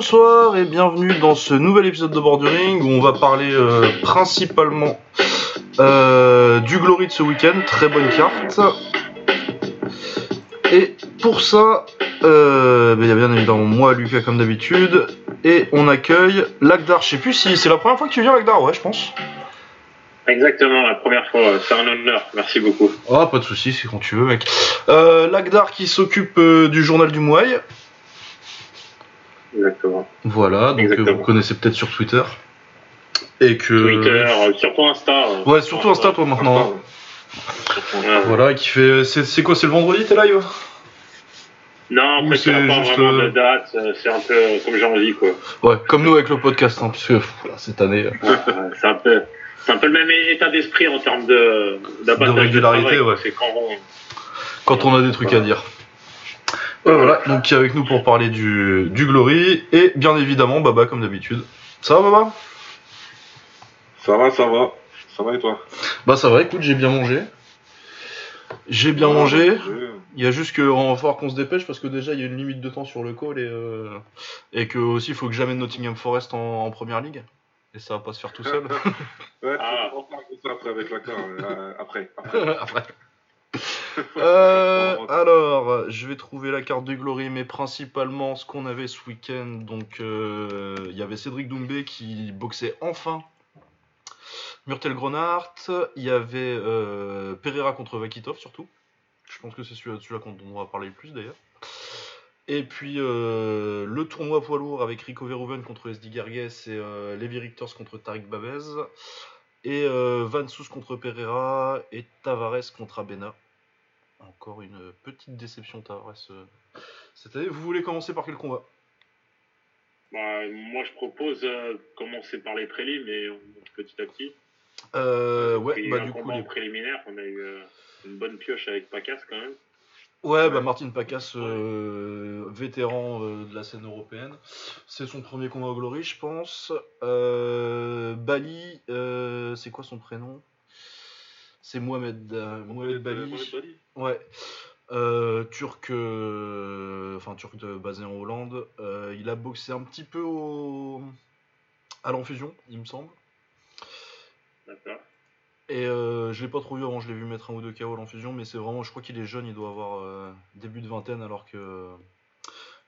Bonsoir et bienvenue dans ce nouvel épisode de Bordering où on va parler euh, principalement euh, du Glory de ce week-end, très bonne carte. Et pour ça, euh, ben, il y a bien évidemment moi, Lucas comme d'habitude, et on accueille Lagdar. Je sais plus si c'est la première fois que tu viens Lagdar, ouais je pense. Exactement, la première fois, c'est un honneur, merci beaucoup. Ah, pas de soucis, c'est quand tu veux, mec. Euh, Lagdar qui s'occupe euh, du journal du Mouaï. Exactement. Voilà, donc euh, Exactement. vous connaissez peut-être sur Twitter. Et que. Twitter, euh, surtout Insta. euh. Ouais, surtout Insta, toi maintenant. Ouais. Voilà, qui fait. C'est quoi, c'est le vendredi tes live? Non, fait, c'est il n'y a pas juste, vraiment euh, de date, c'est un peu comme j'ai envie, quoi. Ouais, comme nous avec le podcast, hein, puisque voilà, cette année. Ouais, c'est un peu. C'est un peu le même état d'esprit en termes de De régularité, travail, quoi. ouais. C'est quand on, quand on a des trucs à dire. Voilà, donc qui est avec nous pour parler du, du Glory, et bien évidemment, Baba comme d'habitude. Ça va, Baba? Ça va, ça va. Ça va et toi? Bah, ça va, écoute, j'ai bien mangé. J'ai bien Ouais, mangé. Il y a juste qu'on va falloir qu'on se dépêche parce que déjà il y a une limite de temps sur le call et, euh, et que aussi il faut que j'amène Nottingham Forest en, en première ligue. Et ça va pas se faire tout seul. Ouais, Ah. après avec la carte. euh, après. après. Après. Euh, alors, je vais trouver la carte du Glory, mais principalement ce qu'on avait ce week-end. Donc, euh, il y avait Cédric Doumbé qui boxait enfin Murtel Grenard. Il y avait euh, Pereira contre Vakitov surtout. Je pense que c'est celui-là dont on va parler le plus d'ailleurs. Et puis euh, le tournoi poids lourd avec Rico Verhoeven contre SD Gargues et euh, Levi Richters contre Tariq Babez. Et euh, Van contre Pereira et Tavares contre Abena. Encore une petite déception Tavares euh, cette année. Vous voulez commencer par quel combat? Bah, moi, je propose euh, commencer par les prélims et on monte petit à petit. euh, Ouais, bah un du coup. les- préliminaire, on a eu euh, une bonne pioche avec Pacas quand même. Ouais, bah Martin Pacas, euh, vétéran euh, de la scène européenne. C'est son premier combat au Glory, je pense. Euh, Bali, c'est quoi son prénom? C'est Mohamed, Mohamed Bali. Mohamed Bali. Ouais. Turc, enfin turc de, basé en Hollande. Il a boxé un petit peu au, à l'enfusion, il me semble. Et euh, je l'ai pas trop vu avant, je l'ai vu mettre un ou deux KO à l'enfusion, mais c'est vraiment, je crois qu'il est jeune, il doit avoir euh, début de vingtaine, alors que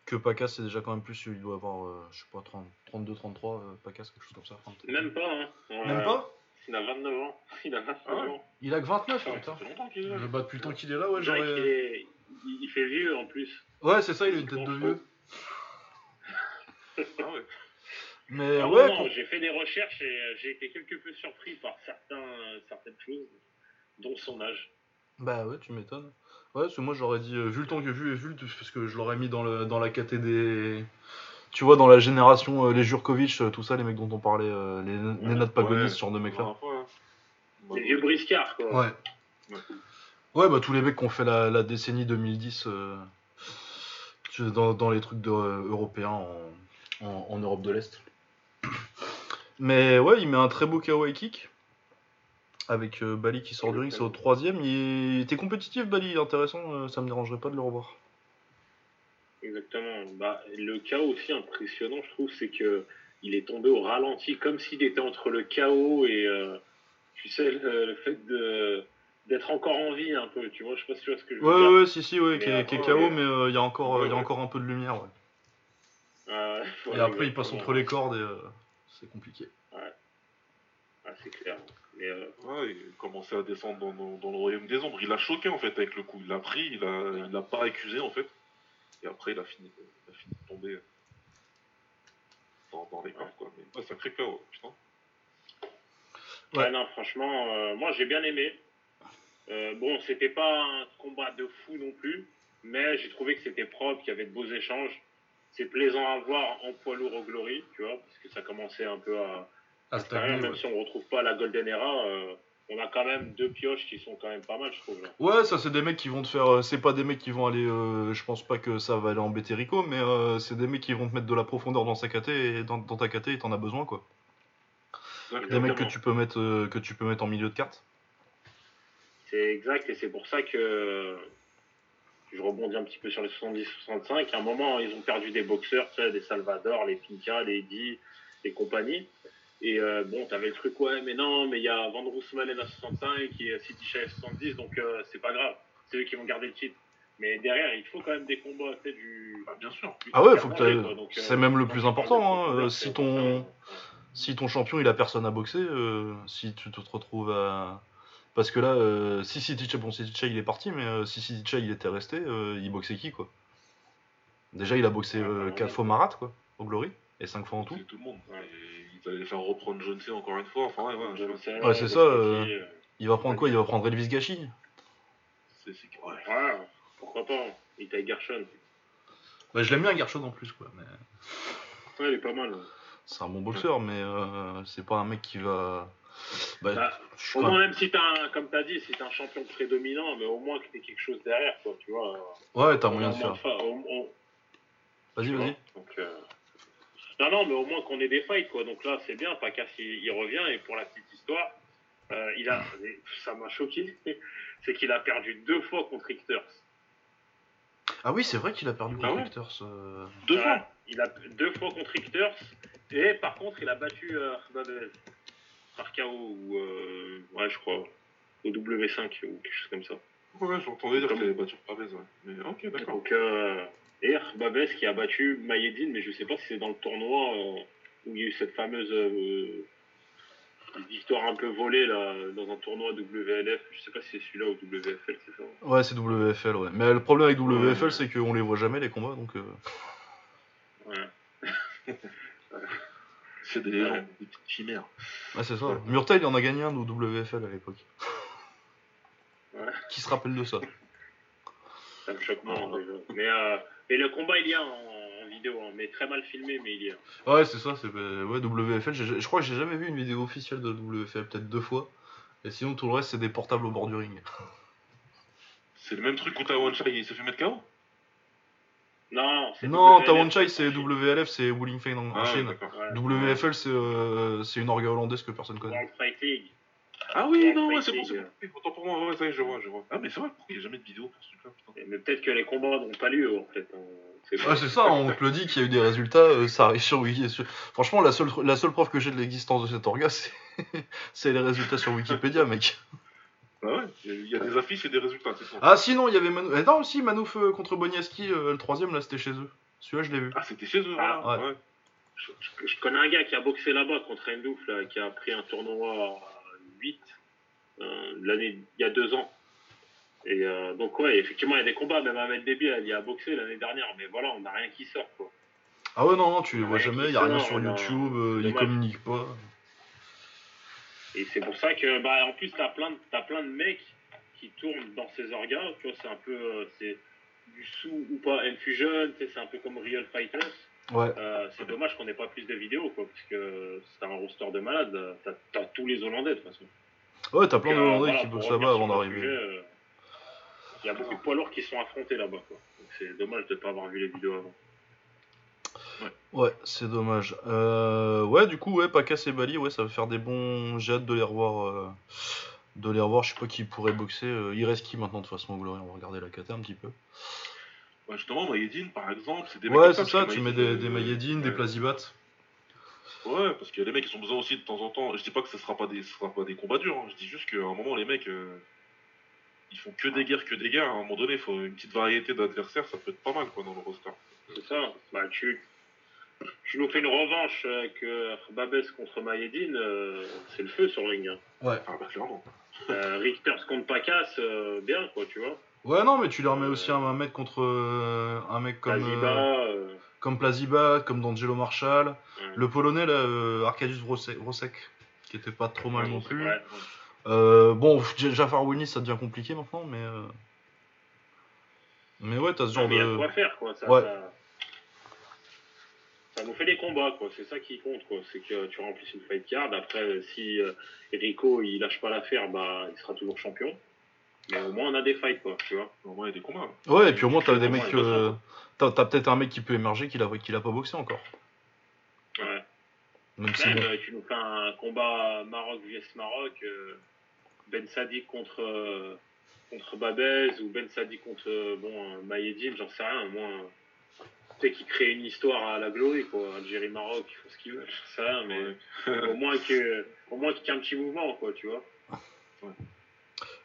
que Pacas c'est déjà quand même plus, il doit avoir, euh, je sais pas, 30, 32, 33, euh, Pacas, quelque chose comme ça. enfin, peut-être. Même pas, hein. Même Euh, pas? Il a 29 ans. Il a 29 Ah ouais. ans. Il a que 29, Ah, putain. Qu'il est Bah, depuis le temps qu'il est là, ouais, est- il, il fait vieux en plus. Ouais, c'est ça, il a une tête de vieux. Ah ouais. Mais Ah ouais, j'ai fait des recherches et euh, j'ai été quelque peu surpris par certains, certaines choses, dont son âge. Bah ouais, tu m'étonnes. Ouais, parce que moi j'aurais dit, euh, vu le temps que j'ai vu et vu le, parce que je l'aurais mis dans, le, dans la KT des. Tu vois, dans la génération, euh, les Jurkovic, euh, tout ça, les mecs dont on parlait, euh, les Nenad Pagonis, Ouais, ce genre de mecs là. première fois, hein. Bah, Les vieux briscards, quoi. Ouais. Ouais. Ouais, bah tous les mecs qui ont fait la, la décennie 2010 euh, tu- dans, dans les trucs de, euh, européens en, en, en Europe de l'Est. Mais ouais, il met un très beau KO kick. Avec euh, Bali qui sort du ring, c'est au troisième. Il était compétitif, Bali, intéressant, euh, ça me dérangerait pas de le revoir. Exactement. Bah, le chaos aussi impressionnant, je trouve, c'est que il est tombé au ralenti, comme s'il était entre le chaos et, euh, tu sais, le, le fait de d'être encore en vie un peu. Tu vois, je sais pas si tu vois ce que je veux Ouais, dire. ouais, ouais, si, si, ouais, qui est, KO, ouais. mais euh, il y, a encore, y a encore un peu de lumière, ouais. Euh, Et après, il passe entre les cordes et euh, c'est compliqué. Ah, c'est clair. Mais, euh, Ouais, il commençait à descendre dans, dans- dans le royaume des ombres. Il a choqué en fait avec le coup. Il l'a pris, il a, il l'a pas accusé en fait. Et après, il a fini, il a fini de tomber dans, dans les cordes quoi. Mais ouais, sacré KO, putain. Ouais. Ouais, non, franchement, euh, moi j'ai bien aimé. Euh, bon, c'était pas un combat de fou non plus, mais j'ai trouvé que c'était propre, qu'il y avait de beaux échanges. C'est plaisant à voir en poids lourd au Glory, tu vois, parce que ça commençait un peu à, à stagner, même si on retrouve pas la Golden Era, euh, on a quand même deux pioches qui sont quand même pas mal, je trouve. Là. Ouais, ça c'est des mecs qui vont te faire. euh, C'est pas des mecs qui vont aller. euh, je pense pas que ça va aller embêter Rico, mais euh, c'est des mecs qui vont te mettre de la profondeur dans sa KT et dans, dans ta KT et t'en as besoin quoi. Des mecs que tu peux mettre euh, que tu peux mettre en milieu de carte. C'est exact, et c'est pour ça que je rebondis un petit peu sur les 70-65. À un moment, ils ont perdu des boxeurs, tu sais, des Salvador, les Pinka, les Eddie et compagnie. Et euh, bon, t'avais le truc, ouais, mais non, mais il y a Van Roosmalen à 65 et City à 70, donc euh, c'est pas grave. C'est eux qui vont garder le titre. Mais derrière, il faut quand même des combats, tu sais, du. Bah, bien sûr. Ah ouais, faut que euh, c'est même le plus important, hein, si ton-. Si ton champion il a personne à boxer, si tu te retrouves à. Parce que là, euh, si City Chai, bon, City Chai il est parti, mais euh, si City Chai il était resté, euh, il boxait qui quoi? Déjà il a boxé Ouais, euh, ouais, 4 ouais. fois Marat quoi, au Glory, et 5 fois en tout. Tout le monde. Ouais. Et ils allaient faire reprendre John C encore une fois. Enfin, ouais, ouais. Je Ouais, c'est ça, euh, qui, euh, Il va prendre quoi? Il va prendre Elvis Gachi c'est- ouais. Ouais, pourquoi pas. Itai Gershon. Bah, je l'aime bien Gershon en plus quoi, mais Ouais, il est pas mal. ouais. c'est un bon boxeur, mais euh, c'est pas un mec qui va. Bah, Bah, Au moins, même- si t'as un, comme t'as dit, si t'es un champion prédominant, mais au moins que t'aies quelque chose derrière, quoi, tu vois. Ouais, t'as moyen de faire. fa- Vas-y, tu vas-y. Donc, euh, Non, non, mais au moins qu'on ait des fights, quoi. Donc là, c'est bien, Pacas, il, il revient, et pour la petite histoire, euh, il a, ça m'a choqué, c'est qu'il a perdu deux fois contre Richters. Ah oui, c'est vrai qu'il a perdu Ah contre ouais Richters. euh. Deux Ouais, fois. Il a deux fois contre Richters, et par contre, il a battu euh, Babel par KO, ou, euh, ouais, je crois, au W5, ou quelque chose comme ça. Ouais, j'entendais dire qu'il avait battu Pavez, ouais. Mais ok, d'accord. Donc, euh, et Babes qui a battu Mayedine, mais je sais pas si c'est dans le tournoi euh, où il y a eu cette fameuse euh, victoire un peu volée là, dans un tournoi WLF. Je sais pas si c'est celui-là ou WFL, c'est ça. Ouais, c'est WFL, ouais. Mais le problème avec WFL, Ouais. c'est qu'on les voit jamais les combats, donc. euh, Ouais. C'est des légendes, des petites chimères. Ouais, c'est ça. Murtail, il en a gagné un au WFL à l'époque. Ouais. Qui se rappelle de ça Ça me choque moins. déjà. Mais, euh, mais le combat, il y a en, en vidéo, hein, mais très mal filmé, mais il y a. Ouais, c'est ça. C'est euh, ouais WFL. Je crois que j'ai jamais vu une vidéo officielle de WFL, peut-être deux fois. Et sinon, tout le reste, c'est des portables au bord du ring. C'est le même truc où Taiwan Chai il s'est fait mettre KO Non, c'est Non, WLF, Tawan Chai, c'est. WLF, c'est Wuling Feng en, Ah, Chine. WFL, c'est euh, c'est une orga hollandaise que personne connaît. World Fight League. Ah oui, non, ouais, c'est bon, c'est- pour moi, ouais, ça y est, je vois, je vois. Ah, mais c'est vrai, pourquoi il n'y a jamais de vidéo pour ce truc-là, putain Mais peut-être que les combats n'ont pas lieu, en fait. hein. C'est Ouais, c'est ça, on te le dit qu'il y a eu des résultats, euh, ça arrive sur Wiki. sur- Franchement, la seule, la seule preuve que j'ai de l'existence de cet orga, c'est c'est les résultats sur Wikipédia, mec. Ouais, il y a- des affiches et des résultats, c'est. Ah, sinon, il y avait eh, non, aussi Manouf euh, contre Boniaski, euh, le troisième, là, c'était chez eux. Celui-là, je l'ai vu. Ah, c'était chez eux, Ah, voilà. ouais. ouais. Je, je- je connais un gars qui a boxé là-bas contre Endouf, là, qui a pris un tournoi à 8 euh, l'année il y a deux ans. Et euh, donc ouais, effectivement, il y a des combats, même Ahmed Déby, il y a boxé l'année dernière, mais voilà, on n'a rien qui sort quoi. Ah ouais, non, non, tu les vois Ouais, jamais, il y a rien sort, sur YouTube, euh, ils dommage. communiquent pas. Et c'est pour ça que, bah, en plus, t'as plein, de- plein de mecs qui tournent dans ces orgas, tu vois, c'est un peu, euh, c'est du sous ou pas Infusion, c'est un peu comme Real Fighters. Ouais. Euh, c'est dommage qu'on n'ait pas plus de vidéos, quoi, parce que c'est un roster de malades. T'as, t'as tous les Hollandais de toute façon. Ouais, t'as plein de euh, Hollandais voilà, qui bossent là-bas avant d'arriver. Il y a beaucoup de poids lourds qui sont affrontés là-bas. Quoi. Donc c'est dommage de ne pas avoir vu les vidéos avant. Ouais, c'est dommage. Euh, ouais, du coup, ouais, Pacas et Bali, ouais, ça va faire des bons. J'ai hâte de les revoir. euh, De les revoir, je sais pas qui pourrait boxer. euh, Il reste qui maintenant de toute façon Glory? On va regarder la kata un petit peu. Ouais, justement, Mayedine, par exemple, c'est des mecs Ouais, c'est ça, tu mets des, des euh, Mayedine, des ouais. Plazibat. Ouais, parce que les mecs, ils ont besoin aussi de temps en temps. Je dis pas que ce sera pas des, ce sera pas des combats durs, hein. je dis juste qu'à un moment, les mecs, euh, ils font que des guerres, que des guerres. À un moment donné, il faut une petite variété d'adversaires, ça peut être pas mal, quoi, dans le roster. C'est ça. Bah, tu, tu nous fais une revanche avec euh, Babes contre Mayedine, euh, c'est le feu sur le ring. Hein. Ouais. Ah, bah, clairement. Euh, Richters contre Pacas, euh, bien quoi, tu vois. Ouais, non, mais tu les remets aussi un, un mec contre euh, un mec comme, Plaziba, comme Plazibat, comme D'Angelo Marshall. ouais. Le polonais, là, euh, Arkadiusz Wrosek, Wrosek, qui était pas trop mal Ouais, non plus. Ouais. Euh, bon, Jafar Winnie, ça devient compliqué maintenant, mais. euh, Mais ouais, t'as ce genre Mais il y a de de. quoi faire, quoi. Ça, Ouais. ça, ça nous fait des combats, quoi. C'est ça qui compte, quoi. C'est que tu remplisses une fight card. Après, si euh, Rico, il lâche pas l'affaire, bah, il sera toujours champion. Mais au moins, on a des fights, quoi, tu vois. Au moins, il y a des combats. Ouais, et puis au moins, t'as des mecs. euh, T'as t'as peut-être un mec qui peut émerger qu'il a, qu'il a pas boxé encore. Ouais. Même si. Même, bon. euh, tu nous fais un combat Maroc vs Maroc. euh, ben Sadik contre, euh, contre Babez ou Ben Sadi contre euh, bon, Maïedim, j'en sais rien. Moi, euh, tu sais, qui crée une histoire à la glory, quoi. Algérie, Maroc, ils font ce qu'ils veulent, rien, mais au moins qu'il y ait un petit mouvement, quoi, tu vois.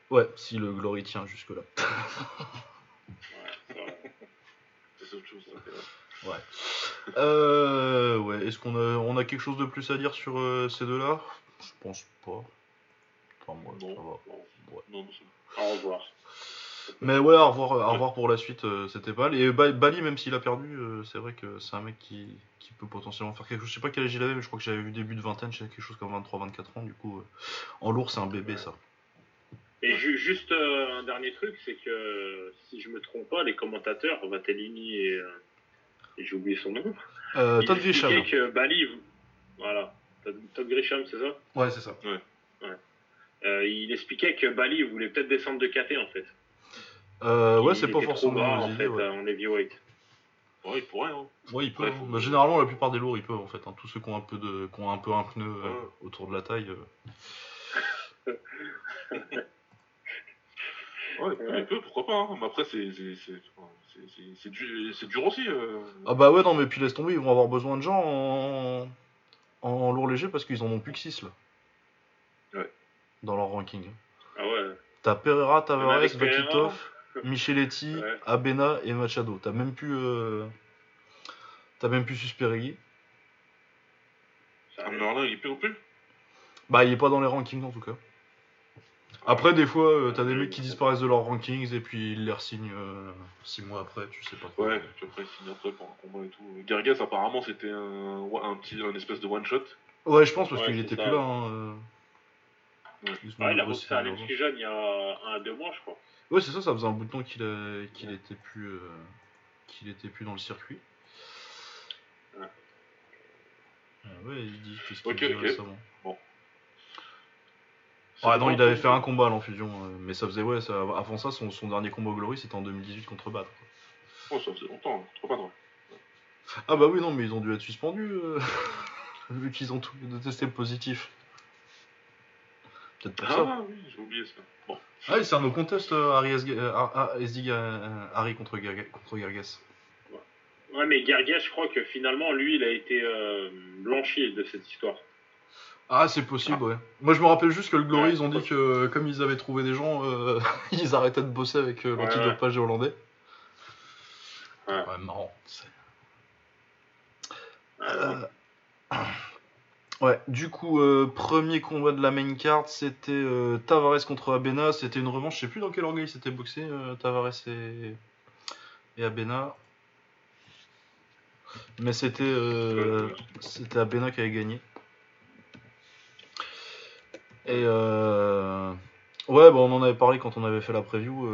Ouais, si le Glory tient jusque-là. Ça. C'est autre chose. ça. Ouais. Euh, ouais, est-ce qu'on a, on a quelque chose de plus à dire sur euh, ces deux-là? Je pense pas. Enfin, moi, Non. ça va. Ouais. Non, non, c'est- Au revoir. Mais ouais, au revoir, au revoir pour la suite, euh, c'était pas mal. Et Ba- Bali, même s'il a perdu, euh, c'est vrai que c'est un mec qui, qui peut potentiellement faire quelque chose. Je sais pas quel âge il avait, mais je crois que j'avais vu début de vingtaine, je sais quelque chose comme 23-24 ans. Du coup, euh, en lourd, c'est un bébé ça. Et ju- juste euh, un dernier truc, c'est que si je me trompe pas, les commentateurs, Vatellini et, euh, et j'ai oublié son nom, Euh, Todd Grisham. que Bali, voilà, Todd, Grisham, c'est ça? Ouais, c'est ça. Euh, Il expliquait que Bali voulait peut-être descendre de KT en fait. Euh, ouais, c'est pas forcément bas, en fait ouais. euh, en heavyweight. Ouais, il pourrait, hein. Ouais, il peut. Ouais, hein. Bah, généralement, la plupart des lourds, ils peuvent en fait. hein. Tous ceux qui ont un peu de, qui ont un peu un pneu euh, autour de la taille. euh. Ouais, il peut, pourquoi pas. hein. Mais après, c'est c'est- dur, aussi. euh. Ah bah ouais, non, mais puis laisse tomber, ils vont avoir besoin de gens en, en lourd léger parce qu'ils en ont plus que 6 là. Ouais. Dans leur ranking. Ah ouais. T'as Pereira, Tavares. Vakitov, Micheletti, Ouais. Abena et Machado. T'as même plus. euh, T'as même plus Susperigui. Ça Ah. Merlin, il peut non plus? Bah, il est pas dans les rankings en tout cas. Après, des fois, euh, t'as des mecs qui disparaissent de leurs rankings et puis ils les re-signent 6 mois après, tu sais pas quoi. Ouais, puis après, il signe après pour un combat et tout. Gargas, apparemment, c'était un, ouais, un petit, un espèce de one-shot. Ouais, je pense parce Ouais, qu'il était ça. plus là. hein, euh. Ouais. Ils Ah, il a boxé à Fusion il y a un à deux mois, je crois. Ouais, c'est ça, ça faisait un bout de temps qu'il a- qu'il était plus euh, qu'il était plus dans le circuit. Ouais. Ah ouais, il dit qu'est-ce qu'il Ok, dit ok. récemment. C'était Ah non, il avait fait un combat à l'enfusion, euh, mais ça faisait ouais, ça, avant ça, son, son dernier combat au Glory, c'était en 2018 contre Bad. Oh, ça faisait longtemps, hein. trop pas drôle. Ah bah oui, non, mais ils ont dû être suspendus, euh, vu qu'ils ont tous testé positif. Peut-être pour ça. Ah oui, j'ai oublié ça. Bon. Ah oui, c'est un no contest, euh, Harry, Esg- euh, euh, Harry contre, contre Gargas. Ouais, mais Gargas, je crois que finalement, lui, il a été euh, blanchi de cette histoire. Ah, c'est possible, ouais. Moi, je me rappelle juste que le Glory, Ouais. ils ont dit que comme ils avaient trouvé des gens, euh, ils arrêtaient de bosser avec euh, Ouais, l'antidopage hollandais. Ouais. Ouais, marrant. Ouais, du coup, euh, premier combat de la main card, c'était euh, Tavares contre Abena. C'était une revanche, je sais plus dans quel orgueil ils s'étaient boxés, euh, Tavares et, Abena. Mais c'était euh, c'était Abena qui avait gagné. Et euh, ouais, bon, on en avait parlé quand on avait fait la preview.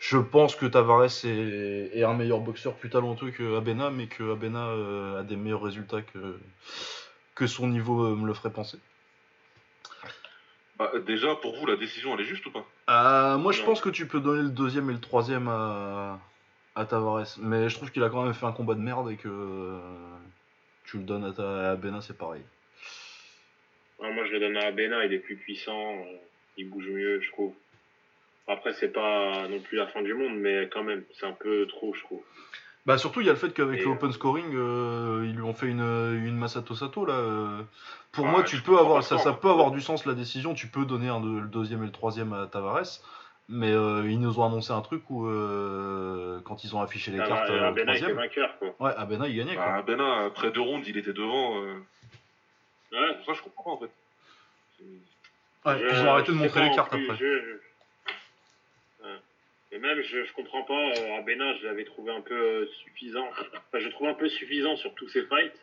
je pense que Tavares est, est un meilleur boxeur plus talentueux que Abena, mais que Abena a des meilleurs résultats que, que son niveau euh, me le ferait penser. Bah, déjà, pour vous, la décision, elle est juste ou pas? Euh, moi, je pense que tu peux donner le deuxième et le troisième à, à Tavares, mais je trouve qu'il a quand même fait un combat de merde et que euh, tu le donnes à, ta, à Abena, c'est pareil. ouais, moi, je le donne à Abena, il est plus puissant, il bouge mieux, je trouve. Après, c'est pas non plus la fin du monde, mais quand même, c'est un peu trop, je trouve. Bah surtout il y a le fait qu'avec Et, l'open scoring euh, ils lui ont fait une, une Masato Sato là. euh. Pour moi tu peux avoir ça, ça peut avoir du sens la décision, tu peux donner un, de- le deuxième et le troisième à Tavares, mais euh, ils nous ont annoncé un truc où euh, quand ils ont affiché les Ah, cartes euh, au Abena était troisième, vainqueur, quoi. ouais Abena il gagnait quoi. Bah, Bena, après deux rounds, il était devant. euh, Ouais. Pour ça, je comprends pas en fait. Ouais, Je- ils ont arrêté de montrer les cartes après. je- je- Ouais. Et même, je, je comprends pas, euh, Abena, je l'avais trouvé un peu euh, suffisant. Enfin, je trouve un peu suffisant sur tous ses fights.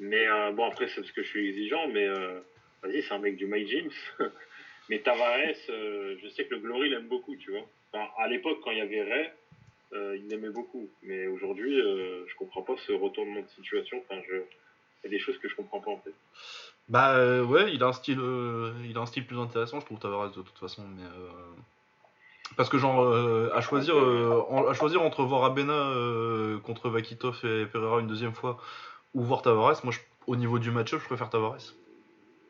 Mais euh, bon, après, c'est parce que je suis exigeant, mais euh, vas-y, c'est un mec du My James. mais Tavares, je sais que le Glory l'aime beaucoup, tu vois. Enfin, à l'époque, quand il y avait Ray, il l'aimait beaucoup. Mais aujourd'hui, euh, je comprends pas ce retournement de situation. Enfin. Il y a des choses que je comprends pas, en fait. Bah ouais, il a un style, il a un style plus intéressant, je trouve Tavares de toute façon, mais parce que genre euh, à choisir, euh, en- à choisir entre voir Abena euh, contre Vakitov et Pereira une deuxième fois ou voir Tavares, moi je- au niveau du match-up, je préfère Tavares.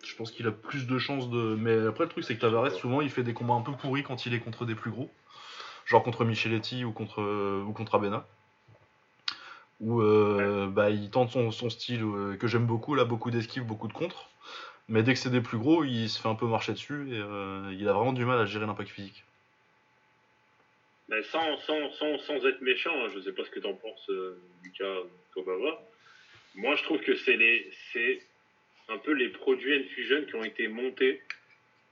Je pense qu'il a plus de chances de. Mais après, le truc, c'est que Tavares, souvent, il fait des combats un peu pourris quand il est contre des plus gros. Genre contre Micheletti ou contre, ou contre Abena. Où euh, bah, il tente son, son style euh, que j'aime beaucoup, là, beaucoup d'esquives, beaucoup de contre. Mais dès que c'est des plus gros, il se fait un peu marcher dessus et euh, il a vraiment du mal à gérer l'impact physique. Mais sans, sans, sans, sans être méchant, hein, je sais pas ce que tu en penses, Lucas Kobava. Moi, je trouve que c'est un peu les produits Infusion qui ont été montés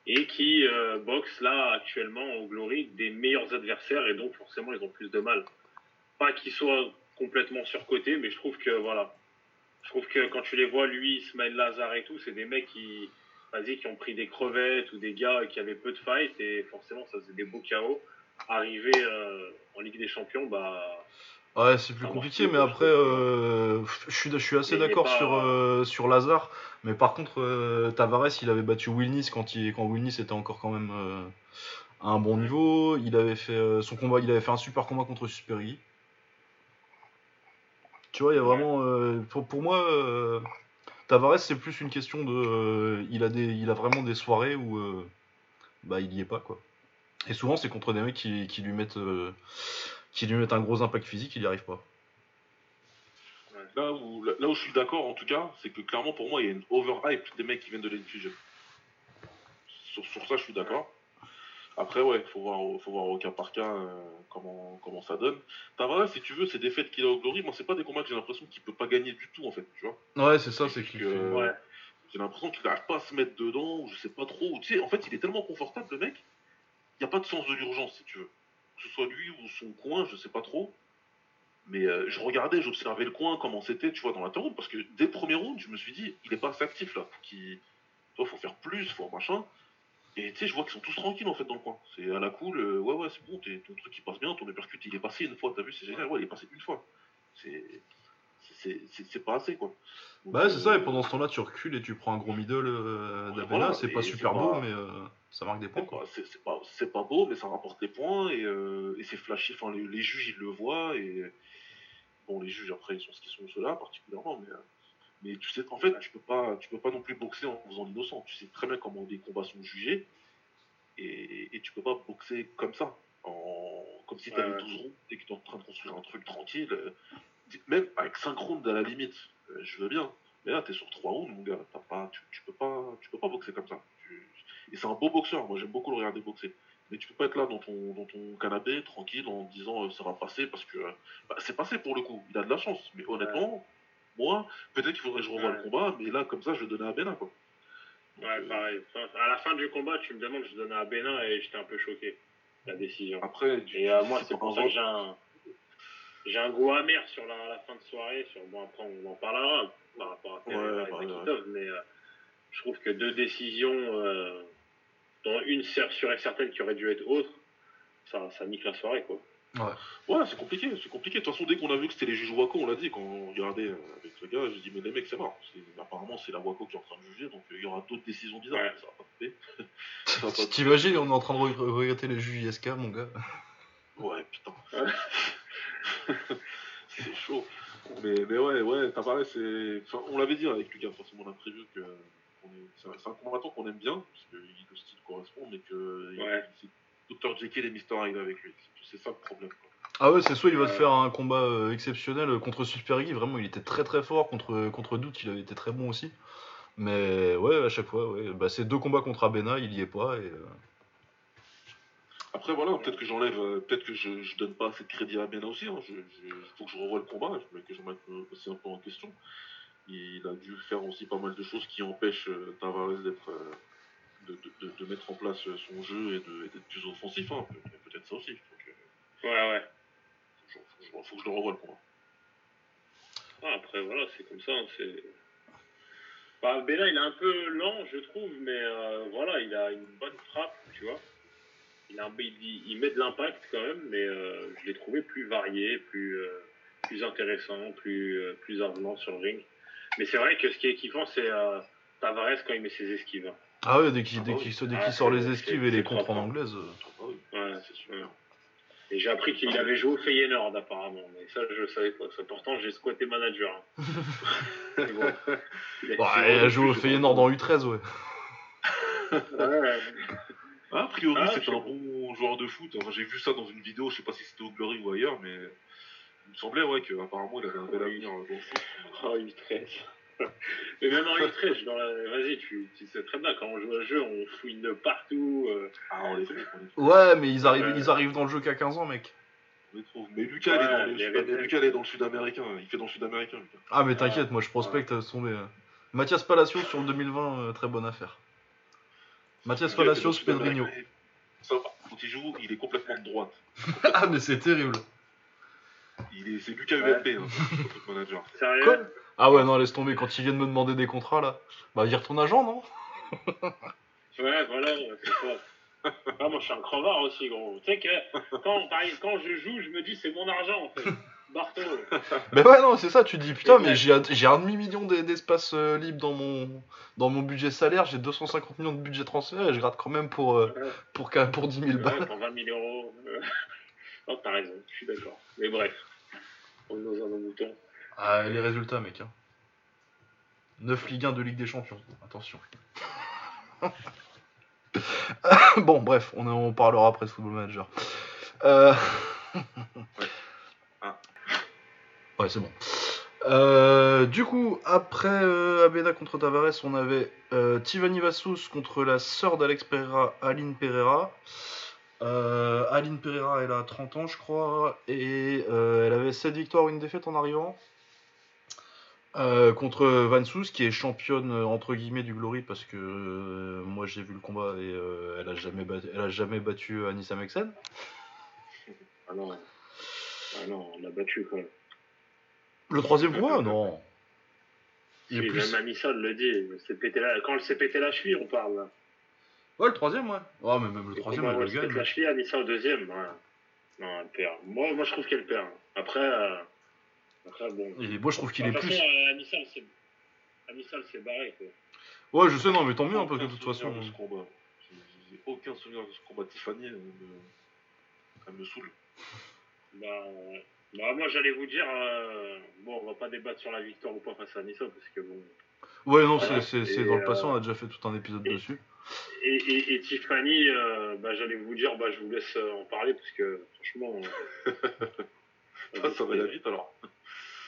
et qui euh, boxent là actuellement au Glory des meilleurs adversaires et donc forcément ils ont plus de mal. Pas qu'ils soient complètement surcotés, mais je trouve que voilà, je trouve que quand tu les vois lui, Ismaël Lazare et tout, c'est des mecs qui, vas-y, qui ont pris des crevettes ou des gars qui avaient peu de fight et forcément ça faisait des beaux chaos. Arriver euh, en Ligue des Champions, bah Ouais, c'est plus compliqué, mais après, euh, je, suis, je suis assez d'accord sur, euh, sur Lazare. Mais par contre, euh, Tavares, il avait battu Wilnis quand, il, quand Wilnis était encore quand même à un bon niveau. Il avait fait son combat, il avait fait un super combat contre Supergui. Tu vois, il y a vraiment. pour, pour moi, Tavares, c'est plus une question de. il, a des, il a vraiment des soirées où bah, il y est pas, quoi. Et souvent, c'est contre des mecs qui, qui lui mettent qui lui mettent un gros impact physique, il n'y arrive pas. Là où, là où je suis d'accord, en tout cas, c'est que clairement, pour moi, il y a une overhype des mecs qui viennent de l'infusion. Sur, sur, ça, je suis d'accord. Après, ouais, il faut voir, faut voir au cas par cas euh, comment, comment ça donne. Tavares, si tu veux, ces défaites qu'il a au Glory, moi, c'est pas des combats que j'ai l'impression qu'il peut pas gagner du tout, en fait, tu vois. Ouais, c'est ça, c'est que. ouais. J'ai l'impression qu'il n'arrive pas à se mettre dedans, ou je sais pas trop. Tu sais, en fait, il est tellement confortable, le mec, n'y a pas de sens de l'urgence, si tu veux que ce soit lui ou son coin, je sais pas trop. Mais euh, je regardais, j'observais le coin, comment c'était, tu vois, dans l'interround, parce que dès le premier round, je me suis dit, il est pas assez actif là, il faut faire plus, faut machin. Et tu sais, je vois qu'ils sont tous tranquilles en fait dans le coin. C'est à la cool, euh, ouais, ouais, c'est bon, ton truc il passe bien, ton uppercut il est passé une fois, t'as vu, c'est génial, ouais, il est passé une fois. C'est c'est pas assez quoi. bah c'est ça, et pendant ce temps-là, tu recules et tu prends un gros middle euh, c'est pas super beau, mais euh, ça marque des points. quoi. C'est pas, pas, beau, mais ça rapporte des points et, euh, et c'est flashy. Enfin, les, juges ils le voient et bon, les juges après ils sont ce qu'ils sont ceux-là particulièrement, mais, mais tu sais, en fait, tu peux pas, tu peux pas non plus boxer en faisant l'innocent. Tu sais très bien comment des combats sont jugés et, et tu peux pas boxer comme ça. En, comme si tu avais 12 ronds et que tu es en train de construire un truc tranquille même avec 5 rounds à la limite, euh, je veux bien. Mais là, t'es sur 3 rounds, mon gars. pas, tu, peux pas, tu peux pas boxer comme ça. Et c'est un beau boxeur. Moi, j'aime beaucoup le regarder boxer. Mais tu peux pas être là dans ton, dans ton canapé, tranquille, en disant euh, ça va passer parce que bah, c'est passé pour le coup. Il a de la chance. Mais honnêtement, moi, peut-être qu'il faudrait que je revoie le combat. Mais là, comme ça, je donnais à Bénin, quoi. ouais, pareil. À la fin du combat, tu me demandes, je donnais à Bénin et j'étais un peu choqué. La décision. Après, et euh, moi, c'est pour ça que j'ai un j'ai un goût amer sur la, fin de soirée. Sur, bon, après, on en parlera par rapport à ouais, bah, mais euh, je trouve que deux décisions, euh, dont une sûre et certaine qui aurait dû être autre, ça, ça nique la soirée, quoi. Ouais, ouais c'est compliqué, c'est compliqué. De toute façon, dès qu'on a vu que c'était les juges Waco, on l'a dit quand on regardait euh, avec le gars, j'ai dit, mais les mecs, c'est mort. Apparemment, c'est la Waco qui est en train de juger, donc il y aura d'autres décisions bizarres. Ça va pas T'imagines, on est en train de regretter les juges ISK, mon gars. Ouais, putain. c'est chaud. Mais, mais ouais, ouais, Tavares, c'est. on l'avait dit avec Lucas, forcément, on a prévu que. C'est un, un combattant qu'on aime bien, parce que le style correspond, mais que ouais. c'est Dr. Jekyll et Mr. Hyde avec lui. C'est ça le problème. Ah ouais, c'est soit il va te faire un combat euh, exceptionnel contre Super Guy, vraiment il était très très fort, contre, contre Doute il avait été très bon aussi. Mais ouais, à chaque fois, ouais. Bah, c'est deux combats contre Abena, il y est pas. Et, euh, après, voilà, peut-être que j'enlève, euh, peut-être que je, je donne pas assez de crédit à Bena aussi. Il hein. faut que je revoie le combat, que je mette aussi un peu en question. Il a dû faire aussi pas mal de choses qui empêchent euh, Tavares d'être, euh, de, de, de, mettre en place son jeu et, d'être plus offensif. Hein. Peut-être ça aussi. ouais, ouais. Faut, faut, que je le revoie le combat. Ah, après, voilà, c'est comme ça. Hein, c'est... Bah, Bena, il est un peu lent, je trouve, mais voilà, il a une bonne frappe, tu vois il, met de l'impact quand même, mais euh, je l'ai trouvé plus varié, plus, euh, plus intéressant, plus, euh, plus avenant sur le ring. Mais c'est vrai que ce qui est kiffant, c'est Tavares quand il met ses esquives. Hein. Ah ouais, dès qu'il ah sort les esquives et les contre en anglaise. Ouais, c'est sûr. Et j'ai appris qu'il avait joué au Feyenoord apparemment, mais ça je savais pas. Ça, pourtant j'ai squatté manager. hein. Bon, il a- il joué au Feyenoord en U13, ouais. Ouais, Ah, a priori, Ah, c'est un bon joueur de foot. Enfin, j'ai vu ça dans une vidéo, je sais pas si c'était au Glory ou ailleurs, mais il me semblait ouais, qu'apparemment il avait un bel avenir euh, dans le foot. Oh, U13. Mais même en U13, je dans la- vas-y, tu, tu sais très bien, quand on joue à un jeu, on fouine de partout. euh, Ah, on les trouve, on les trouve. Ouais, mais ils arrivent, Ouais. ils arrivent dans le jeu qu'à 15 ans, mec. on les trouve. Mais Lucas, il est Ouais, dans le- Lucas, il est dans sud-américain. Il fait dans le sud-américain, Lucas. Ah, mais t'inquiète, moi je prospecte à tomber. euh. Mathias Palacios sur le 2020, euh, très bonne affaire. Mathias Palacios, Pedrinho. sud-américain. Ça va, quand il joue, il est complètement de droite. ah, mais c'est terrible. Il est, c'est Lucas Ouais. UMP, hein, manager. Sérieux Quoi Ah ouais, non, laisse tomber, quand ils viennent me demander des contrats là. Bah, vire ton agent, non Ouais, voilà, ouais, c'est ça. Ah, moi, je suis un crevard aussi, gros. Tu sais que quand, quand je joue, je me dis c'est mon argent, en fait. Barto. Mais ouais, non, c'est ça, tu dis, putain, mais j'ai un, j'ai un demi-million d'e- d'espace euh, libre dans mon, dans mon budget salaire, j'ai 250 millions de budget transfert et je gratte quand même pour, euh, pour, pour 10 000 Ouais, balles. pour 20 000 euros. Euh, Non, t'as raison, je suis d'accord. Mais bref, dans un mouton. Ah, les résultats, mec. Hein. 9 Ligue 1 de Ligue des Champions, attention. bon, bref, on, on parlera après de Football Manager. Euh... Ah. Ouais, c'est bon. Euh, du coup, après euh, Abeda contre Tavares, on avait euh, Tivani Vassous contre la sœur d'Alex Pereira, Aline Pereira. Euh, Aline Pereira, elle a 30 ans, je crois, et euh, elle avait 7 victoires, une défaite en arrivant. Euh, contre Van Soos, qui est championne entre guillemets du Glory, parce que moi j'ai vu le combat et elle, a jamais battu, elle a jamais battu Anissa Mexen. Ah non. Ah non, on l'a battu, quoi. Le troisième combat, non. Il est Si, plus... Même Anissa le dit. Quand elle s'est pété la cheville, on parle. là. Ouais, le troisième, ouais. Ouais, mais même le troisième, elle elle le se pète gagne. la cheville, Anissa au deuxième. ouais. Non, elle perd. Moi, moi je trouve qu'elle perd. Après, euh, après bon. Et moi je trouve qu'il est plus. euh, elle s'est barrée, quoi. Ouais, je sais, non, mais tant mieux, hein, parce que de toute façon. J'ai aucun souvenir de ce combat. Tiffany, elle me, elle me saoule. Bah, ouais. Bah, moi, j'allais vous dire, euh, bon, on va pas débattre sur la victoire ou pas face à Anissa, parce que bon. Ouais, non, Voilà. c'est- dans le passé, euh, on a déjà fait tout un épisode et- dessus. Et, et, et Tiffany, euh, bah, j'allais vous dire, bah, je vous laisse euh, en parler, parce que franchement. euh, Ça, ça va aller vite alors.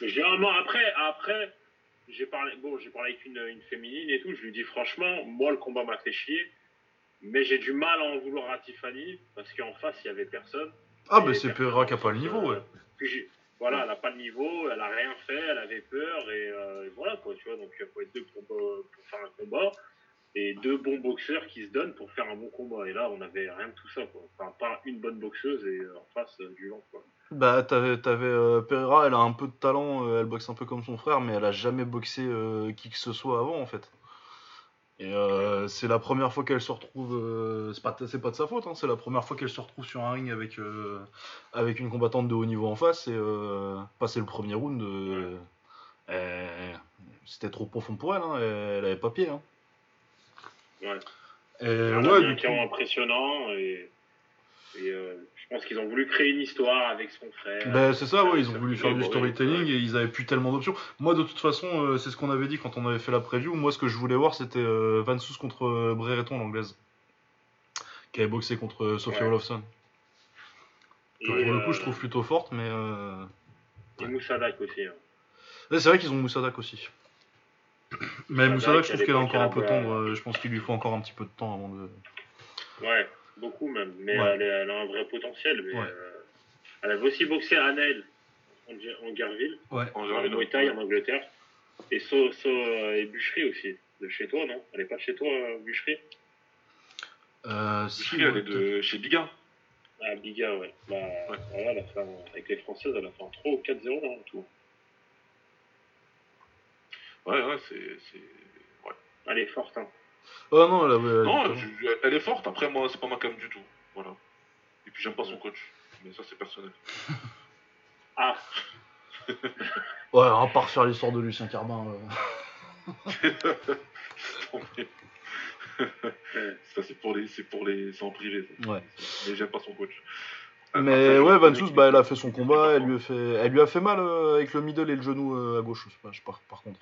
Mais généralement, après, après j'ai parlé, bon, j'ai parlé avec une, une féminine et tout, je lui dis franchement, moi, le combat m'a fait chier, mais j'ai du mal à en vouloir à Tiffany, parce qu'en face, il y avait personne. Ah, bah c'est Pereira qui a pas le niveau, ouais. puis voilà, elle a pas le niveau, elle a rien fait, elle avait peur, et, euh, et voilà, quoi, tu vois, donc il faut être deux pour, pour faire un combat, et deux bons boxeurs qui se donnent pour faire un bon combat. Et là, on avait rien de tout ça, quoi. Enfin, pas une bonne boxeuse et en face euh, du vent, quoi. Bah, t'avais, t'avais euh, Pereira, elle a un peu de talent, elle boxe un peu comme son frère, mais elle a jamais boxé qui que ce soit avant, en fait. Et euh, c'est la première fois qu'elle se retrouve, euh, c'est, pas, c'est pas de sa faute, hein, c'est la première fois qu'elle se retrouve sur un ring avec, euh, avec une combattante de haut niveau en face, et euh, passer le premier round, euh, c'était trop profond pour elle, hein, elle, avait pas pied. Hein. Ouais. Et Un ouais, Américain coup- impressionnant et, et, euh, je pense qu'ils ont voulu créer une histoire avec son frère. Ben, c'est ça, ouais, ils ont voulu faire du storytelling et ils avaient plus tellement d'options. Moi, de toute façon, euh, c'est ce qu'on avait dit quand on avait fait la preview. Moi, ce que je voulais voir, c'était euh, Van Soos contre euh, Brereton, l'anglaise, qui avait boxé contre Sophie Ouais. Olofsson. Et, pour le coup, je trouve plutôt forte, mais. Et Moussadak aussi. hein. ouais, c'est vrai qu'ils ont Moussadak aussi. Mais Moussadak, je trouve qu'elle est encore un peu tendre. Je pense qu'il lui faut encore un petit peu de temps avant de. Ouais, beaucoup même. Mais Ouais. elle, a un vrai potentiel. Mais, Ouais. euh, elle avait aussi boxé à Nel en, en Garville, Ouais. En Thai en Angleterre. Et So, So euh, et Bûcherie aussi. De chez toi, non? Elle est pas chez toi, euh, Bûcherie? Euh, si, Boucherie, elle est de chez Biga. Ah, Biga, ouais. Bah, voilà, elle a fait un- avec les Françaises, elle a fait un 3 ou 4-0 hein, en tout. Ouais, ouais, c'est. c'est- Ouais. Elle est forte, hein. Oh non, elle avait- Non, elle- je- je- elle est forte. Après, moi, c'est pas ma cam du tout. Voilà. Et puis, j'aime pas son coach. Mais ça, c'est personnel. Ah, Ouais, à part faire l'histoire de Lucien Carbin. euh. ça, c'est pour les. C'est pour les. C'est en privé. ça. Ouais. Mais j'aime pas son coach. Mais ouais, Van Soos, bah, elle a fait son combat, elle lui a fait, elle lui a fait mal euh, avec le middle et le genou euh, à gauche, je sais pas, je sais pas, par contre.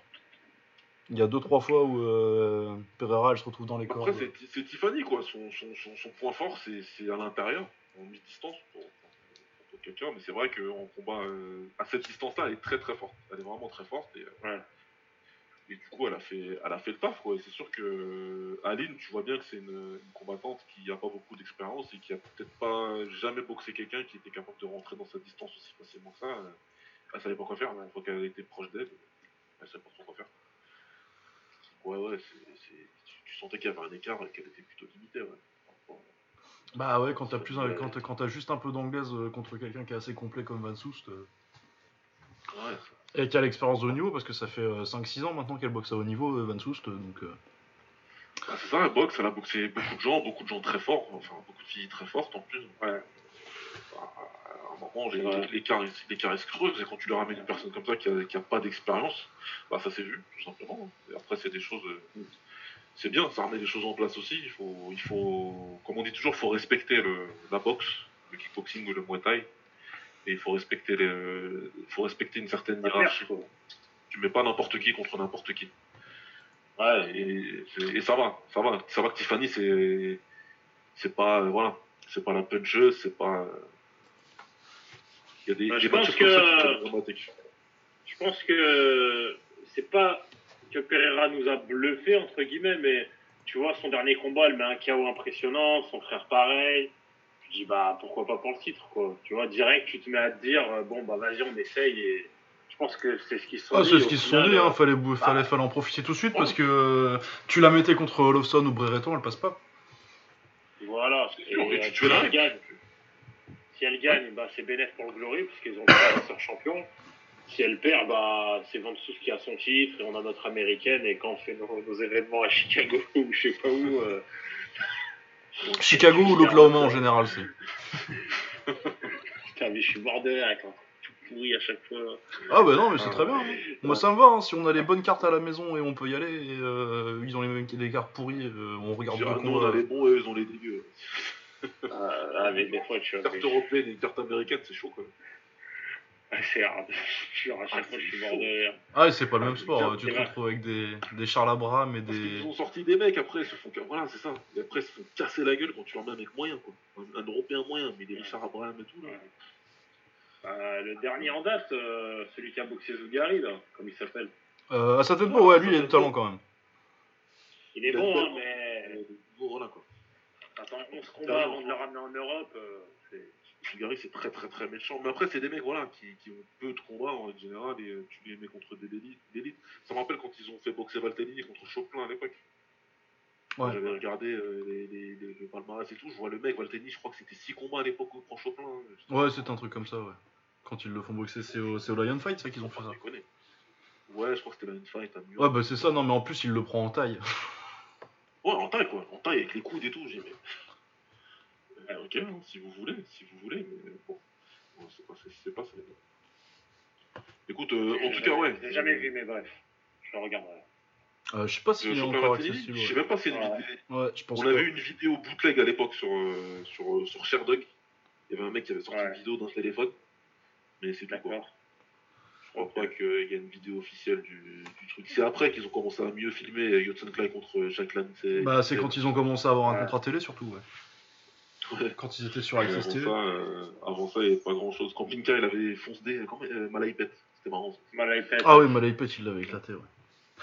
Il y a deux trois fois où euh, Pereira elle se retrouve dans les cordes. Après, c'est c'est Tiffany, quoi. Son, son, son, son point fort, c'est c'est à l'intérieur, en mi-distance, pour, quelqu'un. Mais c'est vrai qu'en combat, euh, à cette distance-là, elle est très très forte. Elle est vraiment très forte. Et, euh, Ouais. et du coup, elle a fait, elle a fait le taf, quoi. Et c'est sûr que Aline, tu vois bien que c'est une, une combattante qui n'a pas beaucoup d'expérience et qui a peut-être pas jamais boxé quelqu'un qui était capable de rentrer dans cette distance aussi facilement que ça. Elle savait pas quoi faire. Une fois qu'elle était proche d'elle, elle savait pas trop quoi faire. Ouais, ouais, c'est, c'est- tu, sentais qu'il y avait un écart et qu'elle était plutôt limitée. Ouais. Bah ouais, quand t'as plus, un- quand t'as- quand t'as juste un peu d'anglaise euh, contre quelqu'un qui est assez complet comme Van Soest euh, Ouais, et qui a l'expérience de haut niveau, parce que ça fait euh, 5-6 ans maintenant qu'elle boxe à haut niveau, euh, Van Soest, euh, donc. euh, Bah, c'est ça, la boxe, elle a boxé beaucoup de gens, beaucoup de gens très forts, enfin beaucoup de filles très fortes en plus. Ouais. Bah, moment, les- Ouais. creuse, et quand tu leur ramènes une personne comme ça qui a, qui a pas d'expérience, bah ça s'est vu, tout simplement. Et après, c'est des choses. euh, C'est bien, ça remet des choses en place aussi. Il faut, il faut comme on dit toujours, il faut respecter le, la boxe, le kickboxing ou le muay thai. Et il faut respecter, les, il faut respecter une certaine hiérarchie. quoi. Tu mets pas n'importe qui contre n'importe qui. Ouais, Et, et ça va, ça va. Ça va que Tiffany, c'est. C'est pas. euh, voilà. C'est pas la puncheuse, c'est pas. Il y a des, Bah, des je matchs pense comme ça que- qui sont dramatiques. Je pense que c'est pas que Pereira nous a bluffé entre guillemets, mais tu vois son dernier combat, elle met un KO impressionnant, son frère pareil. Je dis bah pourquoi pas pour le titre quoi. Tu vois direct tu te mets à te dire euh, bon bah vas-y on essaye et je pense que c'est ce qu'ils se sont Ah, dit. c'est ce qu'ils se sont dit, hein, euh, fallait, bah, fallait, fallait en profiter tout de suite parce que euh, tu la mettais contre Olofsson ou Brereton, elle passe pas. Voilà. C'est Et, et tu si tues la elle règle. gagne, si elle gagne, bah c'est bénéf pour le Glory parce qu'ils ont pas leur champion. Si elle perd, bah c'est Ventus qui a son titre et on a notre américaine et quand on fait nos, nos événements à Chicago ou je sais pas où. euh, Chicago ou l'Oklahoma en général, c'est. Putain, mais je suis mort de rire avec un tout pourri à chaque fois. Ah bah non, mais c'est Ah, très bien. hein. Moi ça me va, hein, si on a les bonnes cartes à la maison et on peut y aller, et, euh, ils ont les mêmes des cartes pourries, euh, on regarde dirais, nous, on a les bons et eux, ils ont les dégueux. Ah, ah, mais des fois, tu Une vois, carte européenne et une carte américaine, c'est chaud quand même. ah, c'est hard. Genre, à chaque Ah, fois, je suis c'est mort de rire. Ah, c'est pas le Ah, même sport, c'est euh, tu te retrouves avec des, des Charles Abraham et des. qu'ils ont sorti des mecs après, ils se font. Voilà, c'est ça. Et après, ils se font casser la gueule quand tu leur mets un mec moyen, quoi. Un, un européen moyen, mais des Richard Abraham et tout, là. Euh, le dernier en date, euh, celui qui a boxé Zougari, là, comme il s'appelle. Euh, à Satenpo, ouais, lui il a du talent quand même. Il est Il bon, hein, mais bon, voilà, quoi. Attends, 11 combats avant de le ramener en Europe. euh, c'est- Figari, c'est très très très méchant. Mais après, c'est des mecs voilà, qui, qui ont peu de combats en général et euh, tu les mets contre des élites. Ça me rappelle quand ils ont fait boxer Valtellini contre Chopin à l'époque. Ouais. J'avais regardé euh, les, les, les- le palmarès et tout. Je vois le mec, Valtellini, je crois que c'était 6 combats à l'époque où il prend Chopin. hein. Ouais, c'est un truc comme ça, ouais. Quand ils le font boxer, c'est au, c'est au Lion Fight, ça qu'ils ont fait ça. déconner. Ouais, je crois que c'était la une fight à New York. Ouais, bah c'est ça, non, mais en plus il le prend en taille. Ouais, en taille quoi, en taille avec les coudes et tout. J'ai dit, mais. Euh, ok, hein, si vous voulez, si vous voulez, mais bon. Bon, c'est pas, c'est, pas ça. Écoute, euh, en tout cas, ouais. Je l'ai jamais vu, mais bref, je le regarderai. Euh, je sais pas s'il Euh, est Chopin encore accessible. je sais même pas si c'est une Ouais. vidéo. Ouais, je pense On avait eu une vidéo bootleg à l'époque sur, euh, sur, sur Sherdog. Il y avait un mec qui avait sorti Ouais. une vidéo d'un téléphone. Mais c'est tout quoi. Je crois pas qu'il y ait une vidéo officielle du, du truc. C'est après qu'ils ont commencé à mieux filmer Yotsen Clay contre Jack Lance. Bah c'est quand ils ont commencé à avoir un contrat télé surtout, ouais. Ouais. Quand ils étaient sur Access avant, TV. euh, avant ça, il n'y avait pas grand chose. Quand Pinka il avait foncé des. Comment euh, Malaipet. C'était marrant. ça. Malaipet. Ah oui, Malaipet il l'avait éclaté, ouais.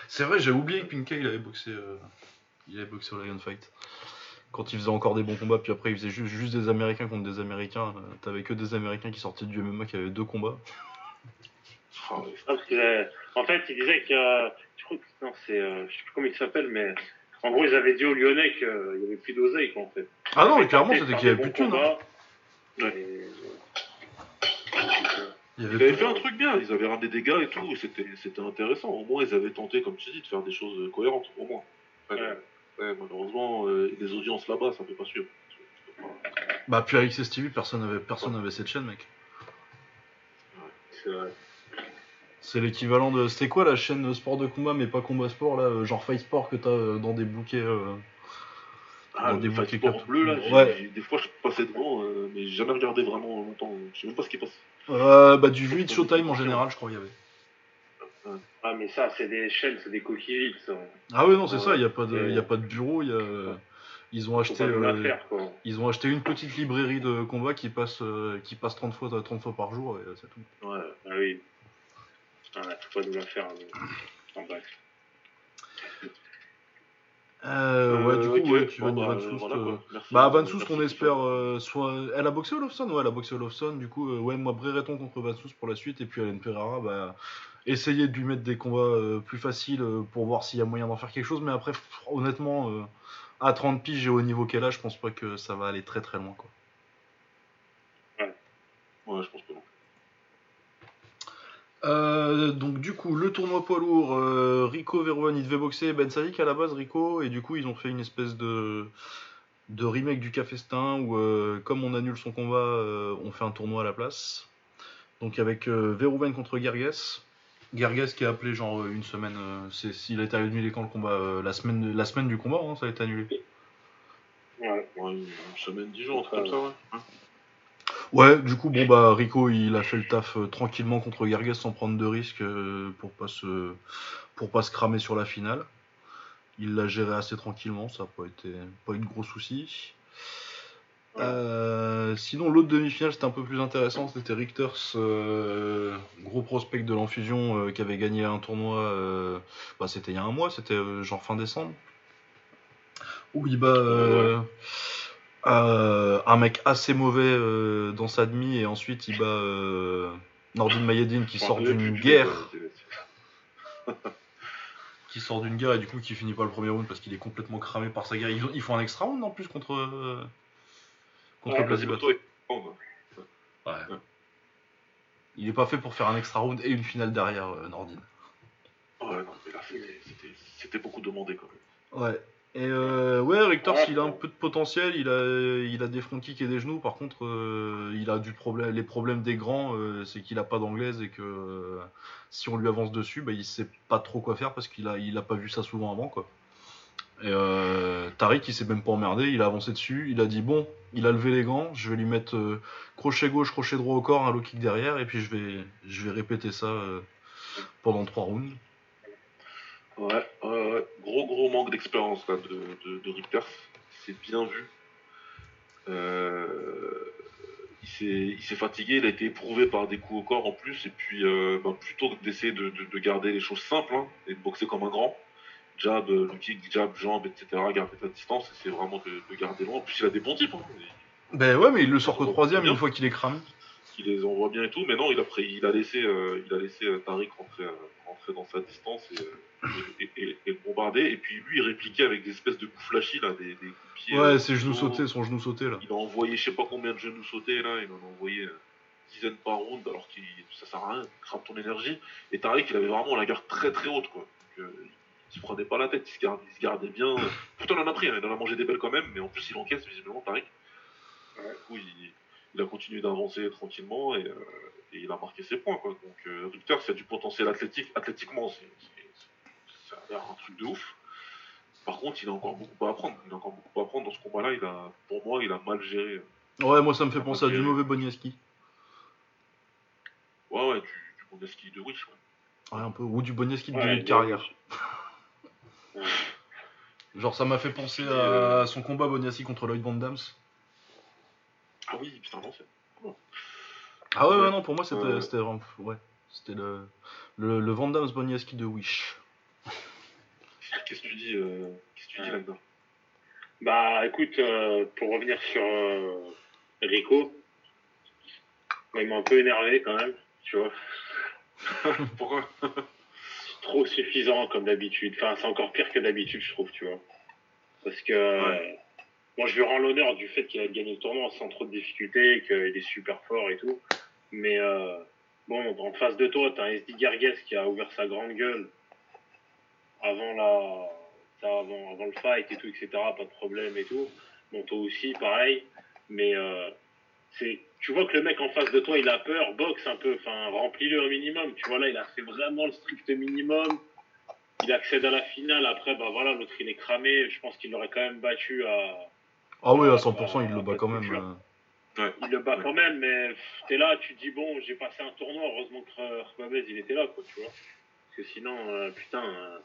C'est vrai, j'ai oublié que Pinkay il avait boxé, euh, il avait boxé au Lion Fight. Quand il faisait encore des bons combats, puis après il faisait juste, juste des Américains contre des Américains. euh, T'avais que des Américains qui sortaient du MMA qui avaient deux combats. Ouais. Parce que, euh, en fait, il disait que. euh, Je crois que non, c'est. euh, je sais plus comment il s'appelle, mais. En gros, ils avaient dit aux Lyonnais qu'il y avait plus d'oseille, quoi, en fait. Ah non, mais clairement c'était qu'il y avait des plus de thunes. hein. Ouais. Ils avait avaient fait un truc bien, ils avaient ramené des gars et tout, et c'était, c'était intéressant. Au moins, ils avaient tenté, comme tu dis, de faire des choses cohérentes, au moins. Ouais, Ouais. ouais, malheureusement, euh, les audiences là-bas, ça fait pas suivre. Bah puis avec CSTV, personne avait, personne avait cette chaîne, mec. c'est vrai. C'est l'équivalent de. C'était quoi la chaîne sport de combat, mais pas combat sport là, euh, genre Fight Sport que t'as euh, dans des bouquets. euh, Ah, des fight sport bleu, là, j'ai- Ouais. des fois je passais devant, mais j'ai jamais regardé vraiment longtemps. Je sais même pas ce qui passe. Euh, bah, du V8 Showtime en général, je crois, il y avait. Ah, mais ça, c'est des chaînes, c'est des coquilles vides, ça. Ah ouais, non, c'est Ouais. ça, il n'y a, pas de- y a pas de bureau, il y a... Ils ont acheté, euh, faire, ils ont acheté une petite librairie de combat qui passe, euh, qui passe 30 fois, 30 fois par jour et c'est tout. Ouais. Ah oui. Ah, faut pas nous la faire. mais- Enfin, bref. Euh, ouais, du coup, ok, ouais, tu vas bon, Van bah, Soust, voilà, euh. Bah, Van Soust, on espère euh, soit. Elle a boxé Olofsson Ouais, elle a boxé Olofsson. Du coup, euh, ouais, moi, Brereton contre Van Soust pour la suite. Et puis, Alain Pereira, bah, essayer de lui mettre des combats euh, plus faciles euh, pour voir s'il y a moyen d'en faire quelque chose. Mais après, honnêtement, euh, à 30 piges et au niveau qu'elle a, je pense pas que ça va aller très très loin, quoi. Ouais, je pense non. Euh, donc du coup, le tournoi poids lourd, euh, Rico Verhoeven, il devait boxer Ben Sadik à la base, Rico, et du coup ils ont fait une espèce de, remake du Cafestin où euh, comme on annule son combat, on fait un tournoi à la place. Donc avec Verhoeven contre Gerges. Gerges qui a appelé genre une semaine, c'est s'il a été annulé quand le combat, la semaine, la semaine du combat, hein, ça a été annulé. Ouais. Une semaine, dix jours, un truc comme ça. Ouais. Ouais, du coup, bon bah Rico il a fait le taf euh, tranquillement contre Gerges sans prendre de risques euh, pour pas se pour pas se cramer sur la finale. Il l'a géré assez tranquillement, ça n'a pas été pas eu de gros soucis. Euh, sinon l'autre demi-finale c'était un peu plus intéressant, c'était Richters, euh, gros prospect de l'enfusion euh, qui avait gagné un tournoi, euh, bah, c'était il y a un mois, c'était euh, genre fin décembre. Où il bat euh, un mec assez mauvais euh, dans sa demi et ensuite il bat euh, Nordin qui sort d'une guerre, qui sort d'une guerre et du coup qui finit pas le premier round parce qu'il est complètement cramé par sa guerre. Ils, ont- ils font un extra round en plus contre euh, contre Ouais. Toi, ouais. Ouais. Il est pas fait pour faire un extra round et une finale derrière euh, Nordin. Ouais, non, mais là, c'était- c'était- c'était beaucoup demandé quand même. Ouais. Et euh, ouais, Richters, Ouais. il a un peu de potentiel, il a, il a des front kicks et des genoux. Par contre, euh, il a du problème, les problèmes des grands, euh, c'est qu'il a pas d'anglaise et que euh, si on lui avance dessus, bah, il sait pas trop quoi faire parce qu'il a, il a pas vu ça souvent avant, quoi. Et euh, Tariq, il s'est même pas emmerdé, il a avancé dessus, il a dit bon, il a levé les gants, je vais lui mettre crochet gauche, crochet droit au corps, un low kick derrière, et puis je vais, je vais répéter ça pendant trois rounds. Ouais, gros gros manque d'expérience là de, de, de Richters. C'est bien vu. Euh, il s'est il s'est fatigué, il a été éprouvé par des coups au corps en plus, et puis euh, ben, plutôt que d'essayer de, de- de garder les choses simples hein, et de boxer comme un grand, jab, euh, le kick, jab, jambe, etc., garder ta distance, c'est vraiment de, de garder loin. En plus, il a des bons types, hein. Ben ouais, mais il le sort qu'au troisième une fois qu'il est cramé. il les envoie bien et tout, mais non, il a, pris, il a laissé, il a laissé Tariq rentrer, rentrer dans sa distance et, et, et- et le bombarder. Et puis lui, il répliquait avec des espèces de coups flashy, là, des, des coups de pied. Ouais, euh, ses genoux sautés, son genou sauté là. Il a envoyé je sais pas combien de genoux sautés, là, il en a envoyé euh, dizaines par round, alors que ça sert à rien, crame ton énergie. Et Tariq, il avait vraiment la garde très très haute, quoi. Donc, euh, il se prenait pas la tête, il se gardait, il se gardait bien. Pourtant, il en a pris, hein, il en a mangé des belles quand même, mais en plus, il encaisse visiblement Tariq. Du coup, il, il a continué d'avancer tranquillement et, euh, et il a marqué ses points. Quoi. Donc, euh, Richter, c'est du potentiel athlétique. Athlétiquement, c'est, un truc de ouf. Par contre, il a encore beaucoup à apprendre. Il a encore beaucoup à apprendre dans ce combat-là. Il a, pour moi, il a mal géré. Ouais, moi ça me fait penser à du mauvais Boniaski. Ouais, ouais, du, du Bondeski de Wish. Ouais. Ouais, un peu. Ou du Boniaski de Ouais, début de carrière. Ouais. Genre ça m'a fait penser Euh, à son combat Boniaski contre Lloyd Van Dams. Ah oui, putain, non, c'est. Ah ouais, non, pour moi c'était c'était vraiment. Ouais. C'était le, le, le Van Dams Boniaski de Wish. Qu'est-ce que tu dis, euh, qu'est-ce que tu dis là-dedans? Bah écoute, euh, pour revenir sur euh, Rico, il m'a un peu énervé quand même, tu vois. Pourquoi? Trop suffisant comme d'habitude. Enfin, c'est encore pire que d'habitude, je trouve, tu vois. Parce que moi, je lui rends l'honneur du fait qu'il a gagné le tournoi sans trop de difficultés, qu'il est super fort et tout. Mais bon, en face de toi, t'as un SD Gargues qui a ouvert sa grande gueule avant la, ça, avant, avant le fight et tout, etc. Pas de problème et tout. Bon, toi aussi, pareil. Mais euh, c'est, tu vois que le mec en face de toi, il a peur, boxe un peu, enfin, remplis-le un minimum. Tu vois, là, il a fait vraiment le strict minimum. il accède à la finale. Après, bah voilà, l'autre il est cramé. Je pense qu'il l'aurait quand même battu à. Ah oui, à 100%, il le bat quand même. Il le bat quand même, mais t'es là, tu te dis bon, j'ai passé un tournoi. Heureusement que Khmabez il était là, quoi, tu vois. Parce que sinon, euh, putain, euh,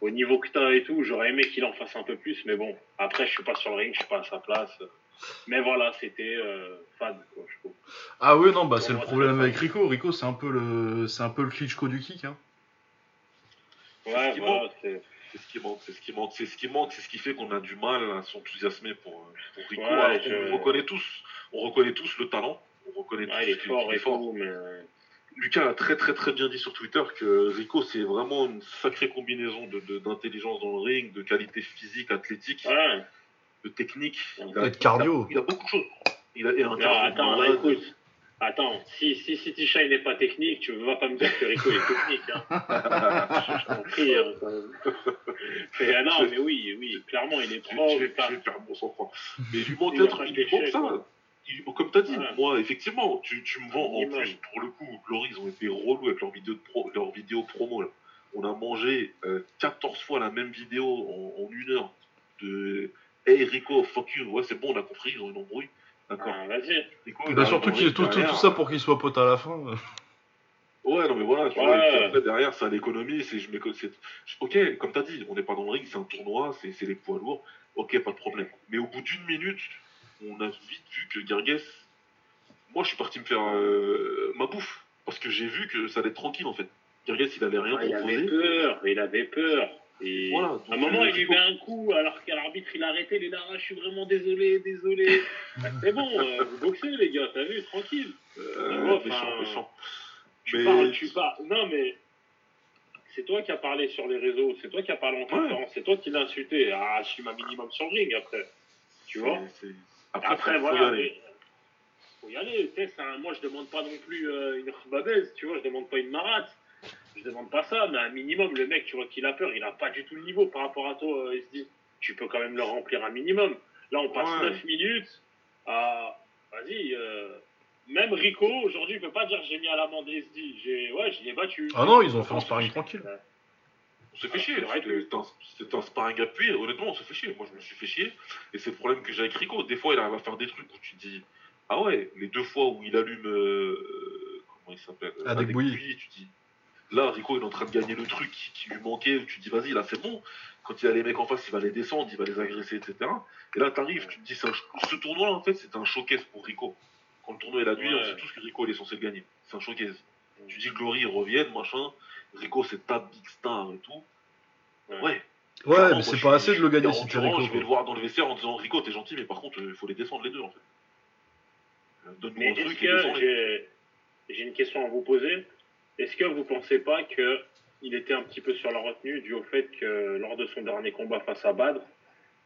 au niveau que t'as et tout, j'aurais aimé qu'il en fasse un peu plus, mais bon. Après, je suis pas sur le ring, je suis pas à sa place. Mais voilà, c'était euh, fade, quoi, je trouve. Ah oui, non, bah c'est le problème avec Rico. Rico, c'est un peu le, c'est un peu le Klitschko du kick. Hein. C'est ce Ouais, qui voilà, manque. c'est. C'est ce qui manque, c'est ce qui manque, c'est ce qui manque, c'est ce qui fait qu'on a du mal à s'enthousiasmer pour, euh, pour Rico. Ouais, alors qu'on je- reconnaît tous, on reconnaît tous le talent, on reconnaît Ouais, tous il est fort qu'il est fort. tout, mais. Lucas a très très très bien dit sur Twitter que Rico c'est vraiment une sacrée combinaison de- de- d'intelligence dans le ring, de qualité physique, athlétique, Ouais. de technique. Il Et de cardio. Il a, il a beaucoup de choses. Il a, un Non, cardio de attends, écoute. Attends, si, si City Shine n'est pas technique, tu vas pas me dire que Rico est technique. Hein. je t'en prie. Hein. Mais, ah non, mais oui, oui, clairement, il est trop. je vais- faire mon sang-froid. Mais il lui manque un va truc, il lui pêcher, manque ça. Il- comme tu as dit, Ouais. moi, effectivement, tu, tu me vends en Minimum. plus, pour le coup, Glory, ils ont été relous avec leur vidéo, de pro, leur vidéo promo. Là. On a mangé euh, 14 fois la même vidéo en, en une heure de Hey Rico, fuck you. Ouais, c'est bon, on a compris, ils ont une embrouille. D'accord. Ah, Vas-y. Rico, Bah, surtout qu'il tout, tout, tout ça pour qu'il soit pote à la fin. Ouais, non, mais voilà, tu Ouais. vois, et puis après, derrière, c'est à l'économie, c'est, je c'est- ok, comme t'as dit, on n'est pas dans le ring, c'est un tournoi, c'est, c'est les poids lourds, ok, pas de problème. Mais au bout d'une minute, on a vite vu que Gargues, moi, je suis parti me faire euh, ma bouffe, parce que j'ai vu que ça allait être tranquille, en fait. Gargues, il avait rien Ouais, il avait proposé. peur, il avait peur. Et Voilà, à un moment, euh, il lui met un coup, alors qu'à l'arbitre, il a arrêté. Il est là, Ah, je suis vraiment désolé, désolé. C'est bon, euh, vous boxez, les gars, t'as vu, tranquille. Euh, vois, méchant, méchant. Tu Mais- parles, tu parles. Non, mais c'est toi qui as parlé sur les réseaux, c'est toi qui as parlé en conférence, c'est toi qui l'as insulté. Ah, je suis ma minimum sur le ring après. Tu vois Après, Après, faut- faut y voilà. aller. mais- Faut y aller. Tu sais, un- moi, je demande pas non plus euh, une Khbabez, tu vois, je demande pas une Marat. Je demande pas ça, mais un minimum, le mec, tu vois, qu'il a peur, il a pas du tout le niveau par rapport à toi, euh, il se dit. Tu peux quand même le remplir un minimum. Là, on passe Ouais. 9 minutes à. Vas-y, euh, même Rico, aujourd'hui, il peut pas dire j'ai mis à l'amende SD. J'ai... Ouais, je l'ai battu. Ah non, ils ont fait un sparring tranquille. On s'est fait chier. c'est vrai que- C'était un, sparring appuyé. Honnêtement, on s'est fait chier. Moi, je me suis fait chier. Et c'est le problème que j'ai avec Rico. Des fois, il arrive à faire des trucs où tu te dis Ah ouais, les deux fois où il allume. euh, comment il s'appelle euh, Adek Bouilly. Tu dis Là, Rico, il est en train de gagner le truc qui, qui lui manquait. Tu te dis Vas-y, là, c'est bon. Quand il y a les mecs en face, il va les descendre, il va les agresser, etc. Et là, t'arrives, tu te dis c'est un- Ce tournoi, en fait, c'est un showcase pour Rico. Quand le tournoi est la nuit, Ouais. on sait tous que Rico, il est censé le gagner. C'est un showcase. Tu dis Glory, ils reviennent, machin. Rico, c'est ta big star et tout. Ouais. Ouais. Mais c'est pas assez de le gagner si endurant, Rico. Je vais le voir dans le vestiaire en disant Rico, t'es gentil, mais par contre, il faut les descendre les deux en fait. Euh, Donne-nous Mais un est-ce truc et j'ai, j'ai une question à vous poser Est-ce que vous pensez pas que il était un petit peu sur la retenue dû au fait que lors de son dernier combat face à Badr,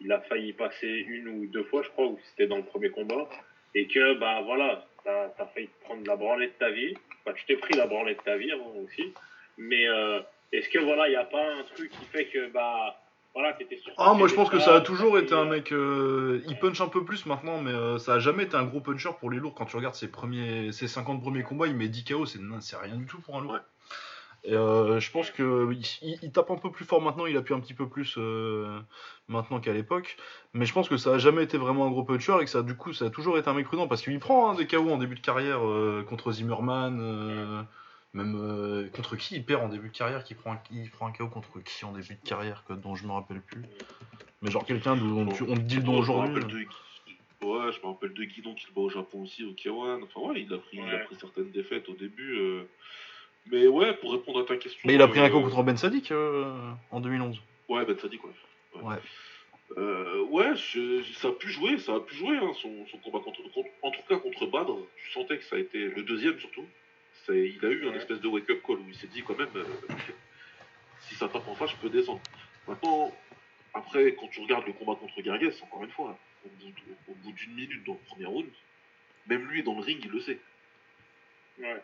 il a failli passer une ou deux fois, je crois, ou c'était dans le premier combat, et que bah voilà, t'as, t'as failli te prendre la branlée de ta vie. Enfin, tu t'es pris la branlée de ta vie hein, aussi. Mais euh, est-ce que voilà, il n'y a pas un truc qui fait que bah voilà, t'étais sur. Ah, moi je pense que ça a toujours été un euh, mec. euh, il punch un peu plus maintenant, mais euh, ça a jamais été un gros puncher pour les lourds. Quand tu regardes ses, premiers, ses 50 premiers combats, il met 10 KO, c'est rien du tout pour un lourd. Ouais. Et euh, je pense que il, il- il tape un peu plus fort maintenant, il appuie un petit peu plus euh, maintenant qu'à l'époque. Mais je pense que ça a jamais été vraiment un gros puncher et que ça, du coup, ça a toujours été un mec prudent parce qu'il prend hein, des KO en début de carrière euh, contre Zimmerman. Euh, même euh, contre qui il perd en début de carrière qui prend un, il prend un KO contre qui en début de carrière que, dont je me rappelle plus mais genre quelqu'un dont on, on te dit le nom Je aujourd'hui Gui- Ouais, je me rappelle de Guidon qui le bat au Japon aussi, au K1. Enfin, ouais, il a pris, il a pris certaines défaites au début. euh. Mais ouais, pour répondre à ta question. mais il a pris un euh, KO contre Ben Sadik euh, en 2011 Ouais, Ben Sadik, ouais. ouais Euh, ouais, je- ça a pu jouer, ça a pu jouer, hein, son, son combat contre, contre- En tout cas, contre Badr, tu sentais que ça a été le deuxième surtout. Il a eu un espèce de wake-up call où il s'est dit quand même, euh, si ça tape en face, je peux descendre. Maintenant, après, quand tu regardes le combat contre Gargues, encore une fois, au bout, d'une minute dans le premier round, même lui dans le ring, il le sait. Ouais.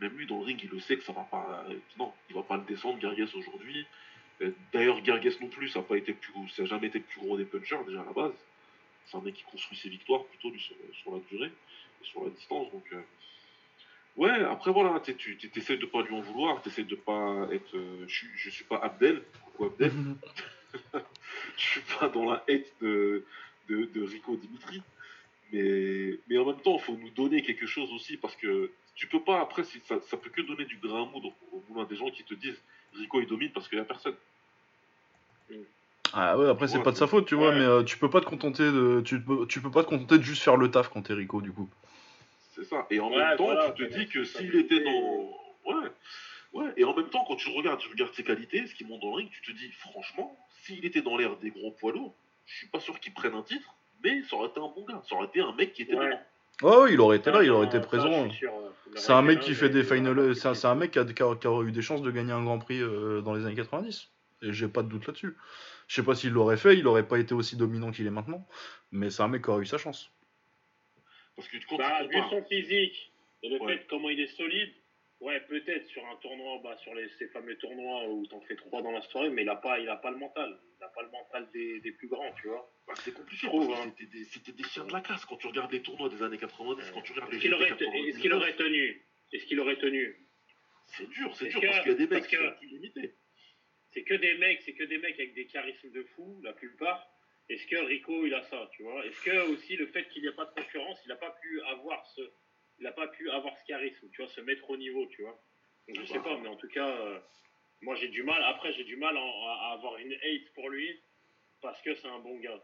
Même lui dans le ring, il le sait que ça va pas. euh, Non, il va pas le descendre, Gargues aujourd'hui. Euh, D'ailleurs, Gargues non plus, ça n'a pas été le plus gros, ça a jamais été le plus gros des punchers déjà à la base. C'est un mec qui construit ses victoires plutôt lui, sur, sur la durée et sur la distance. Donc, euh, Ouais, après voilà, tu tu tu- t'essaies de pas lui en vouloir, t'essaies de pas être. euh, je, suis- je suis pas Abdel, coucou Abdel, je suis pas dans la haine de, de, de Rico Dimitri, mais, mais en même temps, il faut nous donner quelque chose aussi, parce que tu peux pas, après, si ça, ça peut que donner du grain à moudre au moulin des gens qui te disent Rico il domine parce qu'il y a personne. Ah ouais, après, c'est Ouais, pas de sa faute, tu vois, ouais. mais euh, tu peux pas te contenter de. Tu peux, tu peux pas te contenter de juste faire le taf quand t'es Rico, du coup. C'est ça. Et en Ouais, même temps, voilà, tu te dis que s'il était dans. Ouais. Ouais. Et en même temps, quand tu regardes, tu regardes ses qualités, ce qu'il monte dans le ring, tu te dis, franchement, s'il était dans l'air des gros poids lourds, je suis pas sûr qu'il prenne un titre, mais ça aurait été un bon gars. Ça aurait été un mec qui était Ouais. dedans. Ouais, il aurait été là, il Non, aurait été présent. euh, il C'est un mec qui fait des finals. C'est un, mec qui a, qui a- qui aurait eu des chances de gagner un grand prix euh, dans les années 90. Et j'ai pas de doute là-dessus. Je sais pas s'il l'aurait fait, il aurait pas été aussi dominant qu'il est maintenant. Mais c'est un mec qui aurait eu sa chance. Parce que quand Bah, tu vu son physique et le Ouais. fait comment il est solide, ouais, peut-être sur un tournoi, bah, sur les, ces fameux tournois où t'en fais trois dans la soirée, mais il a pas, il a pas le mental. Il a pas le mental des, des plus grands, tu vois. Bah, c'est compliqué hein. c'était des, c'était des chiens de la casse quand tu regardes les tournois des années 90, quand tu regardes les Est-ce qu'il aurait, tenu? Est-ce qu'il aurait tenu? C'est dur, c'est dur que- parce qu'il y a des mecs qui sont plus limités. C'est que des mecs, c'est que des mecs avec des charismes de fou, la plupart. Est-ce que Rico il a ça, tu vois? Est-ce que aussi le fait qu'il n'y ait pas de concurrence, il n'a pas pu avoir ce, il a pas pu avoir ce charisme, tu vois, se mettre au niveau, tu vois? Donc, Je sais pas, mais en tout cas, euh, moi j'ai du mal. Après j'ai du mal en- à avoir une hate pour lui parce que c'est un bon gars,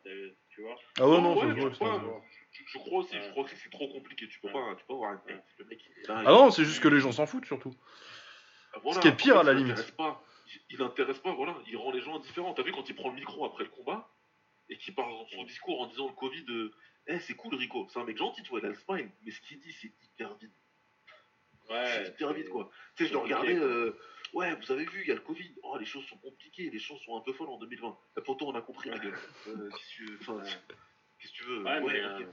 tu vois? Ah ouais, non, ouais, ça se je, se voit. je, je crois aussi, Ouais. je crois que c'est trop compliqué. Tu peux Ouais. pas, tu peux avoir un Ouais. le mec. il est là, Ah non, c'est juste que les gens s'en foutent surtout. Voilà, Ce qui est pire, à la limite. Pas, il- il intéresse pas, voilà, il rend les gens indifférents. T'as vu quand il prend le micro après le combat et qu'il parle dans son discours en disant le Covid, euh, eh c'est cool Rico, c'est un mec gentil, tu vois, il a le smile, mais ce qu'il dit c'est hyper vite. c'est Ouais. hyper vite quoi. Tu sais, je le regardais, euh, ouais, vous avez vu, il y a le Covid, oh les choses sont compliquées, les choses sont un peu folles en 2020. Et pourtant on a compris la gueule. Euh, qu'est-ce que tu veux, enfin, Ouais. Ouais, euh.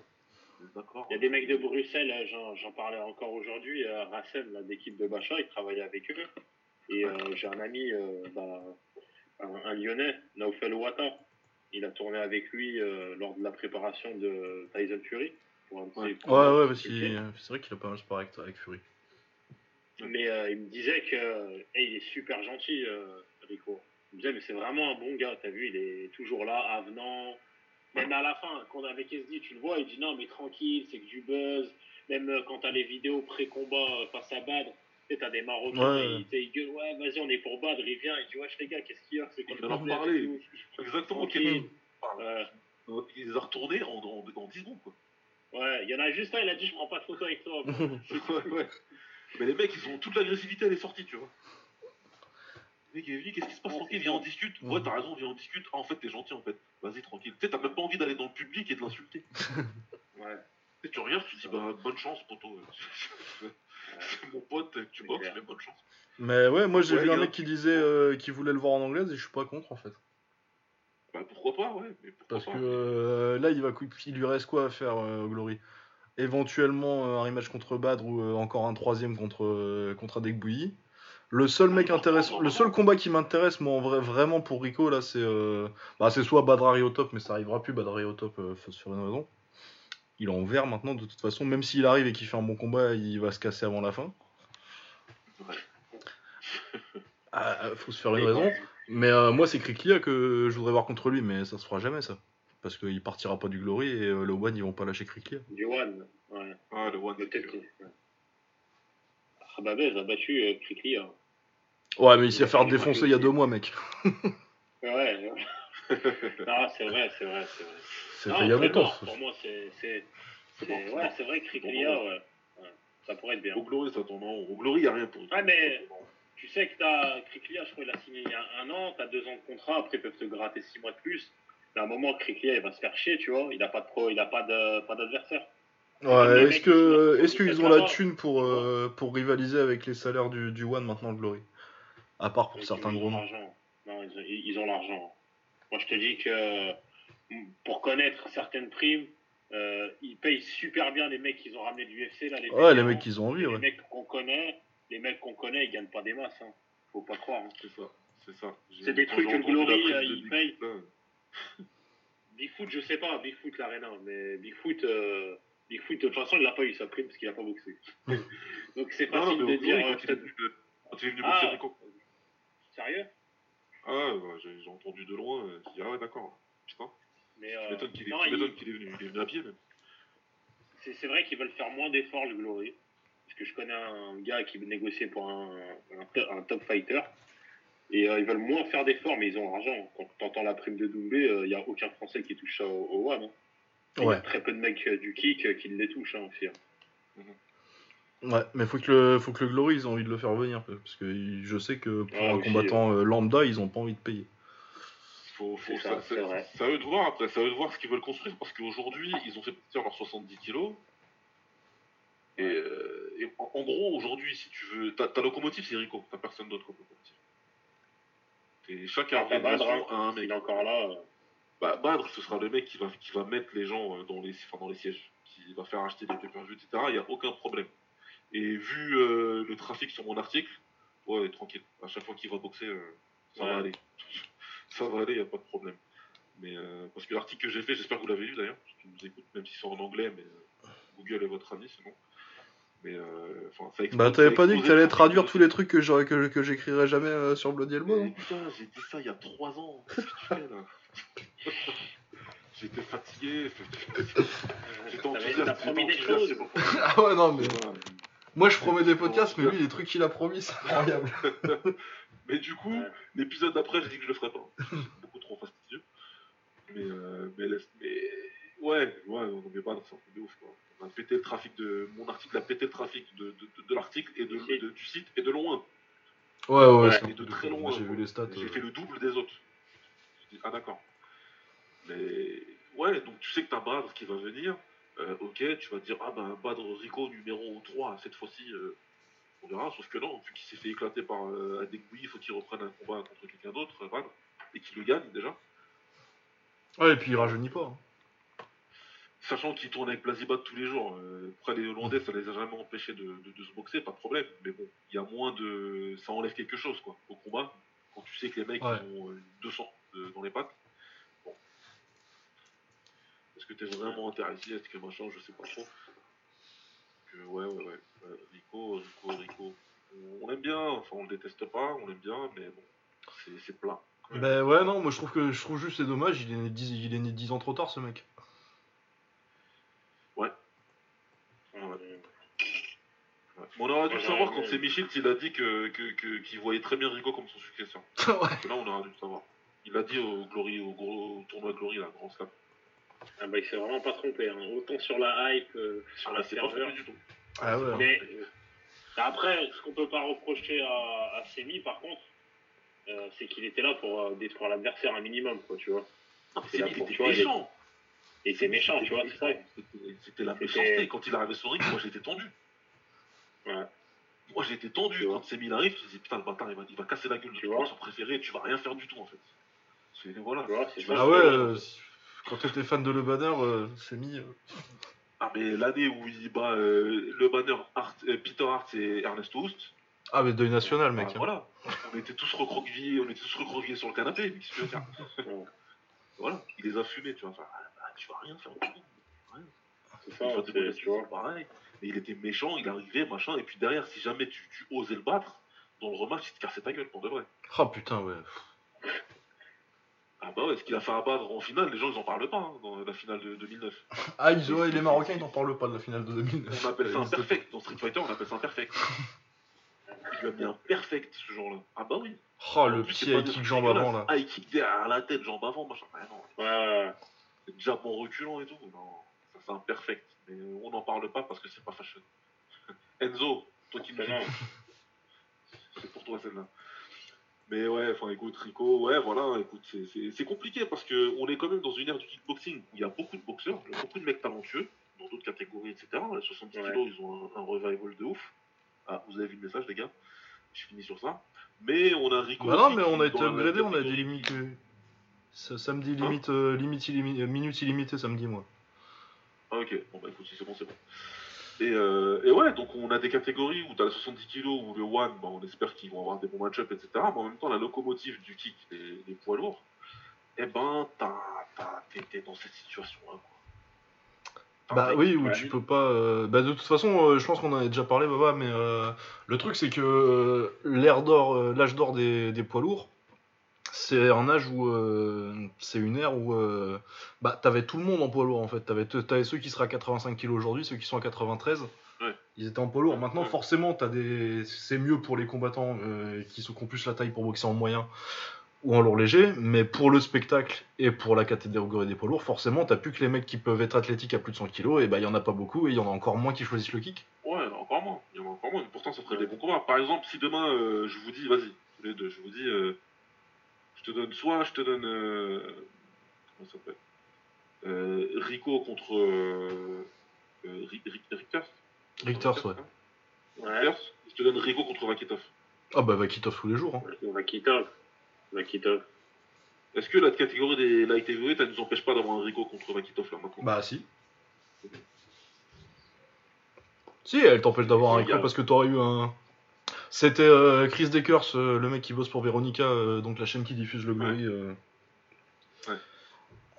Il y a des mecs de Bruxelles, j'en, parlais encore aujourd'hui, euh, Racem, là, d'équipe de Bacha, il travaillait avec eux. Et euh, j'ai un ami, euh, bah, un, un Lyonnais, Naufel Ouattara. Il a tourné avec lui euh, lors de la préparation de Tyson Fury. pour un Ouais. Ouais, ouais, parce qu'il c'est vrai qu'il a pas mal sparé avec, avec Fury. Mais euh, il me disait que hey, il est super gentil, euh, Rico. Il me disait, mais c'est vraiment un bon gars, t'as vu, il est toujours là, avenant. Même à la fin, quand on est avec SD, tu le vois, il dit non, mais tranquille, c'est que du buzz. Même quand t'as les vidéos pré-combat face à Badr, t'as des Marocains, Ouais. ils, gueulent, ouais, vas-y, on est pour Badr, il vient, il dit, wesh les gars, qu'est-ce qu'il y a? C'est le leur problème? parler. et. Exactement, quel- Ouais. Euh, Il les a retournés en, en, en 10 secondes quoi. Ouais, il y en a juste un, il a dit, je prends pas de photo avec toi. ouais, ouais. Mais les mecs, ils ont toute l'agressivité, elle est sortie, tu vois. Le mec il est venu, qu'est-ce qui se passe? Tranquille, viens on discute. Ouais, t'as raison, viens on discute. Ah, en fait, t'es gentil en fait. Vas-y, tranquille. Tu sais, t'as même pas envie d'aller dans le public et de l'insulter. Ouais. Tu sais, tu regardes, tu te dis, bah, bonne chance, poteau. Mon pote, tu boxes, mais bonne chance. Mais ouais, moi j'ai Ouais, vu un mec qui disait euh, qu'il voulait le voir en anglaise et je suis pas contre en fait. Bah, pourquoi pas, ouais. Mais pourquoi Parce pas. que euh, là, il, va, il lui reste quoi à faire euh, Glory? Éventuellement euh, un rematch contre Badr ou euh, encore un troisième contre, euh, contre Adek Bouilly. Le seul mec intéressant, le seul combat qui m'intéresse, moi en vrai, vraiment pour Rico là, c'est euh, bah, c'est soit Badrari au top, mais ça arrivera plus. Badrari au top, euh, faire une raison. Il est en vert maintenant de toute façon, même s'il arrive et qu'il fait un bon combat, il va se casser avant la fin. Ouais. Ah, faut se faire une raison. Mais euh, moi, c'est Kriklia que je voudrais voir contre lui, mais ça se fera jamais ça. Parce qu'il partira pas du Glory et euh, le One, ils vont pas lâcher Kriklia. Du One, ouais. Ah, le one. Le tête. Rababez a battu euh. Ouais, mais il s'est fait défoncer il y a deux mois, mec. Ouais, ouais. Non, c'est vrai, c'est vrai, c'est vrai. C'est Non, fait il y a longtemps. Pour moi, c'est. c'est- Ouais, bon. c'est vrai que bon ouais. ouais. Ça pourrait être bien. Au Glory, ça tourne en haut. Au Glory, y a rien pour Ouais, mais tu sais que t'as Kriklia, je crois qu'il a signé il y a un an, t'as deux ans de contrat, après ils peuvent te gratter six mois de plus. Mais à un moment, Kriklia, il va se faire chier, tu vois. Il a pas de pro, il a pas de pas d'adversaire. Ouais, est-ce mecs, que est-ce qu'ils ont la thune pour, euh, pour rivaliser avec les salaires du, du One maintenant, le Glory? À part pour Et certains ils gros ont noms. l'argent. Non, ils ont, ils- ils ont l'argent. Moi, je te dis que mm, pour connaître certaines primes, euh, ils payent super bien les mecs qu'ils ont ramenés du UFC. Là, les Ouais, les vétérans. mecs, ils ont ouais. Les mecs qu'on connaît, les mecs qu'on connaît, ils gagnent pas des masses. Hein. Faut pas croire. hein. C'est ça, c'est ça. C'est des trucs que Glory, euh, de il Bigfoot, paye. là, Bigfoot, je sais pas, Bigfoot l'Arena, mais Bigfoot, euh, Bigfoot, de toute façon, il n'a pas eu sa prime parce qu'il n'a pas boxé. Donc c'est Non, facile de dire. Glory, euh, quand il est peut-être- venu, euh, quand il est venu Ah. boxer Rico. Sérieux? Ah, ouais, j'ai j'ai entendu de loin. euh, J'ai dit, ah ouais, d'accord. Putain. Mais euh, m'étonnes qu'il est, non, il- venu. Il est venu à pied, même. c'est vrai qu'ils veulent faire moins d'efforts, le Glory. Parce que je connais un gars qui négociait pour un, un, to- un top fighter. Et euh, ils veulent moins faire d'efforts, mais ils ont l'argent. Quand tu entends la prime de Doumbé, il n'y a aucun Français qui touche ça au, au One. hein. Il y a très peu de mecs euh, du kick euh, qui les touchent hein, aussi. hein. Ouais, mais faut que le, faut que le Glory, ils ont envie de le faire venir. Parce que je sais que pour Ah, un combattant euh, lambda, ils ont pas envie de payer. Faut, faut, C'est ça, ça, c'est à eux de voir après, c'est à eux de voir ce qu'ils veulent construire parce qu'aujourd'hui, ils ont fait partir leurs 70 kilos. Et, euh, et en, en gros, aujourd'hui, si tu veux, ta, ta locomotive, c'est Rico, t'as personne d'autre comme locomotive. Et chaque Ah, organisation a un mec. Il est encore là. euh, Bah, Badr, ce sera le mec qui va, qui va mettre les gens euh, dans les, enfin, dans les sièges, qui va faire acheter des pay-per-view, etc. Il n'y a aucun problème. Et vu euh, le trafic sur mon article, ouais, tranquille. À chaque fois qu'il va boxer, euh, ça va aller. Ça va aller, il n'y a pas de problème. Mais euh, parce que l'article que j'ai fait, j'espère que vous l'avez lu d'ailleurs, parce qu'ils nous écoutent, même si c'est en anglais, mais euh, Google est votre ami sinon. Mais euh, enfin, ça expose- Bah, t'avais pas dit que t'allais traduire tous les trucs que j'aurais que, que j'écrirais jamais euh, sur Bloody Elbow, mais non putain, j'ai dit ça il y a 3 ans. Qu'est-ce que tu fais là? J'étais fatigué. J'étais T'avais- enthousiaste. T'as promis des choses. Ah ouais, non, mais. Moi, je promets des podcasts, mais lui, les trucs qu'il a promis, c'est incroyable. Mais du coup, l'épisode d'après, j'ai dit que je le ferais pas. C'est beaucoup trop fastidieux. Mais, euh, mais, laisse- mais ouais, ouais, on met pas dans c'est un truc de ouf. Quoi. On a pété le trafic de. Mon article a pété le trafic de, de, de, de l'article et de, de- du site et de loin. Ouais, ouais, Ouais, Et de très loin. J'ai vu les stats. J'ai euh. fait le double des autres. Je dis, ah d'accord. Mais ouais, donc tu sais que t'as Badr qui va venir. Euh, ok, tu vas te dire, ah ben Badr Rico numéro 3, cette fois-ci, euh, on verra. Sauf que non, vu qu'il s'est fait éclater par euh, Adegui, il faut qu'il reprenne un combat contre quelqu'un d'autre, euh, et qu'il le gagne déjà. Ouais, et puis il rajeunit pas. hein. Sachant qu'il tourne avec Blazibat tous les jours. Après, les Hollandais, ça les a jamais empêchés de, de- de se boxer, pas de problème. Mais bon, il y a moins de. Ça enlève quelque chose, quoi, au combat. Quand tu sais que les mecs Ouais. ont euh, 200 de- dans les pattes. Est-ce que t'es vraiment intéressé Est-ce que machin Je sais pas trop. Que, ouais, ouais, ouais. Euh, Rico, Rico, Rico. On, l'aime bien, enfin, on le déteste pas, on l'aime bien, mais bon, c'est- plat. Ben ouais, non, moi je trouve que je trouve juste c'est dommage, il est, né 10, il est né 10 ans trop tard ce mec. euh, Ouais. Mais on aurait dû savoir quand c'est Michel qu'il a dit que, que, que- qu'il voyait très bien Rico comme son successeur. ouais. Parce que là, on aurait dû le savoir. Il l'a dit au, Glory, au gros tournoi Glory, là, grand slam. Ah bah, il s'est vraiment pas trompé. hein. Autant sur la hype, euh, sur Ah, la c'est pas ferveur. trompé du tout. Ah ouais. Mais euh, après, ce qu'on peut pas reprocher à, à Semi, par contre, euh, c'est qu'il était là pour euh, détruire l'adversaire un minimum, quoi, tu vois. Mais C'est là pour toi, méchant. Et c'est méchant, tu vois, c'est. C'était- la méchanceté. Quand il arrivait sur ring, moi j'étais tendu. Ouais. Moi j'étais tendu. Tu. Quand Semi arrive, je me disais putain, le bâtard, il va, il va casser la gueule de Tu ton vois. son préféré, tu vas rien faire du tout en fait. C'est- Voilà. Tu vois, Tu Ah ouais, quand t'étais fan de Le Banner, euh, c'est mis. euh, Ah, mais l'année où il bat euh, le banner euh, Peter Hart et Ernesto Houst, Ah, mais deuil national, mec. bah, hein. voilà. On était tous recroquevillés, on était tous recroquevillés sur le canapé, mais tu veux faire. Voilà, il les a fumés, tu vois. Enfin, ah, bah, tu vas rien faire. C'est ça, tu vois. pareil. Mais il était méchant, il arrivait, machin, et puis derrière, si jamais tu, tu osais le battre, dans le rematch, il te cassait ta gueule pour de vrai. Oh putain, ouais. Ah bah ouais, ce qu'il a fait à battre en finale, les gens ils en parlent pas, hein, dans la finale de 2009. Ah, ils, ouais, les Marocains, ils n'en parlent pas de la finale de 2009. On appelle ça un perfect, dans Street Fighter on appelle ça un perfect. Il lui a mis un perfect ce jour-là. Ah bah oui. Oh, le pied high kick jambe avant, là. Ah, il kick derrière la tête, jambe avant, machin. Ah non, Ouais, ouais, ouais. c'est jab en reculant et tout. Non, ça c'est un perfect. Mais on n'en parle pas parce que c'est pas fashion. Enzo, toi qui me non. C'est pour toi celle-là. Mais ouais, enfin écoute, Rico, ouais, voilà, écoute, c'est- c'est c'est compliqué parce que on est quand même dans une ère du kickboxing où il y a beaucoup de boxeurs, il y a beaucoup de mecs talentueux, dans d'autres catégories, etc. Les 70 Ouais. kilos, ils ont un, un revival de ouf. Ah, vous avez vu le message, les gars? Je finis sur ça. Mais on a Rico. Bah non, mais on a été upgradé, on a des limites. euh, ça- Samedi, Hein? limite, euh, limite illimi- minute illimitée samedi, moi. Ah ok, bon bah écoute, si c'est bon, c'est bon. Et, euh, et ouais, donc on a des catégories où t'as les 70 kilos ou le one, bah, on espère qu'ils vont avoir des bons match-up, etc. Mais en même temps, la locomotive du kick, les poids lourds, eh ben, t'es dans cette situation-là. quoi. Bah oui, où Ouais. tu peux pas. euh, Bah de toute façon, euh, je pense qu'on en a déjà parlé, Baba, mais euh, le truc c'est que l'ère d'or, l'âge d'or des, des poids lourds, c'est un âge où euh, c'est une ère où euh, bah t'avais tout le monde en poids lourd en fait. T'avais, t'avais ceux qui seraient à 85 kg aujourd'hui, ceux qui sont à 93. Ouais. Ils étaient en poids lourd. Maintenant, Ouais. forcément, t'as des, c'est mieux pour les combattants euh, qui sont qui ont plus la taille pour boxer en moyen ou en lourd léger, mais pour le spectacle et pour la catégorie des poids lourds, forcément, t'as plus que les mecs qui peuvent être athlétiques à plus de 100 kg, et bah il y en a pas beaucoup, et il y en a encore moins qui choisissent le kick. Ouais, encore moins. Il y en a encore moins. Pourtant, ça ferait des bons combats. Par exemple, si demain, je vous dis, vas-y, les deux, je vous dis, te donne soit, je te donne. euh, comment ça s'appelle euh, Rico contre. Euh, euh, Ri- Ri- Richters Richters, ouais. Ouais. Je te donne Rico contre Vakitov. Ah bah Vakitov tous les jours. Hein. Vakitov. Vakitov. Est-ce que la catégorie des light heavyweight, elle nous empêche pas d'avoir un Rico contre Vakitov là maintenant? Bah si. Si, elle t'empêche d'avoir un écran parce que t'aurais eu un... C'était euh, Chris Dekers, euh, le mec qui bosse pour Veronica, euh, donc la chaîne qui diffuse le Glory euh, Ouais.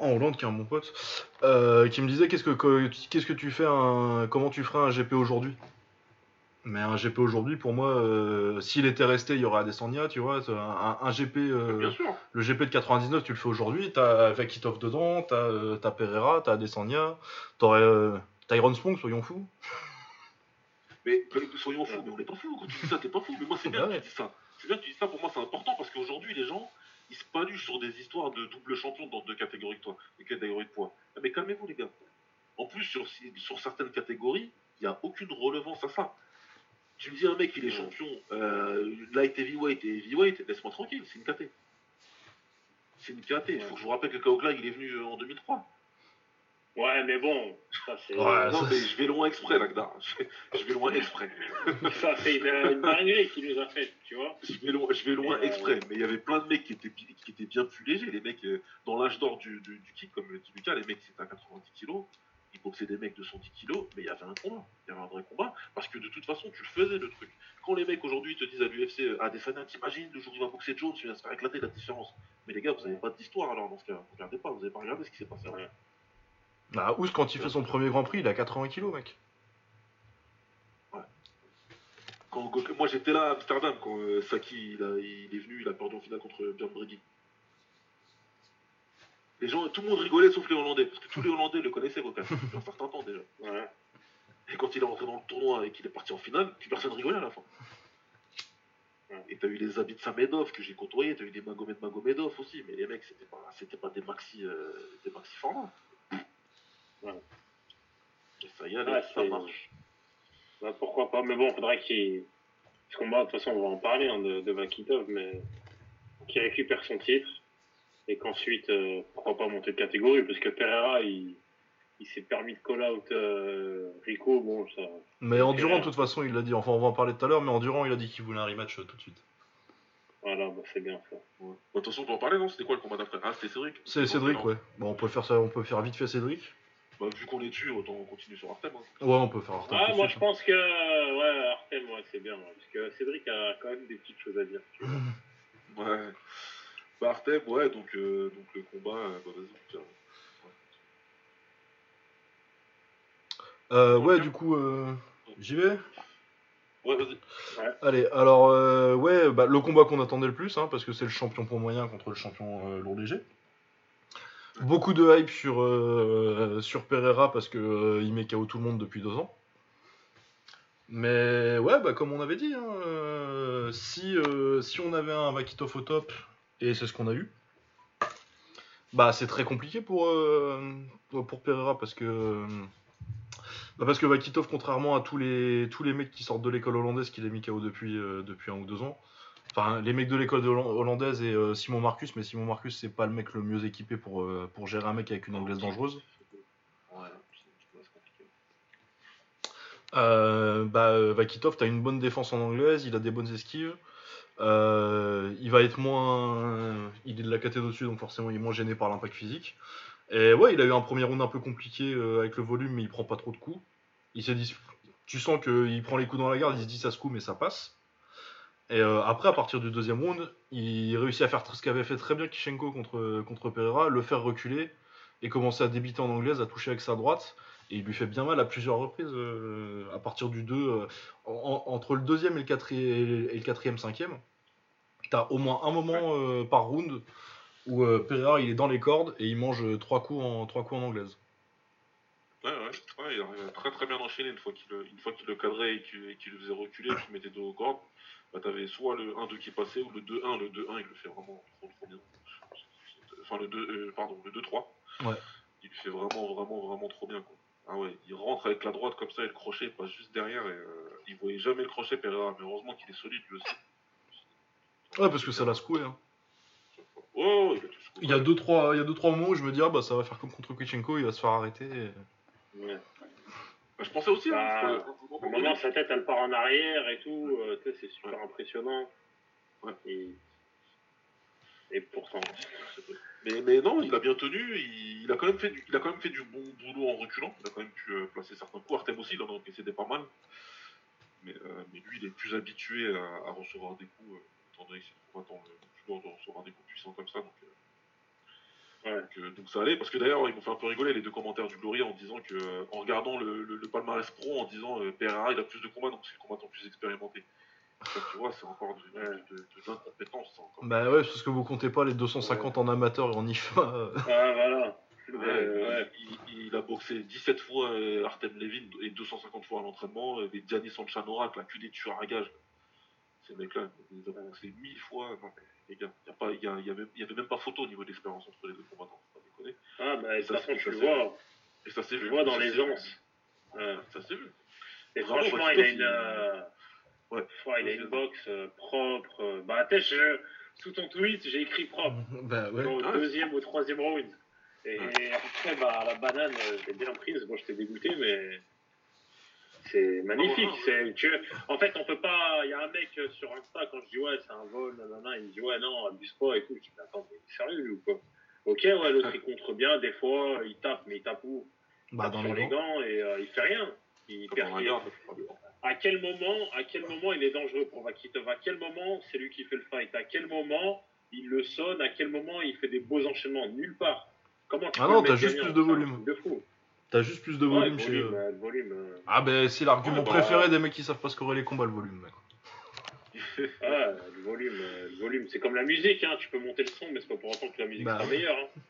en Hollande, qui est un bon pote, qui me disait qu'est-ce que que- qu'est-ce que tu fais, un, comment tu ferais un GP aujourd'hui? Mais un GP aujourd'hui, pour moi, s'il était resté, il y aurait Adesanya, tu vois, un, un GP, Bien sûr. le GP de 99, tu le fais aujourd'hui, t'as Vakitov dedans, t'as Pereira, t'as Adesanya, t'aurais euh, Tyron Spong, soyons fous. Mais que- soyons fous, mais on n'est pas fous. Quand tu dis ça, t'es pas fou. Mais moi, c'est bien Ouais. que tu dis ça. C'est bien que tu dis ça. Pour moi, c'est important parce qu'aujourd'hui, les gens, ils se paluchent sur des histoires de double champion dans deux catégories que toi, deux catégories de poids. Ah, Mais calmez-vous, les gars. En plus, sur, sur certaines catégories, il n'y a aucune relevance à ça. Tu me dis un mec, il est champion euh, light heavyweight et heavyweight, laisse-moi tranquille, c'est une KT. C'est une KT. Il faut que je vous rappelle que Kaokla, il est venu euh, en 2003. Ouais, mais bon, ça c'est. Ouais. non, ça, mais je vais loin exprès, Lagda. Je vais, loin exprès. Ça c'est une, une dinguerie qu'il nous a faite, tu vois. Je vais loin, je vais loin euh, exprès, mais il y avait plein de mecs qui étaient, qui étaient bien plus légers. Les mecs, euh, dans l'âge d'or du, du, du kick, comme le dit Lucas, les mecs qui étaient à 90 kilos, ils boxaient des mecs de 110 kilos, mais il y avait un combat. Il y avait un vrai combat, parce que de toute façon, tu faisais le truc. Quand les mecs aujourd'hui te disent à l'UFC, euh, ah, des fans, t'imagines, le jour où il va boxer Jones, il va se faire éclater la différence. Mais les gars, vous n'avez pas d'histoire alors dans ce cas. Regardez pas, vous n'avez pas regardé ce qui s'est passé. Ouais. Bah, Ous, quand il fait son premier Grand Prix, il a 80 kilos, mec. Quand- moi j'étais là à Amsterdam quand euh, Saki il, est venu, il a perdu en finale contre Björn Brigi. Les gens, tout le monde rigolait sauf les Hollandais, parce que tous les Hollandais le connaissaient Gokan, depuis un certain temps déjà. Ouais. Et quand il est rentré dans le tournoi et qu'il est parti en finale, plus personne rigolait à la fin. Ouais. Et t'as eu les habits de Samedov que j'ai côtoyé, t'as eu des Magomed Magomedov aussi, mais les mecs c'était pas, des maxi, euh, maxi formats. Ouais. Et ça y est, Ouais, ça marche. Bah, pourquoi pas, mais bon, faudrait qu'il. Ce combat, de toute façon, on va en parler hein, de, de Vakitov, mais qu'il récupère son titre et qu'ensuite, euh, pourquoi pas monter de catégorie, parce que Pereira, il, il s'est permis de call-out euh, Rico, bon, ça. Mais Endurant, de toute façon, il l'a dit. Enfin, on va en parler tout à l'heure, mais Endurant, il a dit qu'il voulait un rematch euh, tout de suite. Voilà, bah, c'est bien ça. Ouais. Bah, De toute façon, on peut en parler, non? C'était quoi le combat d'après? Ah, c'était Cédric C'est Cédric, ouais. Bon, on peut faire ça, on peut faire vite fait Cédric. Bah, vu qu'on est dessus, autant continuer sur Artem. Hein. Ouais, on peut faire Artem Ah, moi, suite, je pense que, ouais, Artem, ouais, c'est bien, ouais, parce que Cédric a quand même des petites choses à dire. tu vois. Ouais. Bah, Artem, ouais, donc, euh, donc le combat, euh, bah, vas-y, tiens. Euh, ouais, du coup, euh, j'y vais? Ouais, vas-y. Allez, alors, euh, ouais, bah, le combat qu'on attendait le plus, hein, parce que c'est le champion pour moyen contre le champion euh, lourd léger. Beaucoup de hype sur, euh, Pereira parce que euh, il met KO tout le monde depuis deux ans. Mais ouais, bah, comme on avait dit, hein, euh, si, on avait un Vakitov au top, et c'est ce qu'on a eu, bah c'est très compliqué pour, Pereira parce que. Bah parce que Vakitov, contrairement à tous les, tous les mecs qui sortent de l'école hollandaise qu'il a mis KO depuis, depuis un ou deux ans, enfin les mecs de l'école hollandaise et euh, Simon Marcus, mais Simon Marcus c'est pas le mec le mieux équipé pour, euh, pour gérer un mec avec une anglaise dangereuse. Ouais. Euh, bah, Vakitov, t'as une bonne défense en anglaise, il a des bonnes esquives. Il va être moins. Il est de la catégorie dessus, donc forcément il est moins gêné par l'impact physique. Et ouais, il a eu un premier round un peu compliqué avec le volume, mais il prend pas trop de coups. Il s'est dit, tu sens qu'il prend les coups dans la garde, il se dit ça se coupe, mais ça passe. Et euh, après, à partir du deuxième round, il réussit à faire ce qu'avait fait très bien Kishenko contre, contre Pereira, le faire reculer et commencer à débiter en anglaise, à toucher avec sa droite. Et il lui fait bien mal à plusieurs reprises euh, à partir du 2. euh, en- entre le deuxième et le quatrième, et le quatrième, cinquième, t'as au moins un moment par round où Pereira il est dans les cordes et il mange trois coups en, trois coups en anglaise. Ouais, ouais, ouais, il à très très bien enchaîner une fois qu'il le, cadrait et qu'il et le faisait reculer, qu'il mettait dos aux cordes. Bah, t'avais soit le 1-2 qui passait ou le 2-1. Le 2-1, il le fait vraiment trop trop bien. Enfin, le 2, euh, pardon, le 2-3. Ouais. Il le fait vraiment, vraiment, vraiment trop bien, quoi. Ah ouais, il rentre avec la droite comme ça et le crochet il passe juste derrière et euh, il voyait jamais le crochet Pereira, mais heureusement qu'il est solide lui aussi. Ouais, parce que ça l'a secoué. hein. Oh, il a tout secoué. Il y a deux trois, il y a deux trois moments où je me dis ah bah ça va faire comme contre Kuchenko, il va se faire arrêter. et- Ouais. Bah, je pensais aussi, Bah, hein, parce que- Au moment, sa tête, elle part en arrière et tout. euh, c'est super impressionnant. Ouais. Et, et pourtant. Mais, mais non, il a bien tenu, il, il a quand même fait du, il a quand même fait du bon boulot en reculant, il a quand même pu euh, placer certains coups. Artem aussi, il en a encaissé des pas mal. Mais, euh, mais lui, il est plus habitué à, à recevoir des coups, étant donné que c'est le combattant le plus lourd de recevoir des coups puissants comme ça. Donc, Ouais. donc, euh, donc ça allait, parce que d'ailleurs, ils m'ont fait un peu rigoler les deux commentaires du Glory en disant que, euh, en regardant le, le, le palmarès pro, en disant euh, Pereira, il a plus de combats, donc c'est le combattant plus expérimenté. Tu vois, c'est encore de, de, de, de l'incompétence, ça, encore. Bah ouais, parce que vous comptez pas les 250 en amateur et en IFA. euh. Ah, voilà. Ouais, Euh, il, il a boxé 17 fois euh, Artem Levin et 250 fois à l'entraînement. Des Gianni Sanchanorak, là, que des tueurs à gages. Ces mecs-là, ils ont boxé 1000 fois. Non, mais les gars, il y, a pas- il y, a- y avait, y avait même pas photo au niveau d'expérience entre les deux combattants. faut Pas déconner. Ah, bah, de toute Ça, façon, ça, tu vois. Et ça s'est Tu vu. le vois dans. Ouais. Ça s'est vu. Et franchement, il a une. euh, Ouais. foi, il a une boxe euh, propre. Bah, je- sous ton tweet, j'ai écrit propre. bah ouais. au Ah, deuxième ou troisième round. Et Ouais. après, bah, la banane, euh, je l'ai bien prise. Bon, j'étais dégoûté, mais c'est magnifique. Ah, ouais, c'est tu- En fait, on peut pas. Il y a un mec sur Insta, quand je dis ouais, c'est un vol, nanana, il me dit ouais, non, abuse pas et tout. Je dis, mais attends, mais sérieux lui ou quoi? Ok, ouais, l'autre il contre bien, des fois, il tape, mais il tape où? Il Bah tape dans sur les gants. gants et euh, il fait rien. Il perd rien. À quel moment, à quel moment il est dangereux pour Vakitov? À quel moment c'est lui qui fait le fight? À quel moment il le sonne? À quel moment il fait des beaux enchaînements? Nulle part. Comment tu Ah non, t'as juste plus de volume. De fou? T'as juste plus de Ouais, volume chez volume, eux. euh, le volume, euh, Ah bah c'est l'argument Ouais, bah, préféré des mecs qui savent pas scorer les combats, le volume. mec. ah, le volume, euh, le volume. C'est comme la musique, hein. tu peux monter le son, mais c'est pas pour autant que la musique Bah, sera meilleure. Hein.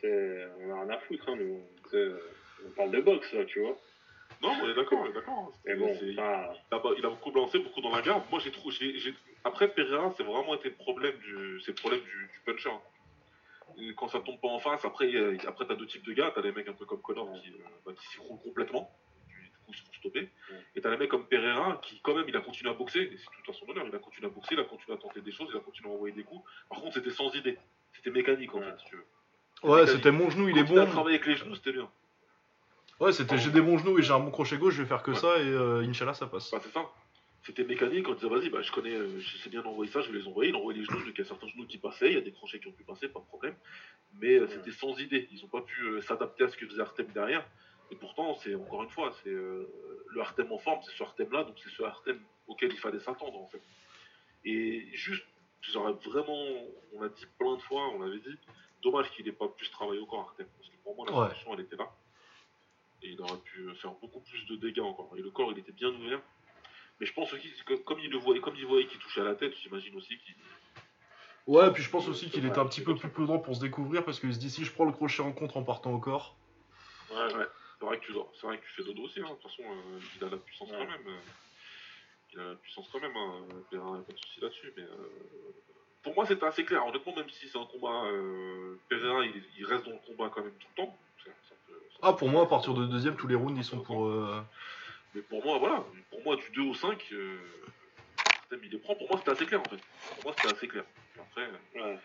C'est- On a rien à foutre, hein, nous. On parle de boxe, là, tu vois. Non, on est d'accord, on est d'accord. Mais bon, Il a, beaucoup lancé, beaucoup dans la garde. Moi, j'ai trouvé. j'ai- j'ai- Après, Pereira, c'est vraiment été le problème du, c'est le problème du, du puncher. Quand ça tombe pas en face, après, euh, après t'as deux types de gars. T'as des mecs un peu comme Connor qui, euh, bah, qui s'écroulent complètement. Du du coup, ils se font stopper. Et t'as des mecs comme Pereira qui, quand même, il a continué à boxer. Et c'est tout à son honneur. Il a continué à boxer, il a continué à tenter des choses, il a continué à envoyer des coups. Par contre, c'était sans idée. C'était mécanique, en Ouais. fait, si tu veux. Ouais, c'était mon genou, il est Quand à bon. travailler avec les genoux, c'était bien. Ouais, c'était j'ai des bons genoux et j'ai un bon crochet gauche, je vais faire que Ouais. ça et euh, Inch'Allah ça passe. Bah, c'est ça. C'était mécanique, on disait vas-y, bah, je connais, euh, je sais bien envoyer ça, je vais les envoyer. Il envoyait les genoux, donc il y a certains genoux qui passaient, il y a des crochets qui ont pu passer, pas de problème. Mais euh, c'était sans idée, ils n'ont pas pu euh, s'adapter à ce que faisait Artem derrière. Et pourtant, c'est encore une fois, c'est euh, le Artem en forme, c'est ce Artem-là, donc c'est ce Artem auquel il fallait s'attendre en fait. Et juste, j'aurais vraiment, on l'a dit plein de fois, on l'avait dit, dommage qu'il n'ait pas plus travaillé au corps Artem, parce que pour moi la Ouais. solution elle était là. Et il aurait pu faire beaucoup plus de dégâts encore. Et le corps il était bien ouvert. Mais je pense aussi que comme il le voyait, comme il voyait qu'il touchait à la tête, j'imagine aussi qu'il. Ouais, puis je pense aussi qu'il était un petit peu plus prudent pour se découvrir parce qu'il se dit si je prends le crochet en contre en partant au corps. Ouais, ouais. C'est vrai que tu dois. C'est vrai que tu fais dodo aussi, hein. De toute façon, euh, il a la puissance Ouais. quand même. euh. Il a la puissance quand même, hein. Pereira, y a pas de souci là-dessus. Mais euh, pour moi, c'était assez clair. Honnêtement, même si c'est un combat, euh, Pereira, il, il reste dans le combat quand même tout le temps. Ça- ça peut- ça Ah, pour moi, à partir de deuxième, tous les rounds ils sont pour. Mais pour moi, voilà. Pour moi, du 2 au 5, euh, il les prend. Pour moi, c'était assez clair en fait. Pour moi, c'était assez clair. Après, ouais.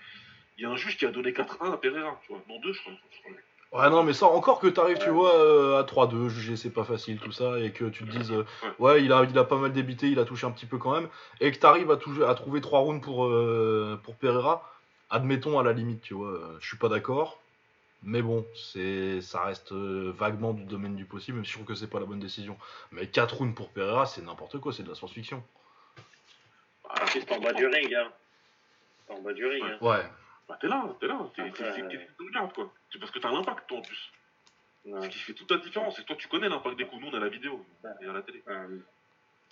il y a un juge qui a donné 4-1 à Pereira, tu vois. Non, 2, je crois. je crois. Ouais, non, mais ça, encore que t'arrives, tu vois, euh, à 3-2, juger c'est pas facile, tout ça, et que tu te dises, euh, ouais, il a, il a pas mal débité, il a touché un petit peu quand même, et que t'arrives à, tou- à trouver 3 rounds pour, euh, pour Pereira, admettons à la limite, tu vois, euh, je suis pas d'accord, mais bon, c'est ça reste euh, vaguement du domaine du possible, même si je trouve que c'est pas la bonne décision. Mais 4 rounds pour Pereira, c'est n'importe quoi, c'est de la science-fiction. Ah, C'est en bas du ring, hein. C'est en bas du ring, Ouais. hein. Ouais. Bah, t'es là, t'es là. T'es Après, t'es- t'es- euh, t'es- garde, quoi. C'est parce que t'as l'impact, toi, en plus. Ce qui fait toute la différence. Et toi, tu connais l'impact des coups. Nous, on a la vidéo et à la télé. Euh,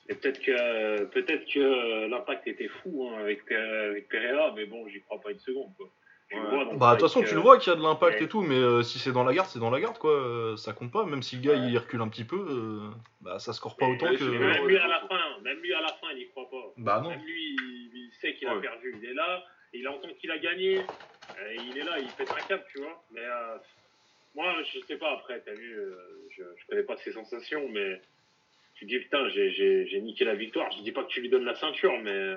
et peut-être que peut-être que l'impact était fou hein, avec, avec Pereira, mais bon, j'y crois pas une seconde. Quoi. Tu le vois, bah de toute façon, tu le vois qu'il y a de l'impact et tout, mais euh, si c'est dans la garde, c'est dans la garde quoi. Euh, ça compte pas. Même si le gars il recule un petit peu, euh, bah ça score pas autant que. Même lui à la fin, même lui à la fin, il y croit pas. Bah non. Même lui, il, sait qu'il a perdu. Il est là, il entend qu'il a gagné. il est là, il fait un cap, tu vois. Mais moi, je sais pas après. T'as vu, je, je connais pas ses sensations, mais tu dis putain, j'ai niqué la victoire. Je dis pas que tu lui donnes la ceinture, mais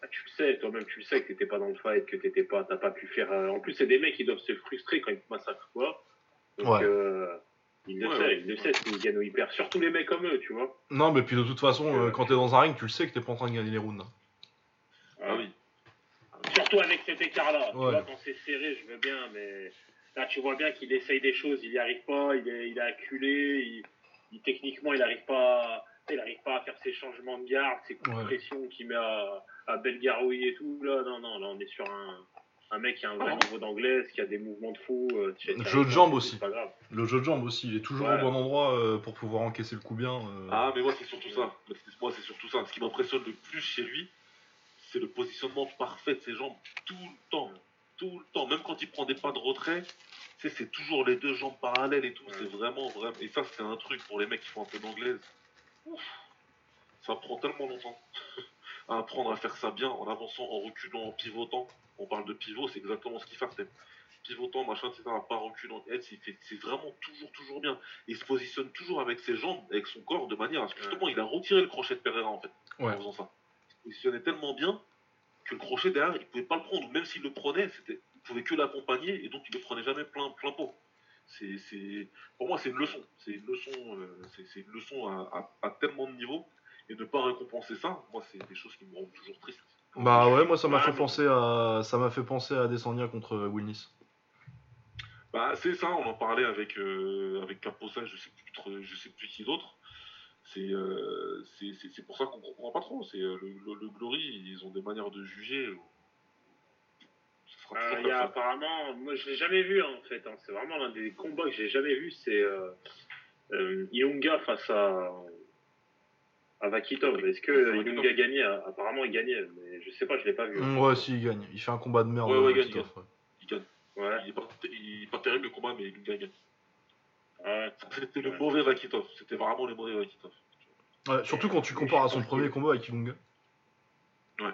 bah, tu le sais, toi-même tu le sais que t'étais pas dans le fight, que t'étais pas, t'as pas pu faire. Euh, en plus, c'est des mecs qui doivent se frustrer quand ils massacrent quoi. Donc, euh, ils le savent, ils le savent s'ils gagnent ou ils perdent. Surtout les mecs comme eux, tu vois. Non, mais puis de toute façon, euh, quand t'es dans un ring, tu le sais que t'es pas en train de gagner les rounds. Ah oui. Surtout avec cet écart-là. Tu vois, quand c'est serré, je veux bien, mais là, tu vois bien qu'il essaye des choses, il y arrive pas, il est, il est acculé, il, techniquement, il arrive pas, il arrive pas à faire ses changements de garde, ses coups de pression qu'il met à à Belgaroui et tout. Là, non, non, là, on est sur un, un mec qui a un vrai niveau d'anglais, qui a des mouvements de fou. Euh, le jeu de jambes aussi. Le jeu de jambes aussi, il est toujours au bon endroit euh, pour pouvoir encaisser le coup bien. Euh. Ah, mais moi, c'est surtout ça. Moi, c'est surtout ça. Ce qui m'impressionne le plus chez lui, c'est le positionnement parfait de ses jambes tout le temps. Tout le temps. Même quand il prend des pas de retrait, c'est toujours les deux jambes parallèles et tout. C'est vraiment, vraiment. Et ça, c'est un truc pour les mecs qui font un peu d'anglaise. Ça prend tellement longtemps. à apprendre à faire ça bien en avançant, en reculant, en pivotant. On parle de pivot, c'est exactement ce qu'il fait. Pivotant, machin, etc. Pas reculant. C'est vraiment toujours, toujours bien. Il se positionne toujours avec ses jambes, avec son corps, de manière à ce que justement, il a retiré le crochet de Pereira en fait, en faisant ça. Il se positionnait tellement bien que le crochet derrière, il pouvait pas le prendre. Même s'il le prenait, c'était, il pouvait que l'accompagner et donc il le prenait jamais plein, plein pot. C'est, pour moi, c'est une leçon. C'est une leçon, euh, c'est, une leçon à tellement de niveaux et ne pas récompenser ça, moi, c'est des choses qui me rendent toujours triste. Bah ouais, moi, ça m'a fait penser à ça m'a fait penser à Descendia contre Wilnis. Bah c'est ça, on en parlait avec euh, avec Caposa, je sais plus je sais plus qui d'autre. Euh, c'est c'est pour ça qu'on comprend pas trop. C'est euh, le, Glory, ils ont des manières de juger. Il y a apparemment, moi je l'ai jamais vu en fait. Hein. C'est vraiment l'un des combats que j'ai jamais vu. C'est Yunga face à à Vakitov. Est-ce que Young a gagné Apparemment, il gagnait, mais je sais pas, je l'ai pas vu. Mm, ouais, si, il gagne. Il fait un combat de merde. Ouais, ouais, il gagne. Il gagne. Ouais. Il, est pas, il est pas terrible le combat, mais il gagne. Ouais. C'était le mauvais Vakitov. C'était vraiment le mauvais Vakitov. Ouais, surtout quand tu compares à son premier combat avec Ilunga. Ouais.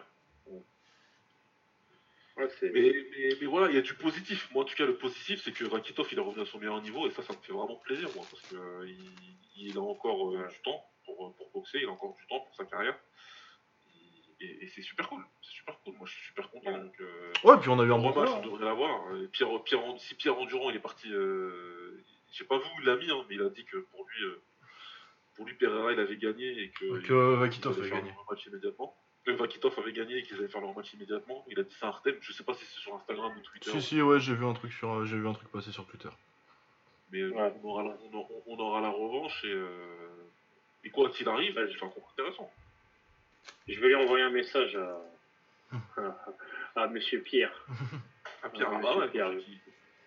Ouais, mais, mais, mais, voilà, il y a du positif. Moi, en tout cas, le positif, c'est que Vakitov, il est revenu à son meilleur niveau, et ça, ça me fait vraiment plaisir, moi, parce qu'il euh, il a encore euh, du temps pour, pour, boxer, il a encore du temps pour sa carrière. Et, c'est super cool, c'est super cool. Moi, je suis super content. Donc, euh, ouais, puis on a eu un bon match, on devrait l'avoir. Pierre, Pierre, si Pierre Endurant, il est parti, euh, je sais pas vous, il l'a mis, hein, mais il a dit que pour lui, euh, pour lui, Pereira, il avait gagné et que, que Vakitov avait gagné. Match immédiatement. Que Vakitov avait gagné et qu'ils allaient faire leur match immédiatement. Il a dit ça à Artem. Je sais pas si c'est sur Instagram ou Twitter. Si, si, ouais, j'ai vu un truc sur, j'ai vu un truc passer sur Twitter. Mais euh, on, aura la, on, aura la, revanche et, euh, et quoi qu'il arrive, j'ai fait un combat intéressant. Je vais lui envoyer un message à, à, Monsieur Pierre. à Pierre, ah, bah ouais, Pierre. Qui,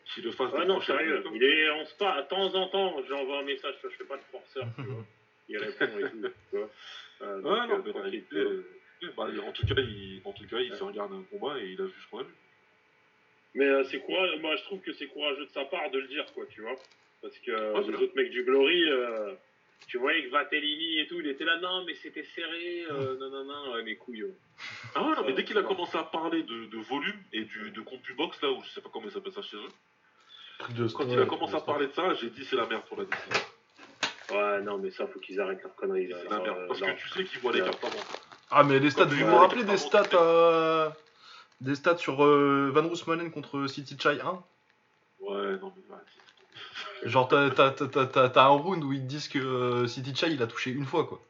qui, le fasse. Ah non, sérieux. Il est, on se parle, de temps en temps, j'envoie un message, je fais pas de forceur, tu vois. Il répond et tout, tu vois. Euh, ouais, non, mais euh, bah, en tout cas, il, en tout cas, il se regarde un combat et il a vu ce qu'on a vu. Mais euh, c'est courageux, moi je trouve que c'est courageux de sa part de le dire, quoi, tu vois. Parce que les autres mecs du Glory, tu voyais que Vatellini et tout, il était là, non, mais c'était serré, euh, non, non, non, ouais, mes couilles. Ah ouais, non, mais dès qu'il a commencé à parler de, de volume et du, de CompuBox, là, où je sais pas comment ils s'appelle ça chez eux, quand il a commencé à parler de ça, j'ai dit c'est la merde pour la décision. Ouais, non, mais ça, faut qu'ils arrêtent leur connerie. C'est la merde, parce que tu sais qu'ils voient les cartes avant. Ah, mais les stats, vous me rappelez des stats, euh, des stats sur euh, Van Roosmalen contre City Chai 1 Ouais, non, mais Genre, t'as un round où ils te disent que euh, City Chai il a touché une fois, quoi.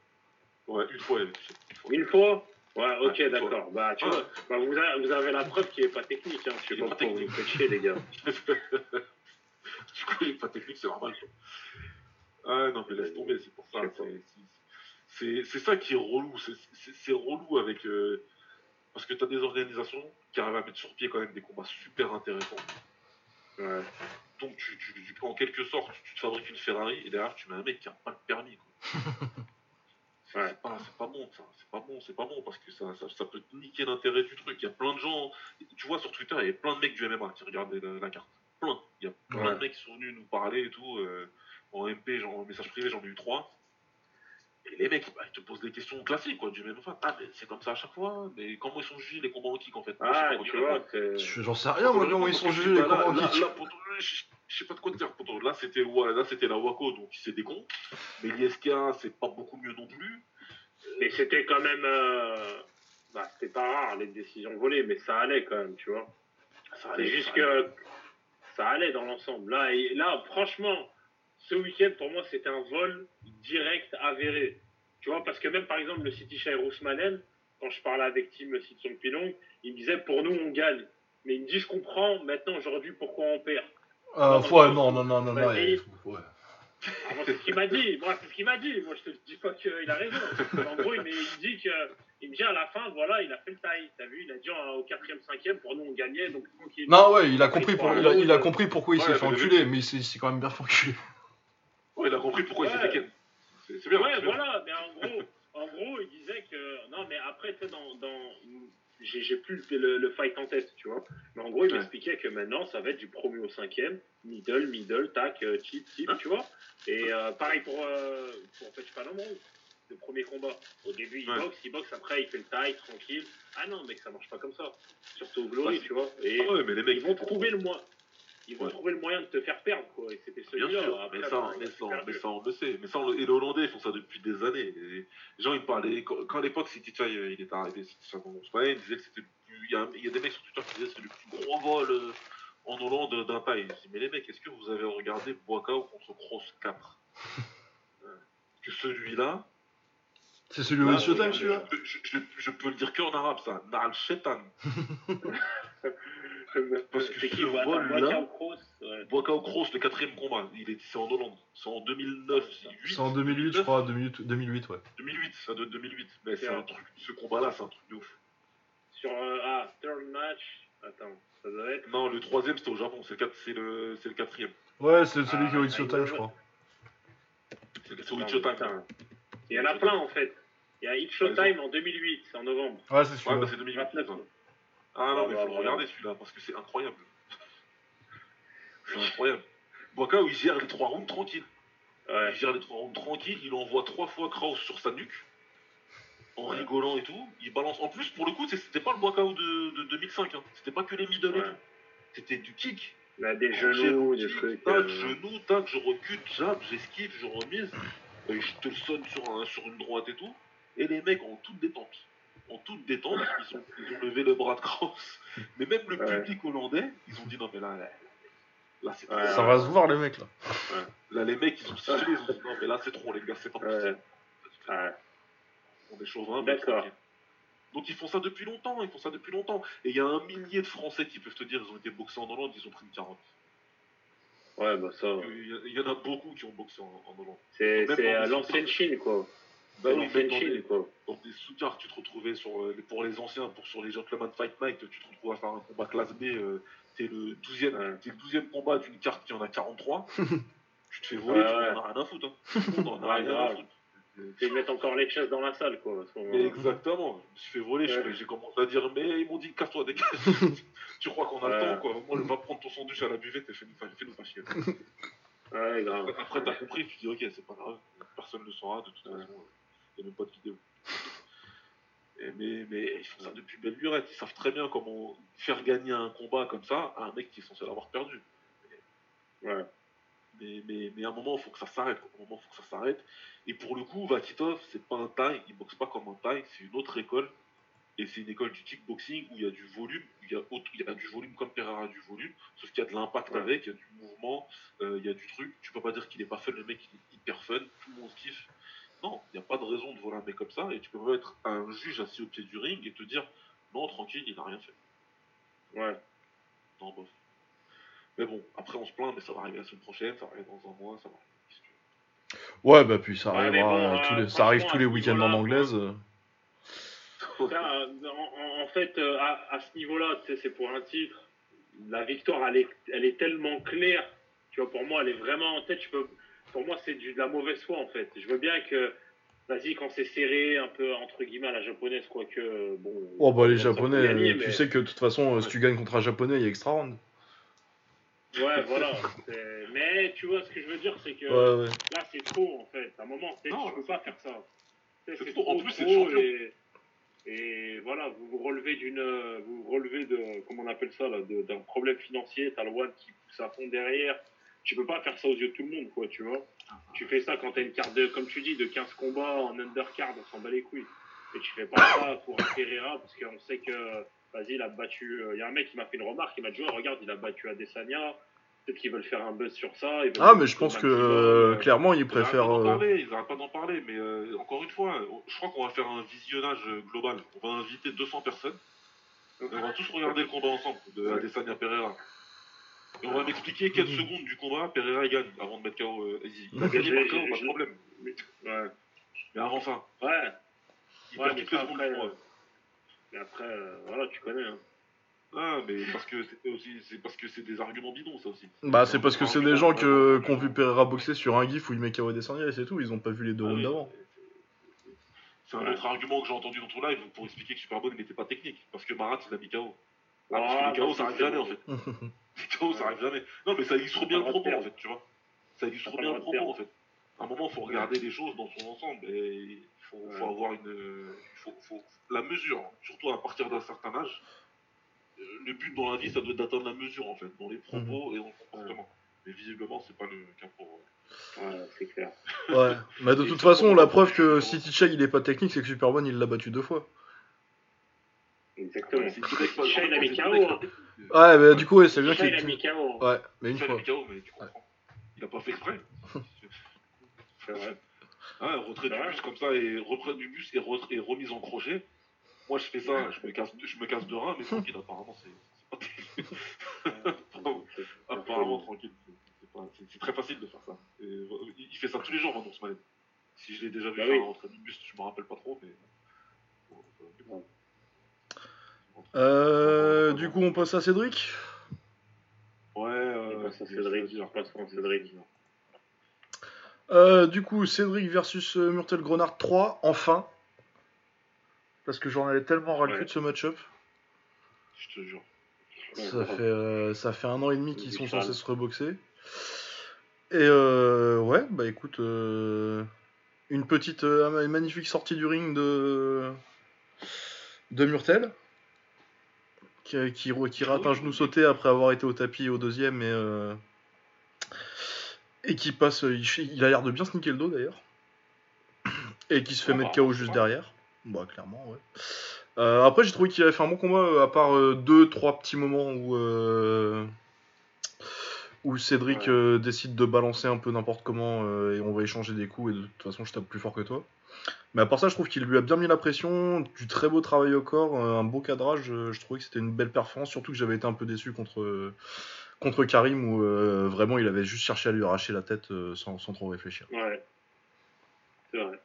Ouais, une fois, il a touché. Une fois Ouais, ok, d'accord. Bah, tu vois, bah, vous, avez, vous, avez, la preuve qui est pas technique. Hein. Je sais pas pourquoi vous chier, les gars. du coup, il est pas technique, c'est normal. Quoi. Ah non, mais laisse tomber, c'est pour ça. C'est ça qui est relou. C'est relou avec. Euh, parce que t'as des organisations qui arrivent à mettre sur pied quand même des combats super intéressants. Ouais. Donc, tu, tu- en quelque sorte, tu te fabriques une Ferrari et derrière, tu mets un mec qui a pas le permis. Quoi. C'est Ouais. c'est pas, c'est pas bon, ça. C'est pas bon, c'est pas bon parce que ça, ça, ça peut te niquer l'intérêt du truc. Il y a plein de gens. Tu vois, sur Twitter, il y a plein de mecs du MMA qui regardaient la, la carte. Plein. Il y a plein Ouais. de mecs qui sont venus nous parler et tout. euh, en MP, genre, en message privé, j'en ai eu trois. Et les mecs, bah, ils te posent des questions classiques, quoi, du même fan. Ah, mais c'est comme ça à chaque fois. Mais comment ils sont jugés les combats en kick en fait Ah, tu vois, c'est. Je- J'en sais rien, moi, comment ils sont jugés, les Là, combats en kick. là, pour- je, sais pas de quoi te dire. pour- Là, c'était ouais, là, c'était la Waco, donc c'est des cons. Mais l'ISK, c'est pas beaucoup mieux non plus. Mais c'était quand même. euh, Bah, c'était pas rare les décisions volées, mais ça allait quand même, tu vois. Ça C'est allait, juste ça allait. que ça allait dans l'ensemble. Là, et là, franchement, ce week-end, pour moi, c'était un vol direct avéré. Tu vois, parce que même par exemple, le City Shire Ousmanen, quand je parlais avec Tim Sitsong Pilong, il me disait pour nous, on gagne. Mais il me dit, je comprends maintenant aujourd'hui pourquoi on perd? Ah, ouais, non, non, non, non, non. Ouais. Ah, c'est ce qu'il m'a dit. Moi, c'est ce qu'il m'a dit. Moi, je te dis pas qu'il a raison. En gros, il, me- dit que, il me dit à la fin, voilà, il a fait le taille. T'as vu, il a dit euh, au quatrième, cinquième, pour nous, on gagnait, donc tranquille. Non, ouais, il a compris, pour- il a, il a compris pourquoi il Ouais, s'est fait enculer, mais il s'est quand même bien fait enculer. Ouais, il a compris pourquoi il Ouais. s'était ken. C'est bien. Ouais, voilà, mais en gros, en gros, il disait que. Non, mais après, tu sais, dans. dans... J'ai plus le, le fight en tête, tu vois. Mais en gros, il Ouais. m'expliquait que maintenant, ça va être du premier au cinquième, middle, middle, tac, euh, chip, chip, Hein tu vois. Et euh, pareil pour, euh, pour Fetch Palombo, le premier combat. Au début, il Ouais. boxe, il boxe, après, il fait le taille, tranquille. Ah non, mec, ça marche pas comme ça. Surtout au Glory, Bah, tu vois. Et Ah ouais, mais les mecs. ils vont trouver le moyen. Ils vont Ouais. trouver le moyen de te faire perdre, quoi. Et c'était Bien celui-là. sûr, Après, mais ça, mais, ça, mais ça, on le sait. Mais ça, on le- et les Hollandais font ça depuis des années. Les gens, ils parlaient. Quand, quand à l'époque, City Chai, euh, il était arrêté, City ils disaient que c'était le plus. Il y, a, il y a des mecs sur Twitter qui disaient que c'était le plus gros vol euh, en Hollande d'un taille. Je dis, mais les mecs, est-ce que vous avez regardé Boakao contre Cross 4 Euh, Que celui-là. C'est celui où là, il se celui-là je, je- je- je peux le dire qu'en arabe, ça. Naal Shetan. Parce que qui ouais. Boakao Cross, le quatrième combat, il est, c'est en Hollande. C'est en 2009. C'est en 2008, je crois, 2008, 2008 ouais. 2008, ça doit être 2008. Mais c'est Ouais. un truc, ce combat-là, c'est un truc de ouf. Sur euh, ah, third match. Attends, ça doit être. Non, le troisième, c'était au Japon, c'est le, quatre- c'est le, c'est le quatrième. Ouais, c'est celui Ah, qui est au il je crois. C'est au Non, Ichio Time. putain. Il y en a plein en fait. Il y a It Showtime en 2008, c'est en novembre. Ouais, c'est Ouais, celui-là. bah c'est 2008. 29. putain. Ah non, Ah, mais bah, faut voilà. regarder celui-là, parce que c'est incroyable. C'est incroyable. Où il gère les trois rounds tranquille. Ouais. Il gère les trois rounds tranquille, il envoie trois fois Kraus sur sa nuque. En rigolant et tout. Il balance. En plus, pour le coup, c'était pas le Boakao de, de 2005. Hein. C'était pas que les middle et Ouais. tout. C'était du kick. Il des genoux, des trucs. Tac, euh, genou, tac, je recule, jab, j'esquive, je remise. Et je te le sonne sur, un- sur une droite et tout. Et les mecs en toute détente. En toute détente, ils ont, ils ont levé le bras de crosse. Mais même le Ouais. public hollandais, ils ont dit non mais là, là, là, c'est trop. Ouais, Ça va se voir, les mecs, là. Là les mecs ils ont sifflé, ils ont dit non mais là c'est trop les gars, c'est pas possible. ouais. On est chauvin. mais D'accord. Donc ils font ça depuis longtemps, ils font ça depuis longtemps. Et il y a un millier de Français qui peuvent te dire ils ont été boxés en Hollande, ils ont pris une carotte. Ouais, bah ça. Il y, en a beaucoup qui ont boxé en, en Hollande. C'est l'ancienne Chine, quoi. Bah dans des, quoi. dans des sous-cards, tu te retrouvais sur, euh, pour les anciens, pour, sur les Gentleman Fight Night, tu te retrouves à faire un combat classe B, euh, t'es le 12e, Ouais. t'es le 12e combat d'une carte qui en a 43, tu te fais voler, Ouais, tu ouais. en as rien à foutre. Hein. Monde en a rien à foutre. Et ils mettent encore les chaises dans la salle, quoi. Exactement, je me suis fait voler, Ouais. fais- j'ai commencé à dire, mais ils m'ont dit, casse-toi, dégage. tu crois qu'on a le temps, quoi. Moi, va prendre ton sandwich à la buvette et fais-nous fa- fais-nous pas chier. Ouais, grave. Après, t'as compris, tu dis, ok, c'est pas grave, personne ne le saura, de toute façon, il n'y a même pas de vidéo. Et mais, mais ils font ça depuis belle lurette, ils savent très bien comment faire gagner un combat comme ça à un mec qui est censé l'avoir perdu. Ouais. Mais, mais, mais à un moment, il faut que ça s'arrête. À un moment, faut que ça s'arrête. Et pour le coup, Vakitov, c'est pas un taille, il boxe pas comme un taille, c'est une autre école. Et c'est une école du kickboxing où il y a du volume, il y a, autre- il y a du volume comme Pereira a du volume, sauf qu'il y a de l'impact Ouais. avec, il y a du mouvement, euh, il y a du truc. Tu peux pas dire qu'il est pas fun, le mec il est hyper fun, tout le monde kiffe. Non, il n'y a pas de raison de voler un mec comme ça, et tu peux pas être un juge assis au pied du ring et te dire non, tranquille, il n'a rien fait. Ouais. Non, bof. Mais bon, après on se plaint, mais ça va arriver la semaine prochaine, ça va arriver dans un mois, ça va arriver. Ouais, bah, puis ça arrivera. bon, euh, tous euh, les... Ça arrive tous les week-ends en anglaise. euh. Ça, en, en fait, à, à ce niveau-là, tu sais, c'est pour un titre. La victoire, elle est, elle est tellement claire Tu vois, pour moi, elle est vraiment en tête. Je peux, pour moi, c'est de la mauvaise foi, en fait. Je veux bien que, vas-y, quand c'est serré, un peu, entre guillemets, à la japonaise, quoique, bon. Oh bah les japonais, gagner, euh, tu mais- sais que de toute façon, euh, si tu gagnes contre un japonais, il y a extra round. Ouais, voilà. Mais tu vois, ce que je veux dire, c'est que Ouais, ouais. là, c'est trop, en fait. À un moment, tu tu peux pas faire ça. C'est trop. En plus, c'est et, et voilà, vous vous relevez d'une, vous vous relevez de, comment on appelle ça, là, d'un problème financier. T'as le one qui pousse à fond derrière. Tu peux pas faire ça aux yeux de tout le monde, quoi, tu vois. Tu fais ça quand t'as une carte de, comme tu dis, de 15 combats en undercard, on s'en bat les couilles. Et tu fais pas ça pour un Pereira, parce qu'on sait que, vas-y, il a battu, il y a un mec qui m'a fait une remarque, il m'a dit, oh, regarde, il a battu Adesanya. Peut-être qu'ils veulent faire un buzz sur ça. ils Ah mais je pense que euh, euh, clairement ils préfèrent. pas d'en euh, parler, ils arrêtent pas d'en parler, mais euh, encore une fois, je crois qu'on va faire un visionnage euh, global. On va inviter 200 personnes. Et on va tous regarder le combat ensemble de Ouais. Adesanya Pereira. Et on va m'expliquer quelles Mhm. secondes du combat Pereira il gagne avant de mettre KO euh, Easy. Il Mhm. a gagné par KO, pas de problème. Ouais. Mais avant ça, Ouais. il Ouais, perd mais toutes les ça, secondes après, combat. Mais après, euh, voilà, tu connais. Hein. Ah, mais parce que c'est aussi, c'est parce que c'est des arguments bidons, ça aussi. Bah c'est parce que c'est des gens que qui ont vu Pereira boxer sur un gif où il met KO Adesanya et c'est tout, ils ont pas vu les deux Ah rounds oui, d'avant. C'est un Ouais. autre argument que j'ai entendu dans ton live pour expliquer que Superbone n'était pas technique. Parce que Marat il a mis KO. Ah, parce Ah, que les KO non, ça jamais bon. en fait. Ça arrive jamais. Non mais ça illustre bien le propos en fait, tu vois. Ça illustre bien le propos en fait. À un moment il faut regarder les choses dans son ensemble et il faut, avoir une. Faut, faut- la mesure, surtout à partir d'un certain âge. euh, Le but dans la vie ça doit être d'atteindre la mesure en fait, dans les propos et dans le comportement. Mais visiblement c'est pas le cas pour. Ouais, c'est clair. Ouais. Mais de toute façon la preuve que City Chai il est pas technique c'est que Superman il l'a battu deux fois. Exactement. Ouais, c'est direct, pas- Shane a mis c'est KO, direct, hein. Ouais mais du coup ouais c'est bien qu'il. a mis KO. Ouais mais une a fois. mis KO, mais tu comprends. Il a pas fait exprès. Vrai. Ah, retrait du Ouais. bus comme ça et retrait du bus et, re- et remise en crochet. Moi je fais ça, je me casse, je me casse de rein, mais tranquille, apparemment c'est. pas- apparemment tranquille. C'est- très facile de faire ça. Et, euh, il il fait ça tous les jours, Van Smanen. Si je l'ai déjà vu Bah faire oui. un retrait du bus, je me rappelle pas trop, mais. Bon, euh, Euh, du coup on passe à Cédric. Ouais, On euh, passe à c'est- Cédric, on à Cédric. Euh, du coup Cédric versus euh, Murtel Grenard 3 enfin. Parce que j'en avais tellement ras le cul Ouais. de ce match-up. Je te jure. Ça fait, euh, ça fait un an et demi qu'ils sont censés se reboxer. Et euh, ouais, bah écoute, euh, une petite, euh, une magnifique sortie du ring de, de Murtel, qui, qui, qui rate un genou sauté après avoir été au tapis au deuxième et, euh, et qui passe, il, il a l'air de bien sneaker le dos d'ailleurs, et qui se fait Ah, mettre bah, KO juste derrière. Bah clairement, ouais. Euh, après, j'ai trouvé qu'il avait fait un bon combat, euh, à part euh, deux, trois petits moments où, euh, où Cédric Ouais. euh, décide de balancer un peu n'importe comment euh, et on va échanger des coups et de toute façon, je tape plus fort que toi. Mais à part ça, je trouve qu'il lui a bien mis la pression, du très beau travail au corps, euh, un beau cadrage. euh, je trouvais que c'était une belle performance, surtout que j'avais été un peu déçu contre, contre Karim où euh, vraiment il avait juste cherché à lui arracher la tête euh, sans, sans trop réfléchir. Ouais. C'est vrai.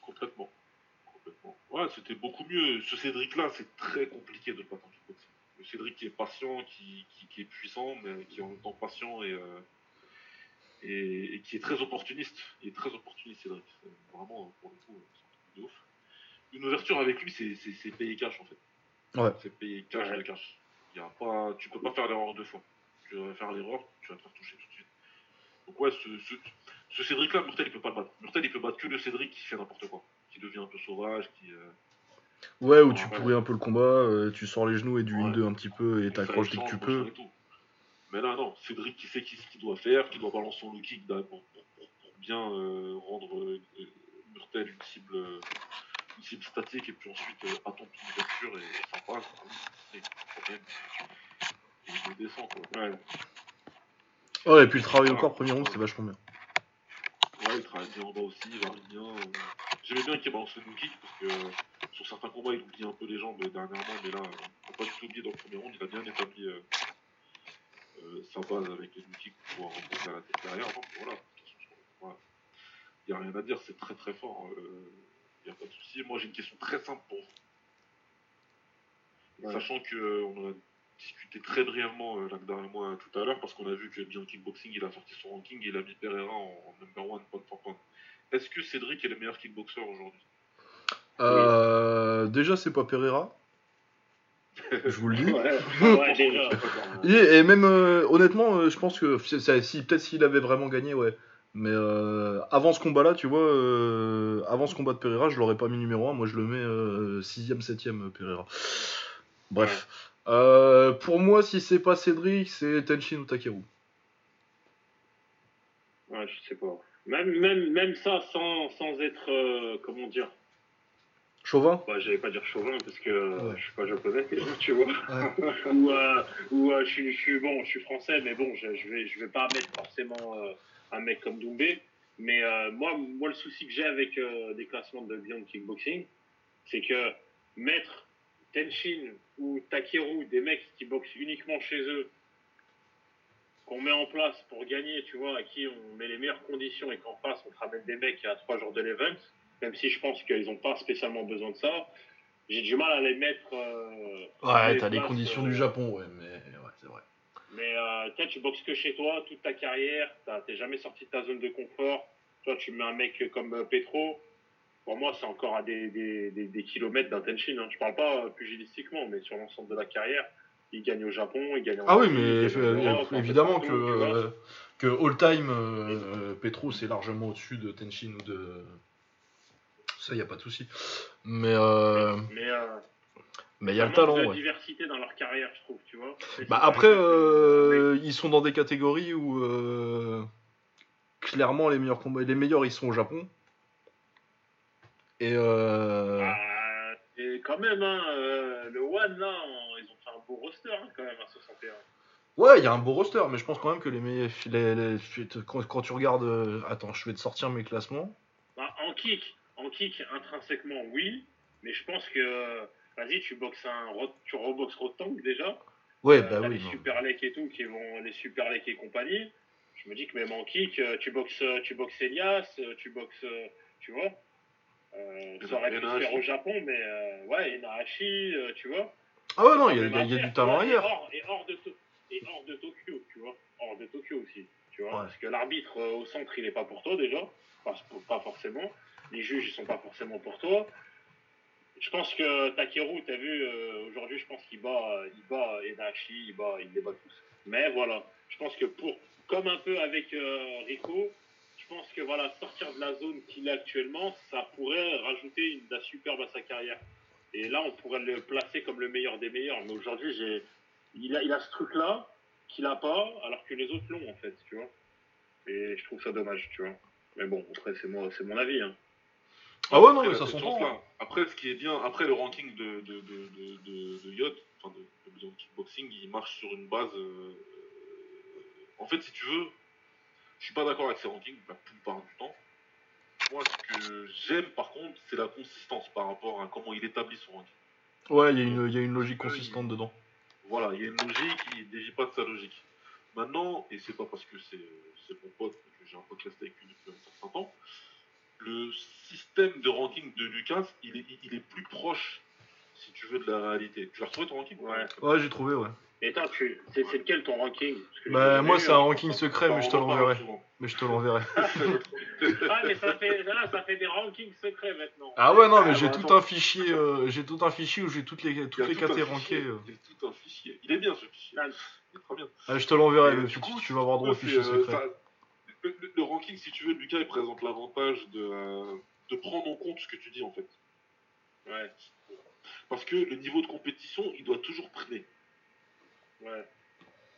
Complètement. Complètement. Ouais, c'était beaucoup mieux. Ce Cédric-là, c'est très compliqué de le battre en kickboxing. Le Cédric qui est patient, qui, qui, qui est puissant, mais qui est en même temps patient et, euh, et, et qui est très opportuniste. Il est très opportuniste, Cédric. Vraiment, pour le coup, c'est un truc de ouf. Une ouverture avec lui, c'est- c'est c'est payer cash en fait. Ouais. C'est payer cash Ouais. de cash. Il y a pas, tu peux pas faire l'erreur deux fois. Tu vas faire l'erreur, tu vas te faire toucher tout de suite. Donc ouais, ce, ce, ce Cédric-là, Murtel, il peut pas le battre. Murtel, il peut battre que le Cédric qui fait n'importe quoi. Qui devient un peu sauvage, qui... euh, Ouais, où tu Ouais. pourrais un peu le combat, euh, tu sors les genoux et du Ouais. 1-2 un petit peu et t'accroches dès que tu peux. Mais là, non, Cédric qui sait ce qu'il doit faire, qui doit balancer son low kick pour, pour- pour- pour bien euh, rendre euh, Murtel une cible, euh, une cible statique et puis ensuite euh, attendre une ouverture et ça passe. Et, il le descend quoi. Ouais. Ouais, et puis le travail au corps, premier round, c'était vachement bien. Ouais, il travaille bien en bas aussi, il varie bien. J'aimais bien qu'il balance le low kick parce que sur certains combats il oublie un peu les jambes dernièrement, mais là, euh, faut pas du tout oublier dans le premier round, il a bien établi euh, euh, sa base avec les kicks pour pouvoir remonter à la tête derrière. Donc voilà, il n'y a rien à dire, c'est très très fort. Il n'y a pas de souci. Moi j'ai une question très simple pour vous. Ouais. Sachant qu'on en a discuté très brièvement Lagdar et moi tout à l'heure parce qu'on a vu que Beyond Kickboxing il a sorti son ranking et il a mis Pereira en, number one point for point. Est-ce que Cédric est le meilleur kickboxer aujourd'hui? Euh, Déjà, c'est pas Pereira. Je vous le dis. Ouais, déjà. Et, même, euh, honnêtement, euh, je pense que si, peut-être s'il avait vraiment gagné, ouais. Mais euh, avant ce combat-là, tu vois, avant ce combat de Pereira, je l'aurais pas mis numéro 1. Moi, je le mets 6ème, 7ème, Pereira. Bref. pour moi, si c'est pas Cédric, c'est Tenshin ou Takeru. Ouais, je sais pas. Même, même, même ça, sans, sans être, comment dire, Chauvin bah, J'allais pas dire chauvin parce que je suis pas japonais, tu vois. ou euh, ou euh, je, suis, bon, je suis français, mais bon, je, je, vais, je vais pas mettre forcément euh, un mec comme Doumbé. Mais moi, moi, le souci que j'ai avec des classements de Beyond Kickboxing, c'est que mettre Tenshin ou Takeru, des mecs qui boxent uniquement chez eux, qu'on met en place pour gagner, tu vois, à qui on met les meilleures conditions et qu'en face on te ramène des mecs à trois jours de l'event, même si je pense qu'ils n'ont pas spécialement besoin de ça. J'ai du mal à les mettre. Euh, ouais, t'as les conditions du euh, Japon, ouais, mais ouais, c'est vrai. Mais euh, toi, tu boxes que chez toi toute ta carrière, t'es jamais sorti de ta zone de confort. Toi, tu mets un mec comme euh, Petro. Pour moi, c'est encore à des, des, des, kilomètres d'un Tenshin. Hein. Je parle pas pugilistiquement, mais sur l'ensemble de la carrière, il gagne au Japon, il gagne en Ah oui, mais évidemment que, que all-time, Petro, c'est largement au-dessus de Tenshin ou de, ça, il n'y a pas de souci. Mais. Euh... Mais. Euh, mais il y a le talent. Y a diversité dans leur carrière, je trouve, tu vois. Bah après, euh, ils sont dans des catégories où euh, clairement les meilleurs combats, les meilleurs, ils sont au Japon. Et, euh... bah, et quand même, hein, le One là, ils ont fait un beau roster hein, quand même à 61. Ouais, il y a un beau roster, mais je pense quand même que les meilleurs, quand, tu regardes, attends, je vais te sortir mes classements. Bah, en kick, en kick, intrinsèquement, oui. Mais je pense que, vas-y, tu boxes un, tu reboxes Rotank déjà. Ouais, euh, bah oui. Les Super Lake et tout, qui vont, les Super Lake et compagnie. Je me dis que même en kick, euh, tu boxes, euh, tu boxes Elias, tu boxes, tu vois. ça aurait pu se faire au Japon, mais ouais, et Nahashi, tu vois. Ah ouais, non, il y, a, y a du talent ailleurs. Et hors, de, et hors de Tokyo, tu vois. Hors de Tokyo aussi, tu vois. Parce que l'arbitre au centre, il est pas pour toi déjà. pas forcément les juges, ils sont pas forcément pour toi. Je pense que Takeru, tu as vu, euh, aujourd'hui, je pense qu'il bat, il bat Edachi, il, bat, il les bat tous. Mais voilà, je pense que pour, comme un peu avec euh, Rico, je pense que voilà, sortir de la zone qu'il est actuellement, ça pourrait rajouter une da superbe à sa carrière. Et là, on pourrait le placer comme le meilleur des meilleurs. Mais aujourd'hui, j'ai, il a, il a ce truc-là qu'il a pas, alors que les autres l'ont en fait, tu vois. Et je trouve ça dommage, tu vois. Mais bon, après, c'est moi, c'est mon avis. Hein. Ah ouais, non, mais ça s'entend. Après, ce qui est bien, après le ranking de, de, de, de, de Yacht, enfin de, de, kickboxing, il marche sur une base. Euh, en fait, si tu veux, je suis pas d'accord avec ces rankings la plupart du temps. Moi, ce que j'aime, par contre, c'est la consistance par rapport à comment il établit son ranking. Ouais, il y, y, a une logique consistante dedans. Voilà, il y a une logique, il ne dévie pas de sa logique. Maintenant, et c'est pas parce que c'est mon pote que j'ai un podcast avec lui depuis un certain temps, le système de ranking de Lucas, il est, il est plus proche, si tu veux, de la réalité. Tu as retrouvé ton ranking Ouais, ouais j'ai trouvé, ouais. Et toi, c'est lequel ton ranking? Bah, moi, c'est un ranking secret, mais je te l'enverrai. Mais je te l'enverrai. ah, mais ça fait, là, ça fait des rankings secrets maintenant. Ah ouais, non, mais j'ai tout un fichier, euh, j'ai tout un fichier où j'ai toutes les, toutes les catégories rankées. Euh. tout un fichier. Il est bien ce fichier. Ah, il est très bien. Ah, je te l'enverrai, mais tu, tu vas avoir droit au fichier euh, secret le, ranking, si tu veux, Lucas, il présente l'avantage de, euh, de prendre en compte ce que tu dis, en fait. Ouais. Parce que le niveau de compétition, il doit toujours primer. Ouais.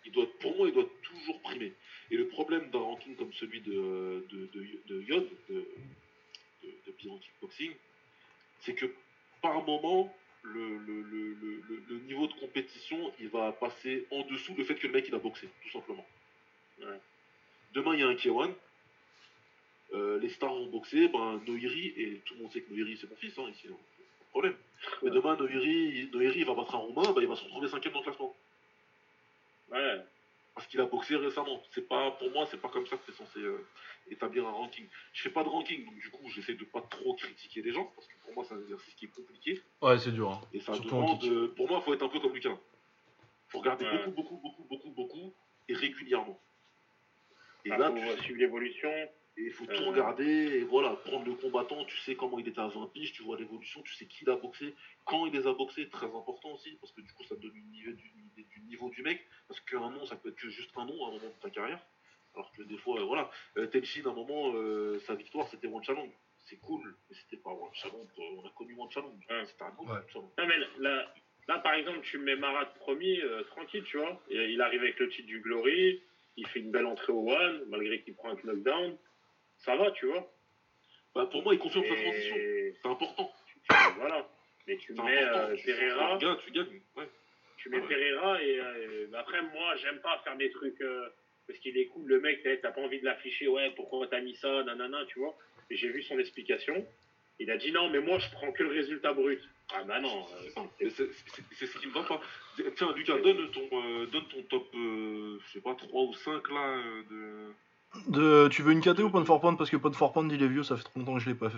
Il doit, pour moi, il doit toujours primer. Et le problème d'un ranking comme celui de, de, de, de Yod, de, de, de Boxing, c'est que par moment, le, le, le, le, niveau de compétition, il va passer en dessous le fait que le mec, il a boxé, tout simplement. Ouais. Demain, il y a un K1. Euh, les stars vont boxer, ben, Noiri, et tout le monde sait que Noiri c'est mon fils, hein, ici, pas de problème. Mais demain, Noiri, Noiri va battre un Roumain, ben, il va se retrouver cinquième dans le classement. Ouais. Parce qu'il a boxé récemment. C'est pas, pour moi, c'est pas comme ça que c'est censé euh, établir un ranking. Je fais pas de ranking, donc du coup, j'essaie de pas trop critiquer les gens, parce que pour moi, c'est un exercice qui est compliqué. Ouais, c'est dur. Hein. Et ça demande, pour moi, il faut être un peu comme Lucas faut regarder Ouais. beaucoup, beaucoup, beaucoup, beaucoup, beaucoup, et régulièrement. Et Ah, là, faut tu suivre l'évolution. et il faut Euh. tout regarder, et voilà, prendre le combattant, tu sais comment il était à 20 piges, tu vois l'évolution, tu sais qui l'a boxé, quand il les a boxés, très important aussi, parce que du coup ça te donne une idée du, niveau du mec, parce qu'un nom, ça peut être que juste un nom à un moment de ta carrière, alors que des fois, euh, voilà, euh, Tenshin, à un moment, euh, sa victoire c'était One Challenge, c'est cool, mais c'était pas One Challenge, euh, on a connu One Challenge, Ouais. c'était un autre Ouais. One Challenge. Non, mais là, là, par exemple, tu mets Marat premier, euh, tranquille, tu vois. Et il arrive avec le titre du Glory, il fait une belle entrée au One, malgré qu'il prend un knockdown. Ça va, tu vois. Bah, pour moi, il confirme sa transition, c'est important, tu- voilà. Mais tu mets important, euh, tu Pereira, un gars, tu gagnes, ouais. tu mets Ouais. Pereira et euh, après, moi, j'aime pas faire des trucs euh, parce qu'il est cool. Le mec, t'as t'as pas envie de l'afficher, ouais, pourquoi t'as mis ça, nanana, tu vois. Et j'ai vu son explication. Il a dit non, mais moi, je prends que le résultat brut. Ah bah non. euh, c'est c'est- c'est ce qui me va pas. Tiens, Lucas, donne ton, euh, donne ton top, euh, je sais pas, 3 ou 5 là. euh, de... De, tu veux une KT ou Pound for Pound? Parce que Pound for Pound, il est vieux, ça fait trop longtemps que je l'ai pas fait.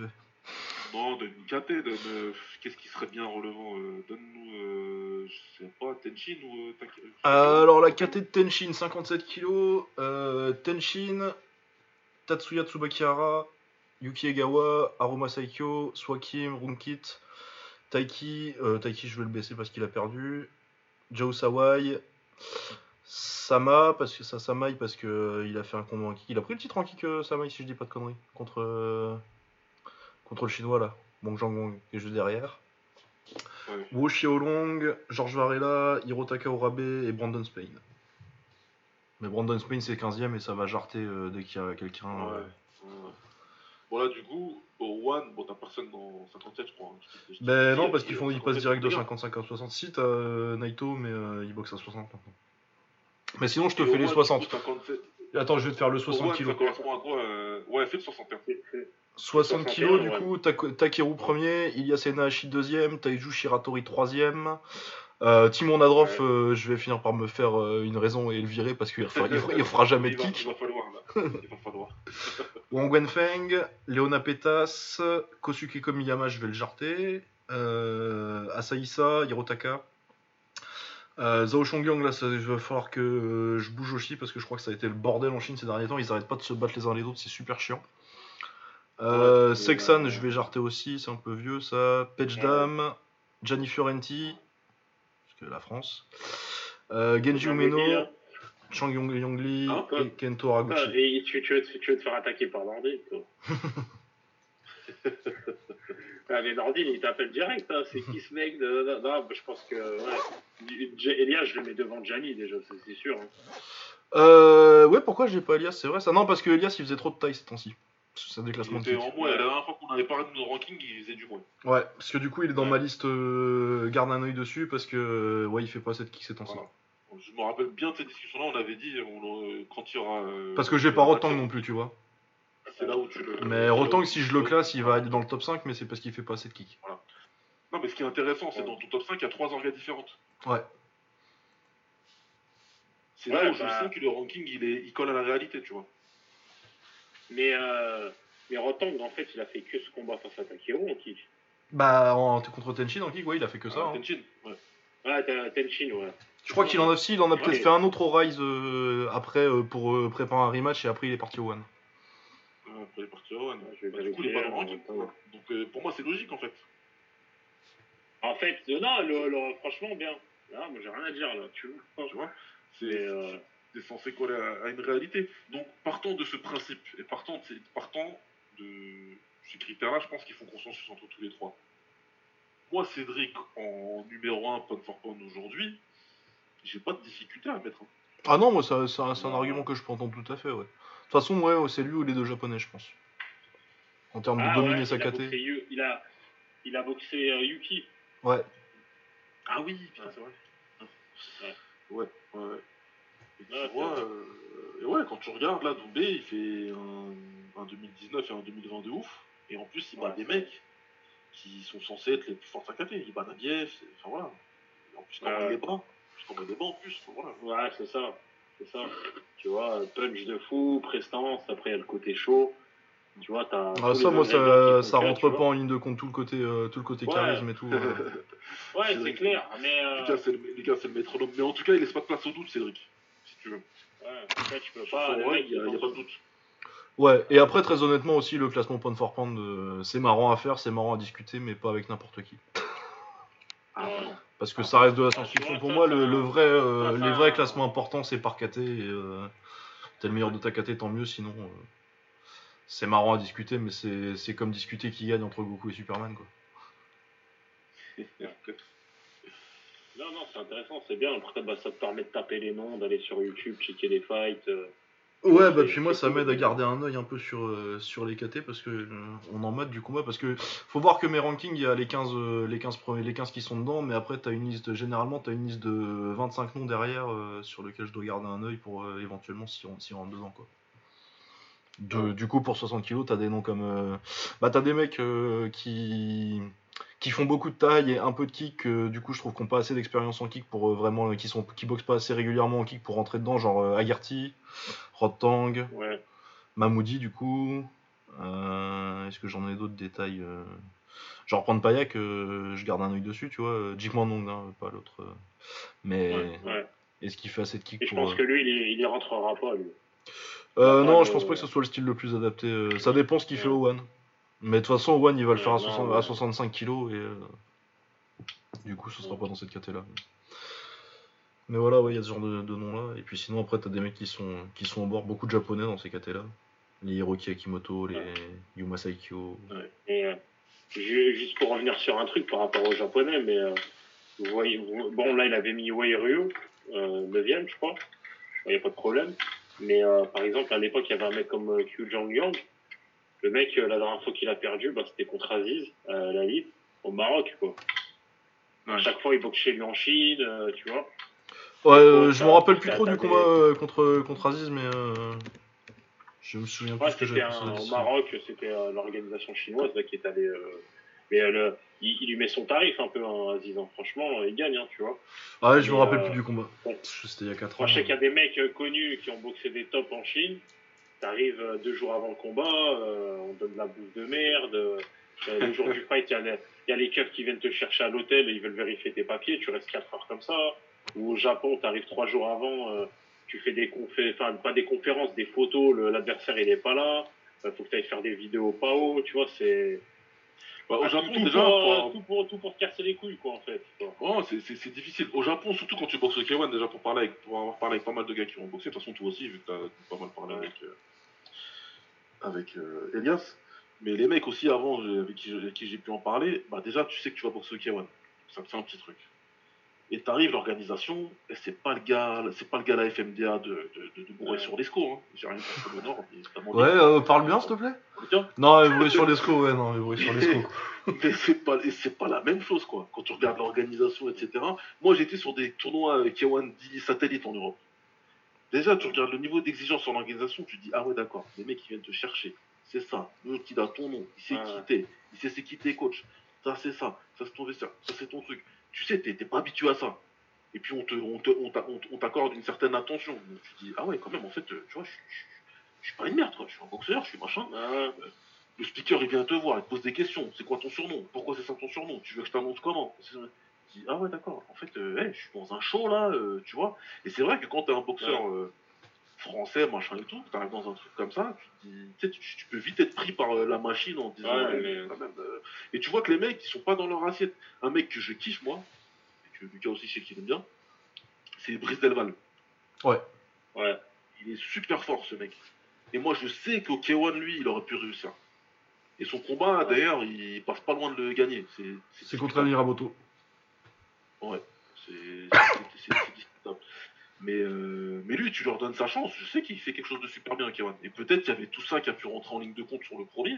Non, donne une KT, donne. euh, Qu'est-ce qui serait bien relevant euh, Donne-nous, euh, je sais pas, Tenchin ou. euh, Tak- Euh, alors, la KT de Tenshin, 57 kg. Euh, Tenshin, Tatsuya Tsubakihara, Yuki Egawa, Aruma Saikyo, Swakim, Runkit, Taiki. euh, Taiki, je vais le baisser parce qu'il a perdu. Joe Sawai. Sama, parce que ça Samai, parce que euh, il a fait un combat en kick. Il a pris le titre en kick, euh, Samai, si je dis pas de conneries. Contre, euh, contre le chinois là. Bong Jangong qui est juste derrière. Ouais. Wu Xiaolong, Georges Varela, Hirotaka Orabe et Brandon Spain. Mais Brandon Spain c'est 15ème et ça va jarter dès qu'il y a quelqu'un. Ouais. Ouais. Bon, là, du coup, au One, bon, t'as personne dans 57, je crois. hein, je- je- Ben non, parce qu'ils font, ils 57, passent direct de c'est bien. 55 à 60. Si t'as euh, Naito, mais euh, il boxe à 60 maintenant. Mais sinon, je te fais les One, du 60. coup, 57 Attends, je vais te faire le Au 60 One, kg. ça correspond à quoi euh, Ouais, fais le 61. c'est- c'est- 60 kg 61, du ouais. coup, Tak- Takeru premier, Ilyas Enahashi deuxième, Taiju Shiratori troisième. Euh, Timon Nadrov, Ouais. euh, je vais finir par me faire euh, une raison et le virer parce qu'il il fera, jamais de il va, kick. il va falloir, là. Il va falloir. Wang Wenfeng, Leona Petas, Kosuke Komiyama, je vais le jarter. Euh, Asaïsa, Hirotaka. Euh, Zhao Shongyang, là, ça, il va falloir que euh, je bouge aussi parce que je crois que ça a été le bordel en Chine ces derniers temps. Ils arrêtent pas de se battre les uns les autres, c'est super chiant. Euh, Ouais, Sexan, euh, je vais jarter aussi, c'est un peu vieux ça. Petchdam, Gianni Fiorenti, parce que la France. Euh, Genji Umeno. Chang Yong Yongli Ah, et Kento Haraguchi. Ah, et tu, tu, veux te, tu veux te faire attaquer par Nordine, toi. ah, mais Nordine, il t'appelle direct, hein. c'est qui ce mec de... Non, non, je pense que, ouais. Elias, je le mets devant Gianni, déjà, ça, c'est sûr. hein. Euh, ouais, pourquoi j'ai pas Elias C'est vrai ça. Non, parce que Elias il faisait trop de taille ces temps-ci. C'est un Il déclassement de était en moins, la dernière fois qu'on avait parlé de nos rankings, il faisait du moins. Ouais, parce que du coup il est dans Ouais. ma liste. euh, garde un œil dessus parce que ouais, il fait pas assez de kick ces temps-ci. Voilà. Je me rappelle bien de cette discussion-là, on avait dit on, quand il y aura. euh, Parce que j'ai pas Rotang non plus, tu vois. C'est là où tu le. Mais Rotang, si je le classe, il va être dans le top 5, mais c'est parce qu'il fait pas assez de kick. Non, mais ce qui est intéressant, c'est Ouais. dans ton top 5, il y a trois orgas différentes. Ouais. C'est là Ouais, où je bah. sais que le ranking, il, est, il colle à la réalité, tu vois. Mais, euh, mais Rotang, en fait, il a fait que ce combat face à Takeru en kick. Bah, en, contre Tenshin en kick, ouais, il a fait que ça. Ah, hein. Tenchin, ouais. Ah, t'as Tenshin, ouais. Je crois qu'il en a, si, il en a Ouais. peut-être fait un autre au Rise euh, après euh, pour euh, préparer un rematch et après il est parti au One. Après, il est parti à One. Je vais Bah, du coup, il est pas dans le ranking. Donc, euh, pour moi, c'est logique, en fait. En fait, euh, non, le, le- franchement, bien. Là, moi, j'ai rien à dire, là, tu vois. Tu vois Mais, C'est euh, censé coller à, à une réalité. Donc, partant de ce principe et partant de, ces- partant de ces critères-là, je pense qu'il faut consensus entre tous les trois. Moi, Cédric, en numéro 1, pound for pound aujourd'hui, j'ai pas de difficulté à le mettre. hein. Ah non, moi, ça- ça- c'est un Ouais. argument que je peux entendre tout à fait, ouais. De toute façon, ouais, c'est lui ou les deux japonais, je pense. En termes de ah, dominer ouais, sa il a KT. Il a, il a boxé euh, Yuki. Ouais. Ah oui, putain, c'est vrai. Ouais, ouais, ouais. Et tu Ouais, vois, euh, et ouais, quand tu regardes là, Doumbé, il fait un, un 2019 et un 2020 de ouf. Et en plus, il bat des mecs qui sont censés être les plus forts à KT. Il bat Nabiev, enfin voilà. Et en plus, Ouais. il les bat Bat en plus, voilà. Ouais, c'est ça. C'est ça. Tu vois, punch de fou, prestance, après il y a le côté chaud. Tu vois, t'as. Ah, ça, moi, ça, rentre pas en ligne de compte tout le côté, euh, tout le côté Ouais. charisme et tout. euh. Ouais, c'est clair, mais. euh, Les gars, c'est le, c'est métronome. Mais en tout cas, il laisse pas de place au doute, Cédric. Si tu veux. Ouais, tu peux pas. il a, a pas de doute. Et après, très honnêtement aussi, le classement pound for pound, euh, c'est marrant à faire, c'est marrant à discuter, mais pas avec n'importe qui. Ah. Parce que ça reste de la science-fiction. Pour moi, le, vrai, euh, les vrais classements importants, c'est par KT. Et, euh, t'es le meilleur de ta KT, tant mieux. Sinon, euh, c'est marrant à discuter, mais c'est c'est comme discuter qui gagne entre Goku et Superman. Quoi. Non, non, c'est intéressant, c'est bien. Après, bah, ça te permet de taper les noms, d'aller sur YouTube, checker les fights. Ouais, bah puis moi, ça m'aide à garder un œil un peu sur, euh, sur les KT parce que euh, on en mode du combat. Parce que faut voir que mes rankings, il y a les 15, euh, les 15 premiers, les 15 qui sont dedans, mais après, t'as une liste, généralement, t'as une liste de 25 noms derrière euh, sur lequel je dois garder un œil pour euh, éventuellement si on, si on rentre dedans, quoi. De- du coup, pour 60 kilos, t'as des noms comme. euh, bah, t'as des mecs euh, qui qui font beaucoup de taille et un peu de kick, euh, du coup je trouve qu'on pas assez d'expérience en kick pour euh, vraiment qui sont qui boxent pas assez régulièrement en kick pour rentrer dedans, genre euh, Agarty, Rod Tang, Ouais. Mamoudi du coup. Euh, Est-ce que j'en ai d'autres détails euh... Genre prendre Payak, euh, je garde un œil dessus, tu vois. euh, Jake Mandong, hein, pas l'autre. euh. Mais Ouais, ouais. est-ce qu'il fait assez de kick Et je pour. pense euh, que lui, il, y- il y rentrera pas, lui. euh, non, je pense pas que ce soit le style le plus adapté. euh, Ça dépend ce qu'il fait au One. Mais de toute façon, One, il va le faire à, non, 60 ouais. à 65 kilos et euh, du coup, ce sera pas dans cette caté là. Mais voilà, ouais, il y a ce genre de, de noms là. Et puis sinon, après, t'as des mecs qui sont, qui sont au bord, beaucoup de japonais dans ces catés là. Les Hiroki Akimoto, les Ouais. Yuma Saikyo. Et, euh, ju- juste pour revenir sur un truc par rapport aux japonais, mais euh, vous voyez, vous- bon là il avait mis Wei Ryu, euh, 9ème je crois, il n'y a pas de problème. Mais par exemple à l'époque il y avait un mec comme Q Jong Yang, le mec euh, la dernière fois qu'il a perdu, bah, c'était contre Aziz, euh, la Ligue, au Maroc quoi. À Ouais. chaque fois il boxe chez lui en Chine, euh, tu vois. Ouais, euh, je me rappelle plus trop du combat euh, contre, contre Aziz, mais euh, je me souviens plus Ouais, ce que c'était j'avais au. Maroc, c'était euh, l'organisation chinoise là, qui est allée. euh, mais euh, le- il, il lui met son tarif un peu, hein, Aziz. hein. Franchement, il gagne, hein, tu vois. Ah ouais, je me mais, rappelle euh, plus du combat. bon. C'était il y a 4 ans. Moi, je sais qu'il y a des mecs connus qui ont boxé des tops en Chine. T'arrives euh, deux jours avant le combat, euh, on donne de la bouffe de merde. euh, le jour du fight, il y y a les keufs qui viennent te chercher à l'hôtel et ils veulent vérifier tes papiers. Tu restes 4 heures comme ça. Ou au Japon, t'arrives trois jours avant, tu fais des conférences, enfin pas des conférences, des photos. L'adversaire il est pas là. Faut que tu ailles faire des vidéos haut. Tu vois, c'est Bah, au Ah, Japon, tout, déjà, pour, pour- tout, pour, tout pour casser les couilles, quoi, en fait. Oh, c'est- c'est c'est difficile. Au Japon, surtout quand tu boxes au K1, déjà pour parler avec, pour avoir parlé avec pas mal de gars qui ont boxé, de toute façon toi aussi, vu que t'as pas mal parlé avec, euh, avec euh, Elias. Mais les mecs aussi avant, j'ai- avec qui, avec qui j'ai pu en parler, bah déjà tu sais que tu vas boxer au K1. Ça c'est un petit truc. Et t'arrives l'organisation, c'est pas le gars, c'est pas le gars la FMDA de, de, de, de bourrer Ouais. sur l'ESCO. Hein. J'ai rien contre le Nord, mais Ouais, euh, parle bien s'il te plaît. Tiens, Non, mais bruit sur l'esco, ouais, non, mais bruit sur l'esco. mais c'est pas, c'est pas la même chose, quoi. Quand tu regardes l'organisation, etc. Moi, j'étais sur des tournois euh, K1 10 satellites en Europe. Déjà, tu regardes le niveau d'exigence sur l'organisation, tu te dis, ah ouais, d'accord, les mecs qui viennent te chercher, c'est ça. L'autre, il a ton nom, il sait Ouais. qui t'es, il sait c'est qui t'es coach. Ça, c'est ça, ça, c'est ton vestiaire, ça, c'est ton truc. Tu sais, t'es pas habitué à ça. Et puis, on te, on te, on t'accorde une certaine attention. Donc, tu dis, ah ouais, quand même, en fait, euh, tu vois, je, je, je suis pas une merde, quoi. Je suis un boxeur, je suis machin. Ah, Le speaker, il vient te voir, il te pose des questions. C'est quoi ton surnom? Pourquoi c'est ça ton surnom? Tu veux que je t'annonce comment? Tu dis, ah ouais, d'accord. En fait, euh, hey, je suis dans un show là, euh, tu vois. Et c'est vrai que quand t'es un boxeur euh, français, machin et tout, que t'arrives dans un truc comme ça, tu, tu, sais, peux vite être pris par euh, la machine en disant, Ouais, hey, mais- quand même, euh, Et tu vois que les mecs, ils sont pas dans leur assiette. Un mec que je kiffe, moi, et que Lucas aussi sait qu'il aime bien, c'est Brice Delval. Ouais. ouais. Il est super fort, ce mec. Et moi, je sais qu'au K1, lui, il aurait pu réussir. Et son combat, d'ailleurs, il passe pas loin de le gagner. C'est contre Miramoto. Ouais, c'est c'est- c'est- c'est discutable. Mais, euh, mais lui, tu leur donnes sa chance. Je sais qu'il fait quelque chose de super bien, K1. Et peut-être qu'il y avait tout ça qui a pu rentrer en ligne de compte sur le premier.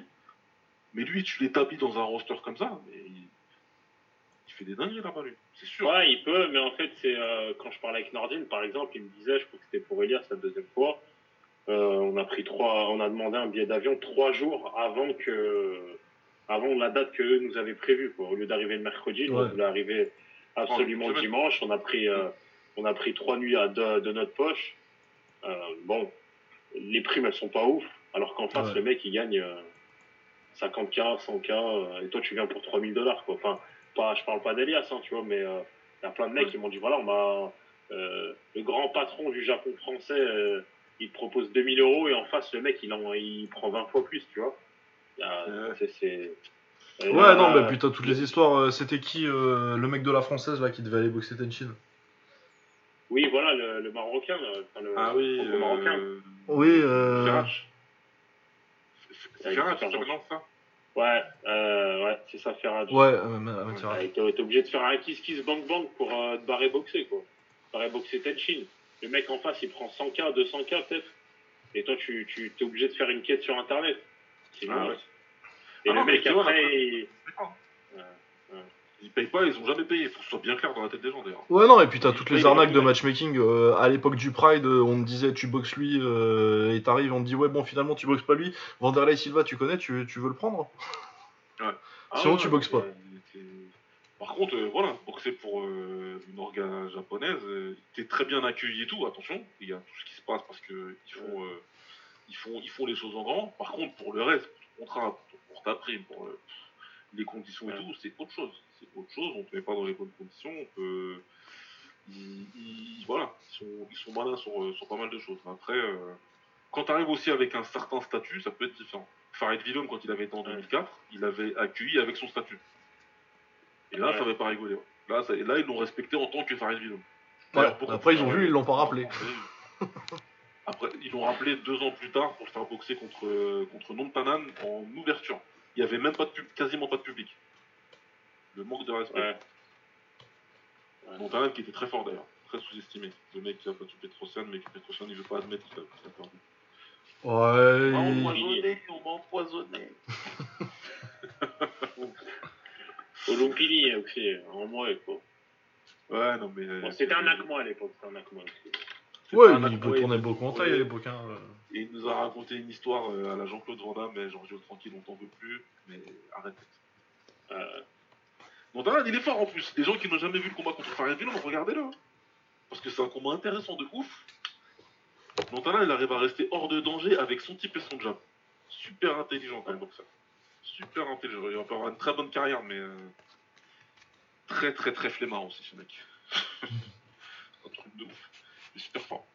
Mais lui, tu l'établis dans un roster comme ça. Mais il, il fait des dingueries là-bas, lui. C'est sûr. Ouais, il peut, mais en fait, c'est euh, quand je parlais avec Nordine, par exemple, il me disait, je crois que c'était pour Elias la deuxième fois, euh, on a pris trois, on a demandé un billet d'avion trois jours avant que, avant la date que eux nous avaient prévue, quoi. Au lieu d'arriver le mercredi, Ouais. on voulait arriver absolument dimanche. On a pris, euh, on a pris trois nuits à de, de notre poche. Euh, bon, les primes elles sont pas ouf, alors qu'en face Ouais. le mec il gagne, euh, 50K, 100K, euh, et toi tu viens pour 3000 dollars, quoi. Enfin, pas, je parle pas d'Elias, hein, tu vois, mais euh, il y a plein de mecs qui m'ont dit voilà, on m'a. euh, le grand patron du Japon français, euh, il te propose 2000 euros, et en face, le mec, il, en, il prend 20 fois plus, tu vois. Ouais. c'est- non, mais putain, toutes les histoires. euh, C'était qui euh, le mec de la française là qui devait aller boxer Tenchin? Oui, voilà, le, le Marocain, enfin, le, Ah oui, le Marocain. euh, Oui, euh. C'est ça Ouais, euh, ouais, c'est ça, Ferrad. Ouais, euh. Ouais, T'es obligé de faire un kiss kiss bang bang pour euh, te barrer boxer quoi. Barrer boxer Tenchin. Le mec en face il prend 100k, 200k peut-être. Et toi tu, tu t'es obligé de faire une quête sur internet. Sinon. Ah ouais. Et Ah le non, mec vois, après- il- Ils payent pas, ils ont jamais payé. Faut que ce soit bien clair dans la tête des gens d'ailleurs. Ouais, non, et puis t'as toutes les arnaques de ouais. matchmaking. euh, à l'époque du Pride, euh, on te disait tu boxes lui, euh, et t'arrives, on te dit ouais, bon, finalement tu boxes pas lui. Vanderlei Silva, tu connais, tu, tu veux le prendre? Sinon, tu boxes pas. Ah Par contre, euh, voilà, boxer pour euh, une orga japonaise, euh, t'es très bien accueilli et tout, attention, il y a tout ce qui se passe parce que ils font, ils font, ils font les choses en grand. Par contre, pour le reste, pour ton contrat, pour, ta prime, pour les conditions et Ouais. tout, c'est autre chose. C'est autre chose, on te met pas dans les bonnes conditions, on peut. Ils, ils- voilà, ils sont, ils sont malins sur, euh, sur pas mal de choses. Après, euh, quand tu arrives aussi avec un certain statut, ça peut être différent. Farid Willem, quand il avait été en 2004, il avait accueilli avec son statut. Et là, Ouais. ça avait pas rigolé. ouais. Là, ça- et là, ils l'ont respecté en tant que Farid Willem. Ouais, après, ils ont vu, ils l'ont pas rappelé. Après, ils l'ont rappelé deux ans plus tard pour le faire boxer contre, contre Nontanan en ouverture. Il n'y avait même pas de pub, quasiment pas de public. Le manque de respect. Ouais. Nontanan qui était très fort d'ailleurs, très sous-estimé. Le mec qui a battu Petrosian, mais que Petrosian il veut pas admettre qu'il a, a perdu. Ouais. On m'a empoisonné, on m'a empoisonné. Au Lumpini aussi, en moi quoi. Ouais, non mais. euh, Bon, c'était un Akmo à l'époque, c'était un Akmo aussi. Ouais, il peut tourner beaucoup en taille à l'époque. Hein. euh. Et il nous a raconté une histoire euh, à la Jean-Claude Van Damme, mais Giorgio tranquille, on t'en veut plus, mais arrête. Euh, il est fort en plus. Les gens qui n'ont jamais vu le combat contre Farid Willem, regardez-le. hein. Parce que c'est un combat intéressant de ouf. Nontanan, il arrive à rester hors de danger avec son type et son jab. Super intelligent comme boxeur. Super intelligent. Il va avoir une très bonne carrière, mais euh, très très très flemmard aussi ce mec. un truc de ouf. Il est super fort.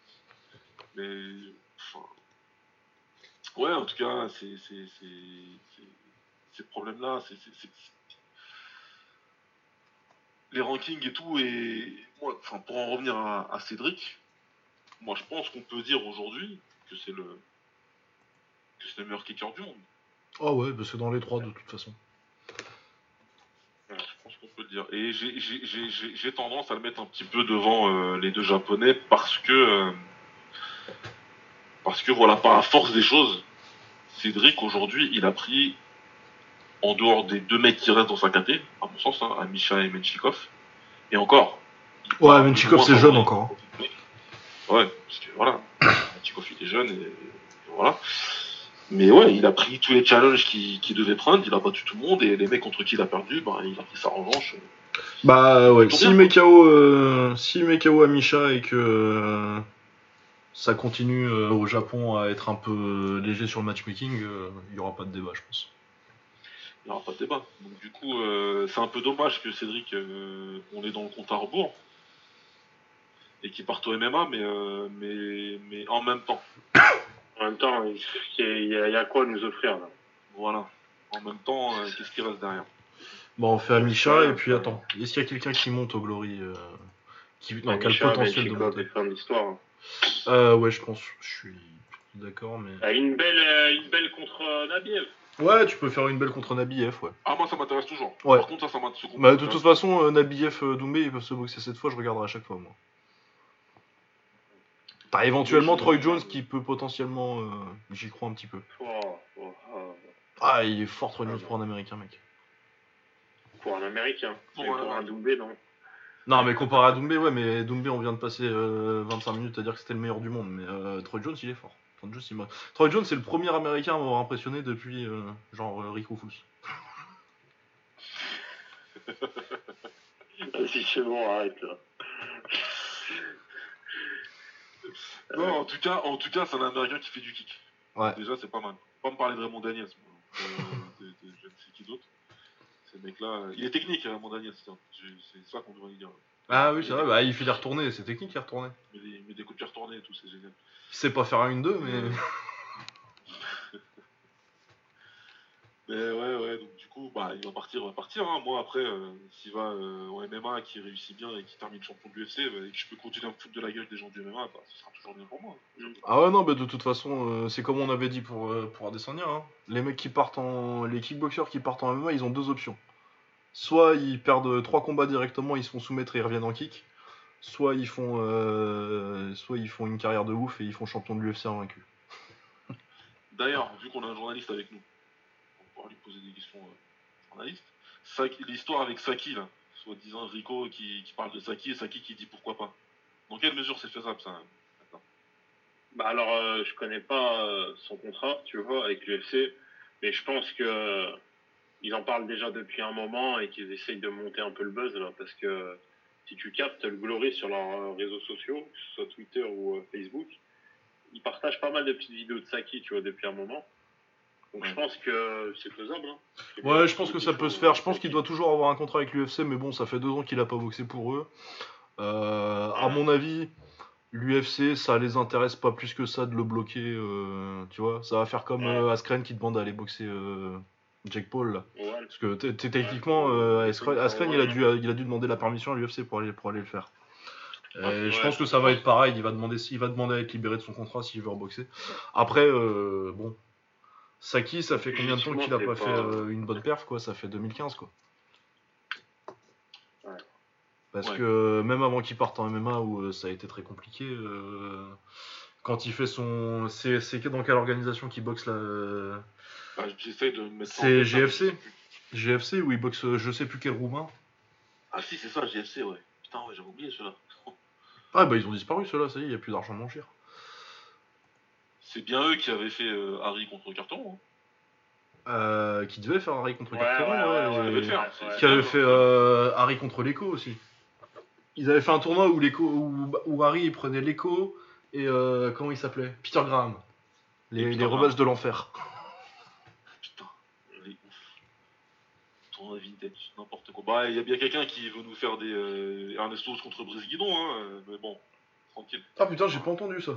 Mais enfin, ouais, en tout cas, c'est c'est c'est c'est- ces problèmes-là, c'est les rankings et tout, et moi, enfin, pour en revenir à, à Cédric, moi je pense qu'on peut dire aujourd'hui que c'est le que c'est le meilleur kicker du monde. Ah ouais, bah, c'est dans les trois de toute façon. Ouais, dire. Et j'ai- tendance à le mettre un petit peu devant euh, les deux japonais parce que euh, parce que voilà, par la force des choses, Cédric aujourd'hui, il a pris en dehors des deux mecs qui restent dans sa KT, à mon sens, hein, Amisha et Menchikov, et encore. Ouais, Menchikov, c'est jeune encore. Ouais, parce que voilà, Menchikov il est jeune et, et voilà. Mais ouais, il a pris tous les challenges qu'il devait prendre, il a battu tout le monde et les mecs contre qui il a perdu, ben, il a pris sa revanche. Bah ouais, bien, met KO, euh, met KO à Misha et que euh, ça continue euh, au Japon à être un peu léger sur le matchmaking, euh, il y aura pas de débat, je pense. Il n'y aura pas de débat. Donc du coup, euh, c'est un peu dommage que Cédric, euh, on est dans le compte à rebours et qu'il parte au MMA, mais, euh, mais, mais en même temps, en même temps, il y, a, il y a quoi à nous offrir là voilà. En même temps, euh, qu'est-ce qui reste derrière Bon, on fait à Misha et puis attends, est-ce qu'il y a quelqu'un qui monte au Glory euh, qui, non, qui a le potentiel de monter d'histoire. hein. euh, Ouais, je pense, je suis d'accord, mais. Ah, Une belle, euh, une belle contre euh, Nabiev. Ouais, tu peux faire une belle contre Nabiev, ouais. Ah, moi, ça m'intéresse toujours. Ouais. Par contre, ça, ça m'intéresse. Bah, de toute façon, euh, Nabiev, Doumbé, ils peuvent se boxer cette fois, je regarderai à chaque fois, moi. T'as éventuellement Troy. Jones qui peut potentiellement. euh, J'y crois un petit peu. Oh, oh, oh. Ah, il est fort Troy Ah, Jones non. pour un américain, mec. Pour un Américain. Pour un pour un Américain. Doumbé, non. Non, mais comparé à Doumbé, ouais, mais Doumbé, on vient de passer euh, 25 minutes à dire que c'était le meilleur du monde. Mais euh, Troy Jones, il est fort. Troy Jones, il Troy Jones, c'est le premier américain à m'avoir impressionné depuis, euh, genre, euh, Rick Rufus. Vas-y, c'est bon, arrête là. En tout cas, en tout cas, c'est un Américain qui fait du kick. Ouais. Déjà, c'est pas mal. Pas me parler de Raymond Daniels. je ne sais qui d'autre. Ces mecs-là, il est technique, hein, Raymond Daniels. C'est ça qu'on devrait dire. Ah oui, c'est vrai, bah, il fait les retourner, c'est technique les retourner. Mais des, des coups de retournés et tout, c'est génial. Il sait pas faire un 1-2, mais. Mais ouais, ouais, donc du coup, bah, il va partir, il va partir. hein. Moi, après, euh, s'il va euh, au MMA, qui réussit bien et qui termine champion de l'UFC, bah, et que je peux continuer à me foutre de la gueule des gens du MMA, bah, ce sera toujours bien pour moi. Ah ouais, non, bah, de toute façon, euh, c'est comme on avait dit pour, euh, pour Adesanya. Hein. Les mecs qui partent en. Les kickboxers qui partent en MMA, ils ont deux options. Soit ils perdent trois combats directement, ils se font soumettre et ils reviennent en kick. Soit ils font, euh, soit ils font une carrière de ouf et ils font champion de l'UFC invaincu. D'ailleurs, vu qu'on a un journaliste avec nous, lui poser des questions euh, journalistes. L'histoire avec Saki, là, soi-disant Rico qui, qui parle de Saki et Saki qui dit pourquoi pas. Dans quelle mesure c'est faisable ça. Bah alors, euh, je connais pas euh, son contrat, tu vois, avec l'UFC, mais je pense que euh, ils en parlent déjà depuis un moment et qu'ils essayent de monter un peu le buzz là, parce que si tu captes le Glory sur leurs réseaux sociaux, que ce soit Twitter ou Facebook, ils partagent pas mal de petites vidéos de Saki, tu vois, depuis un moment. Donc je pense que c'est faisable. Hein. Ouais, je pense que ça peut se faire. Je pense qu'il doit toujours avoir un contrat avec l'UFC, mais bon, ça fait deux ans qu'il a pas boxé pour eux. Euh, à mon avis, l'UFC, ça les intéresse pas plus que ça de le bloquer. euh, tu vois, ça va faire comme euh, Askren qui demande à aller boxer euh, Jake Paul. Là. Parce que t- t- techniquement, euh, Askren, Askren, il, a dû, il a dû demander la permission à l'UFC pour aller, pour aller le faire. Et Ouais, je pense que ça va être pareil. Il va demander, il va demander à être libéré de son contrat s'il veut reboxer. Après, bon, Saki, ça fait combien de temps qu'il a pas, fait euh, une bonne perf quoi? Ça fait 2015 quoi. Ouais. Parce Ouais. que même avant qu'il parte en MMA où euh, ça a été très compliqué, euh, quand il fait son, c'est c'est dans quelle organisation qu'il boxe là Bah, de mettre C'est là, GFC? GFC où il boxe, je sais plus quel roumain. Ah si, c'est ça, GFC, ouais. Putain, ouais, j'avais oublié cela. Ah bah ils ont disparu ceux-là, ça y est, il y a plus d'argent à manger. C'est bien eux qui avaient fait euh, Harry contre Carton. Hein. Euh, qui devait faire Harry contre Ouais, Carteron, ouais, et- faire, qui avait fait euh, Harry contre l'écho aussi. Ils avaient fait un tournoi où l'écho où, où Harry il prenait l'écho et euh, comment il s'appelait? Peter Graham. Les, Et Peter les Graham. rebelles de l'enfer. Putain, est ouf. Tournoi vintage, n'importe quoi. Bah, il y a bien quelqu'un qui veut nous faire des euh, Ernestos contre Brice Guidon, hein. Mais bon, tranquille. Ah putain, j'ai pas entendu ça.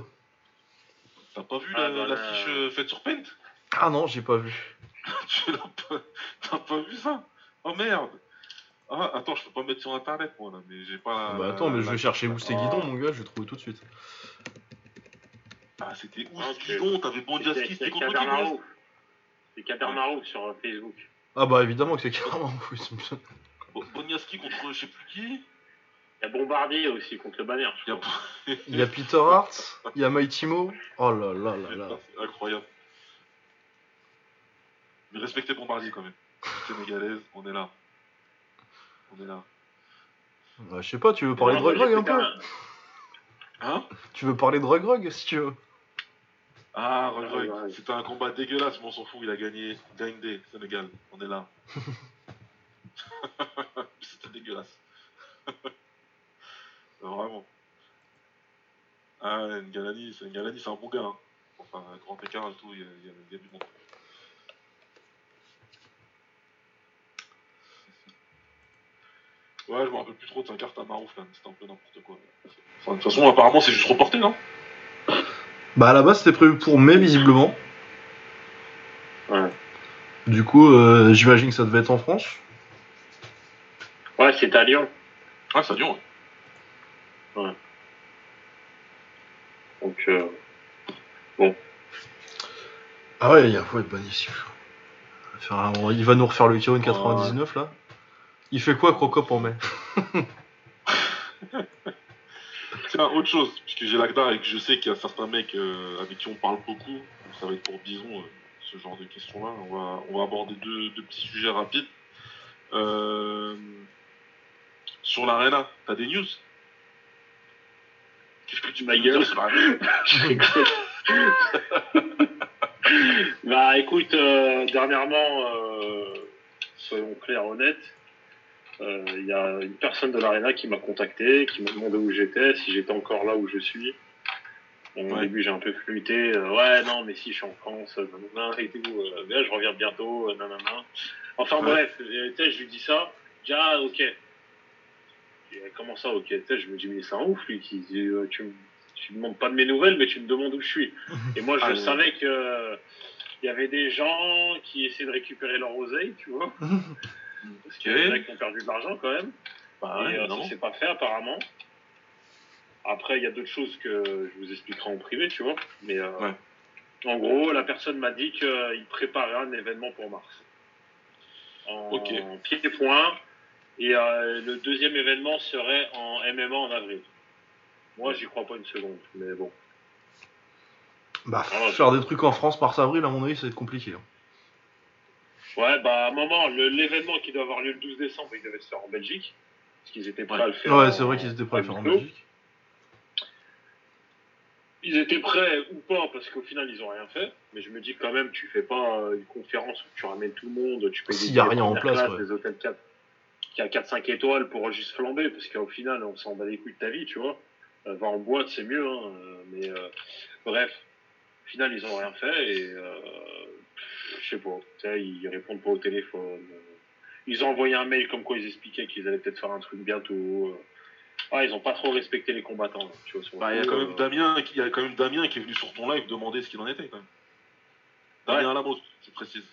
T'as pas vu Ah, la- là- euh, faite sur Paint Ah non, j'ai pas vu. Tu l'as pas- T'as pas vu ça? Oh merde Ah, attends, je peux pas me mettre sur internet moi là, mais j'ai pas. Ah bah attends, mais je vais chercher où c'est Ah. Guidon, mon gars, je vais trouver tout de suite. Ah, c'était où Ah, ce ok. Guidon? T'avais Bondiaski, C'est c'était contre qui. C'est Kader Marouf sur euh, Facebook. Ah bah évidemment que c'est carrément fou. Bon, Bondiaski contre je sais plus qui Il y a Bombardier aussi contre le banner. je Il y a crois. Il y a Peter Hart, il y a Mighty Mo. Oh là là là là. C'est incroyable. Mais respectez Bombardier quand même. Sénégalaise, on est là. On est là. Ouais, je sais pas, tu veux parler de Moi, Drug j'ai Rug un peu un- Hein? Tu veux parler de Drug Rug si tu veux Ah, Rug Rug. Ouais, ouais. C'était un combat dégueulasse, mais on s'en fout, il a gagné. Dinde, Sénégal, on est là. C'était dégueulasse. Vraiment. Ah, Ngalani, c'est c'est un bon gars. hein. Enfin, grand écart et tout, il y a, il y a- il y a du bon. Ouais, je me rappelle plus trop de sa carte à Marouf, là. C'était un peu n'importe quoi. Enfin, de toute façon, apparemment, c'est juste reporté, non? Bah à la base c'était prévu pour mai visiblement. Ouais. Du coup, euh, j'imagine que ça devait être en France. Ouais, c'est à Lyon. Ah, ça dure, ouais. Donc, euh, Ah ouais, il faut être Il va nous refaire le Kiron 99 là. Il fait quoi Crocop en mai? Tiens, autre chose, puisque j'ai l'ACDA et que je sais qu'il y a certains mecs euh, avec qui on parle beaucoup, ça va être pour Bison, euh, ce genre de questions-là. On va, on va aborder deux, deux petits sujets rapides. Euh, sur l'Arena, t'as des news? Tu Ma gueule. bah écoute, euh, dernièrement, euh, soyons clairs, honnêtes, euh, il y a une personne de l'Arena qui m'a contacté, qui m'a demandé où j'étais, si j'étais encore là où je suis. Bon, Au début, j'ai un peu flûté. euh, ouais, non, mais si, je suis en France, euh, nanana, et tout. euh, je reviens bientôt, euh, nanana. Enfin, Ouais. bref, euh, je lui dis ça. Dis, ah, ok. Et, comment ça, ok Tu sais, je me dis, mais c'est un ouf, lui, qui dit, euh, tu, me- tu me demandes pas de mes nouvelles, mais tu me demandes où je suis. Et moi, je Ah, ouais. savais que. euh, Il y avait des gens qui essaient de récupérer leur oseille, tu vois. Parce qu'il y a des mecs qui ont perdu de l'argent quand même. Bah et ouais, euh, ça s'est pas fait apparemment. Après, il y a d'autres choses que je vous expliquerai en privé, tu vois. Mais euh, Ouais. en gros, la personne m'a dit qu'il préparait un événement pour mars. En Ok. pied-point. Et euh, le deuxième événement serait en MMA en avril. Moi, j'y crois pas une seconde. Mais bon. Bah, Ah, faire des trucs en France par avril, à mon avis, ça va être compliqué. hein. Ouais, bah, à un moment, le- l'événement qui doit avoir lieu le 12 décembre, il devait se faire en Belgique. Parce qu'ils étaient prêts Ouais. à le faire. Ouais, en- c'est vrai qu'ils étaient prêts à le faire en. Belgique. Ils étaient prêts ou pas parce qu'au final ils ont rien fait. Mais je me dis quand même, tu fais pas euh, une conférence où tu ramènes tout le monde, tu payes S'il des y a billets rien en première place, classe, ouais. des hôtels 4, qui a 4-5 étoiles pour juste flamber parce qu'au final on s'en bat les couilles de ta vie, tu vois. Euh, va en boîte c'est mieux, hein, mais euh, bref, au final ils ont rien fait et euh, je sais pas, tu sais, ils répondent pas au téléphone. Ils ont envoyé un mail comme quoi ils expliquaient qu'ils allaient peut-être faire un truc bientôt. euh. Ah, ils ont pas trop respecté les combattants. là, tu vois, Bah, il y a quand même Damien, qui- il y a quand même Damien qui est venu sur ton live demander ce qu'il en était quand même. Damien Lamos, je précise.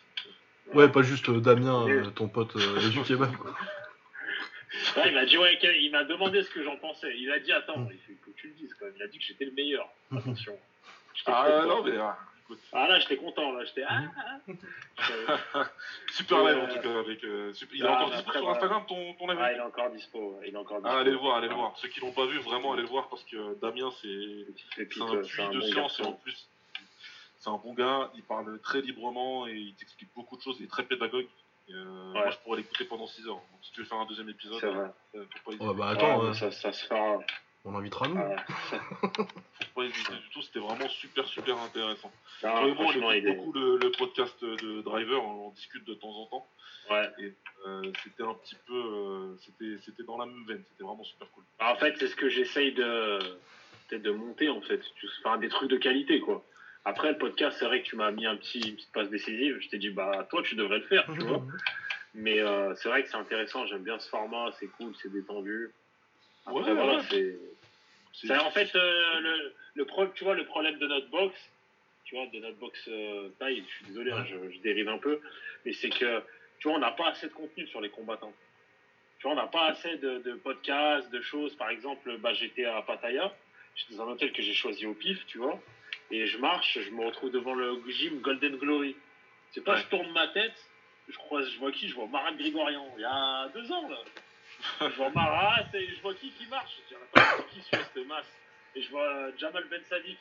Ouais, pas juste euh, Damien, Ouais. ton pote euh, du kebab. quoi. Ouais, il m'a dit, ouais, il m'a demandé ce que j'en pensais. Il a dit, attends, il faut que tu le dises quand même. Il a dit que j'étais le meilleur. Attention. J'étais Ah non, mais ah. Ah, là, j'étais content, là. J'étais. Ah, ah. Super live en tout cas. Avec, euh, super- Il est Ah, encore dispo sur. Instagram ton, ton live Ah, il est encore dispo. ouais, Il est encore dispo. Ah, allez le voir, allez le Ah, voir. Ceux qui l'ont pas vu, vraiment, allez le voir parce que Damien, c'est un puits de bon science et en plus, c'est un bon gars. Il parle très librement et il t'explique beaucoup de choses. Il est très pédagogue. Et, euh, Moi, je pourrais l'écouter pendant 6 heures. Donc, si tu veux faire un deuxième épisode, C'est vrai. euh, pas hésiter. Ouais, bah attends, Ouais, euh, ça, ça se fera. on l'invitera nous. Ah, Faut pas hésiter du tout. C'était vraiment super, super intéressant. et on écoute il est. beaucoup le, le podcast de Driver. On, on discute de temps en temps. Ouais. Euh, c'était un petit peu, euh, c'était, c'était dans la même veine. C'était vraiment super cool. En fait, c'est ce que j'essaye de peut-être de monter en fait, Tu- enfin des trucs de qualité quoi. Après le podcast, c'est vrai que tu m'as mis un petit une petite passe décisive. Je t'ai dit bah toi tu devrais le faire, tu vois. Mais euh, c'est vrai que c'est intéressant. J'aime bien ce format, c'est cool, c'est détendu. Après Ouais, voilà, ouais. c'est en fait euh, le le pro, tu vois le problème de notre box, tu vois de notre box euh, taille. Je suis désolé, hein, je, je dérive un peu, mais c'est que tu vois on n'a pas assez de contenu sur les combattants. Tu vois, on n'a pas assez de, de podcasts, de choses. Par exemple, bah, j'étais à Pattaya, j'étais dans un hôtel que j'ai choisi au pif, tu vois, et je marche, je me retrouve devant le gym Golden Glory. C'est pas, Ouais. je tourne ma tête, je croise, je vois qui? Je vois Marat Grigorian, il y a deux ans, là. je vois Marat, et je vois qui qui marche. Je dis, c'est qui sur cette masse Et je vois Jamal Ben Sadik.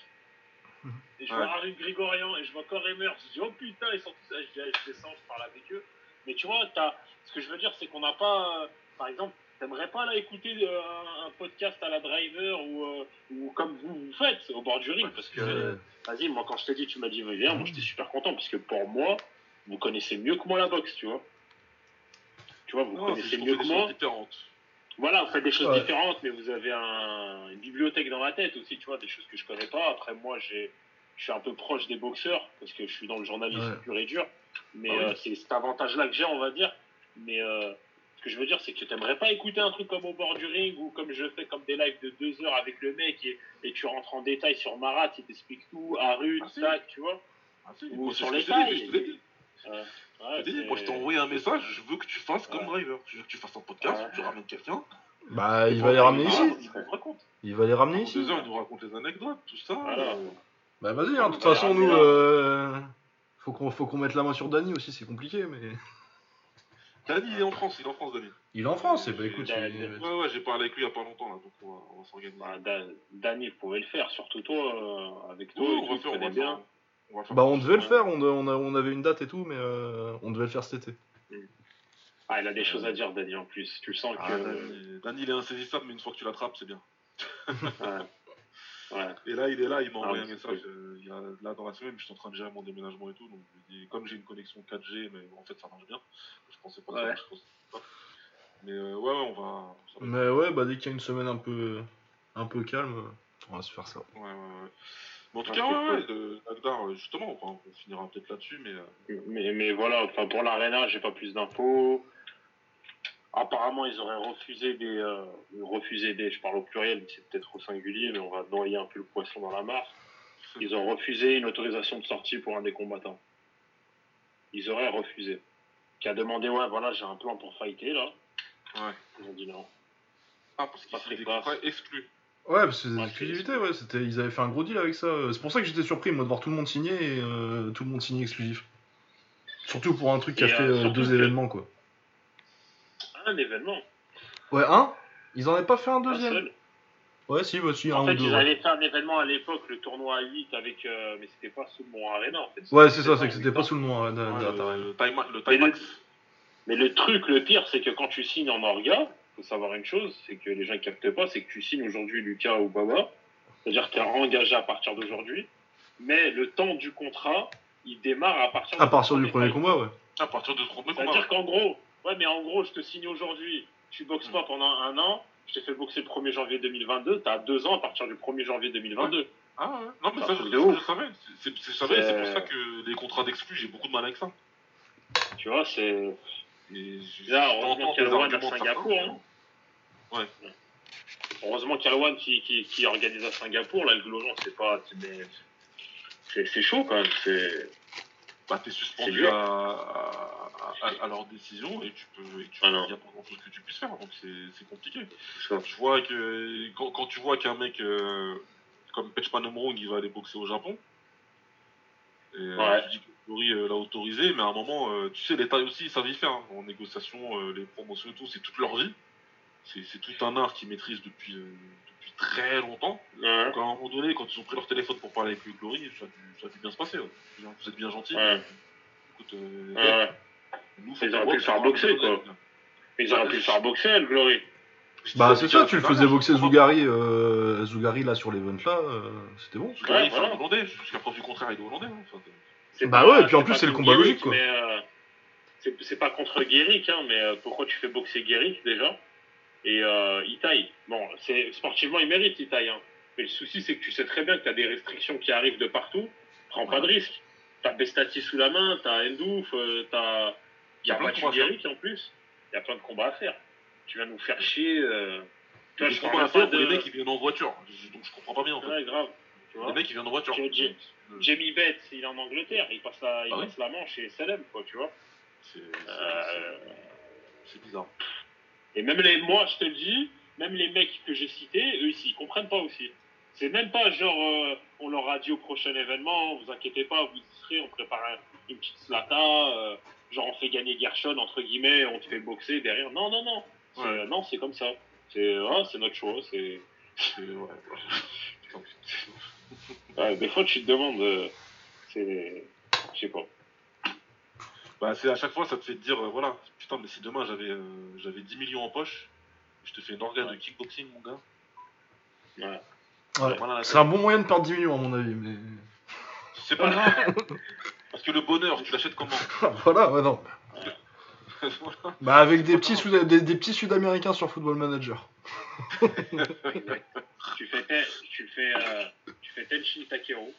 Et je vois. Harry Grigorian, et je vois Coremer. Je dis, oh putain, ils sont tous là. Je, dis, je descends, je parle avec eux. Mais tu vois, t'as- ce que je veux dire, c'est qu'on n'a pas, euh, par exemple, t'aimerais pas là écouter euh, un, un podcast à la driver ou, euh, ou comme vous vous faites au bord du ring parce que euh, vas-y moi quand je t'ai dit tu m'as dit viens moi j'étais super content parce que pour moi vous connaissez mieux que moi la boxe tu vois tu vois vous Non, connaissez mieux fait que des moi choses différentes. voilà vous faites des choses Ouais. différentes mais vous avez un- une bibliothèque dans la tête aussi tu vois des choses que je connais pas après moi j'ai je suis un peu proche des boxeurs parce que je suis dans le journalisme Ouais. pur et dur mais Ah oui. euh, c'est cet avantage là que j'ai on va dire mais euh, que je veux dire, c'est que tu n'aimerais pas écouter un truc comme au bord du ring ou comme je fais comme des lives de deux heures avec le mec et, et tu rentres en détail sur Marat, il t'explique tout, Arut, Ah, tu vois. Ah, Ou sur les tailles. Euh, ouais, Je Moi, je t'ai envoyé un message. Je veux que tu fasses comme Ouais. driver. Je veux que tu fasses un podcast. Ouais. Tu ramènes quelqu'un. Bah, il va les ramener ici. Il va les ramener ici. deux heures, il nous raconte les anecdotes, tout ça. Voilà. euh, Bah, vas-y, hein, de toute façon, nous. là. euh, Faut qu'on faut qu'on mette la main sur Dany aussi, c'est compliqué, mais. Dani, il est en France. Il est en France, Dani. Il est en France, et bah écoute. Dany. il- Ouais, ouais, j'ai parlé avec lui il y a pas longtemps, là. Donc, on va, va s'organiser. bah, Dan- Danny, vous pouvez le faire, surtout toi, euh, avec toi, Oui, on va tu faire, on va bien. faire. on va faire Bah, on devait le faire, on, a- on avait une date et tout, mais euh, on devait le faire cet été. Ah, il a des choses à dire, Danny, en plus. Tu le sens que. Ah, Dani, Dani, il est insaisissable, mais une fois que tu l'attrapes, c'est bien. ouais. Ouais. Et là, il est là, il m'a Ah, envoyé un message. euh, il y a, là, dans la semaine, je suis en train de gérer mon déménagement et tout. Donc, je lui comme j'ai une connexion 4G, mais en fait, ça marche bien. Je pensais pas que ça Ouais. marche, je pensais pas. Mais euh, ouais, ouais, on va. ça Mais ouais, bah dès qu'il y a une semaine un peu, un peu calme, On va se faire ça. Ouais, ouais, ouais. Mais en tout cas, ouais, ouais, le Nagdar, euh, justement, enfin, on finira peut-être là-dessus, mais Mais, mais voilà, enfin pour l'Arena, j'ai pas plus d'infos. Apparemment, ils auraient refusé des, euh, refusé des, je parle au pluriel, mais c'est peut-être au singulier, mais on va noyer un peu le poisson dans la mare. Ils ont refusé une autorisation de sortie pour un des combattants. Ils auraient refusé. Qui a demandé, ouais, voilà, j'ai un plan pour fighter là. ouais. Ils ont dit non. Ah, parce qu'ils Pas sont très des contrats exclus. Ouais, parce que c'est des Ouais. C'était, ils avaient fait un gros deal avec ça. C'est pour ça que j'étais surpris, moi, de voir tout le monde signer et euh, tout le monde signer exclusif. Surtout pour un truc qui a fait euh, euh, deux événements, quoi. Un événement. Ouais, un Ils en avaient pas fait un Un deuxième seul. Ouais, si, bah, si, un En ou fait, deux. ils ouais. avaient fait un événement à l'époque, le tournoi à 8 avec, euh, mais c'était pas sous le Mont Arena en fait. Ouais, c'est ça, c'est que c'était pas sous le Ouais, le, le time, le Mais le- Timax. Mais le truc, le pire, c'est que quand tu signes en orga, faut savoir une chose, c'est que les gens ne captent pas, c'est que tu signes aujourd'hui Lucas ou Baba, c'est-à-dire que tu es engagé à partir d'aujourd'hui, mais le temps du contrat, il démarre à partir, À partir du premier combat, ouais. À partir de 30 combats. C'est-à-dire qu'en gros, ouais, mais en gros, je te signe aujourd'hui, tu boxes pas pendant un an, je t'ai fait boxer le 1er janvier 2022, tu as deux ans à partir du 1er janvier 2022. Ah ouais. Non, mais ça, je, savais. C'est pour ça que les contrats d'exclus, j'ai beaucoup de mal avec ça. Tu vois, c'est. Là, heureusement qu'il y a le One à Singapour, hein. Ouais. Heureusement qu'il y a le One qui, qui, qui organise à Singapour, là, le Glorian, c'est pas. c'est chaud quand même. C'est. Bah, t'es C'est suspendu à, à, à- à leur décision et tu peux. Il Ah non. n'y a pas grand chose que tu puisses faire, donc c'est compliqué. Je vois que quand, quand tu vois qu'un mec euh, comme Pechmanomrung il va aller boxer au Japon, et, euh, Ouais. tu dis que euh, l'a autorisé, mais à un moment, euh, tu sais, l'État aussi, ils savent y faire. hein. En négociation, euh, les promotions et tout, c'est toute leur vie. C'est tout un art qu'ils maîtrisent depuis très longtemps. Ouais. Donc à un moment donné, quand ils ont pris leur téléphone pour parler avec Glory, ça a dû, ça a dû bien se passer. ouais. Vous êtes bien gentil. Ouais. Écoute, euh, Ouais. nous, Ils auraient pu le faire boxe, boxer, quoi. Ils auraient pu le faire boxer, le Glory. Bah, c'est ça, tu le faisais boxer Zougari, euh, Zougari là sur l'event là, euh, c'était bon. Zougari, voilà. Hollandais, jusqu'à preuve du contraire, il est hollandais. hein. Bah pas- ouais, et puis en plus, c'est le combat Guéric, logique, quoi. Mais euh, c'est c'est pas contre Guéric, hein, mais euh, pourquoi tu fais boxer Guéric déjà? Et euh, Itaï. Bon, sportivement, il mérite Itaï. Hein. Mais le souci, c'est que tu sais très bien que tu as des restrictions qui arrivent de partout. Prends pas de risque. T'as Bestati sous la main, t'as Endouf, euh, t'as. Il y a plein de combats à en plus. Il y a plein de combats à faire. Tu vas nous faire chier. Euh... Tu vois, je à pas faire pour de. les mecs qui viennent en voiture. Je- Donc je comprends pas bien en fait. Ouais, grave. Tu vois Les mecs qui viennent en voiture. J'ai- j'ai- Euh, Jamie Bates, il est en Angleterre, il passe la, il Ah ouais passe la manche et Salem, quoi, tu vois. Euh, c'est bizarre. Et même les, moi, je te le dis, même les mecs que j'ai cités, eux, ici, ils comprennent pas aussi. C'est même pas genre, euh, on leur a dit au prochain événement, vous inquiétez pas, vous y serez, on prépare un- une petite slata, euh, genre on fait gagner Gershon, entre guillemets, on te fait boxer derrière. Non, non, non. C'est- Ouais. Non, c'est comme ça. C'est ah, c'est notre choix. C'est... C'est- ouais. Des fois, tu te demandes, euh, c'est. Je sais pas. Bah, c'est à chaque fois, ça te fait dire, euh, voilà, putain, mais si demain j'avais euh, j'avais 10 millions en poche, je te fais une organe Ouais. de kickboxing, mon gars. Ouais. Voilà, C'est un bon moyen de perdre 10 millions à mon avis, mais. C'est pas grave. Parce que le bonheur, tu l'achètes comment? Voilà, ouais, non. Bah, avec des petits, Sud- des, des petits Sud-Américains sur Football Manager. tu fais tel, tu fais, euh, tu fais Tenshin Takeru.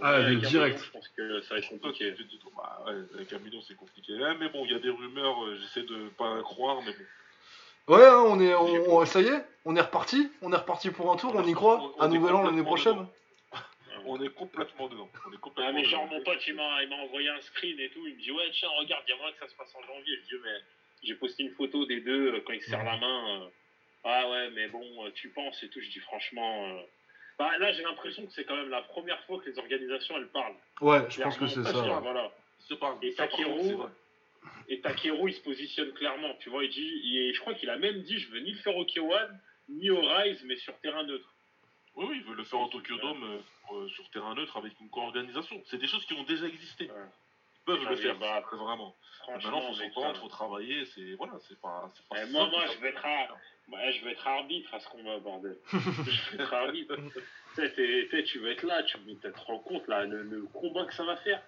Ah, direct. Je pense que ça va être compliqué. Bah, ouais, avec un million, c'est compliqué. Ouais, mais bon, il y a des rumeurs, euh, j'essaie de pas croire, mais bon. Ouais, hein, on est, on, on- ça y est, on est reparti, on est reparti pour un tour, on y croit, à est Nouvel An l'année complètement prochaine. dedans. On est complètement dedans. On est complètement Ah, mais genre, dedans. mon pote, il m'a il m'a envoyé un screen et tout. Il me dit, ouais, tiens, regarde, il y a moyen que ça se passe en janvier. Je dis, mais j'ai posté une photo des deux euh, quand ils se serrent la main. euh. Ah, ouais, mais bon, tu penses et tout. Je dis, franchement. euh, Bah, là, j'ai l'impression que c'est quand même la première fois que les organisations, elles parlent. Ouais, je pense que c'est ça. ouais. Voilà. Et Takeru. Et Takeru, il se positionne clairement. Tu vois, il dit, il- je crois qu'il a même dit, je veux ni le faire au K1, ni au Rise, mais sur terrain neutre. Oui, oui, ils veulent le faire en Tokyo Dome euh, sur, euh, sur terrain neutre avec une co-organisation. C'est des choses qui ont déjà existé. Ouais. Ils peuvent le faire, bah, c'est vraiment. Maintenant, faut s'entendre, faut travailler, c'est voilà, c'est pas, c'est pas Eh, moi, moi, ça. je vais être à- je veux être arbitre à ce qu'on va bordel. je veux être arbitre. Tu sais, t'es- t'es- tu veux être là, tu veux te rendre compte là, le, le combat que ça va faire.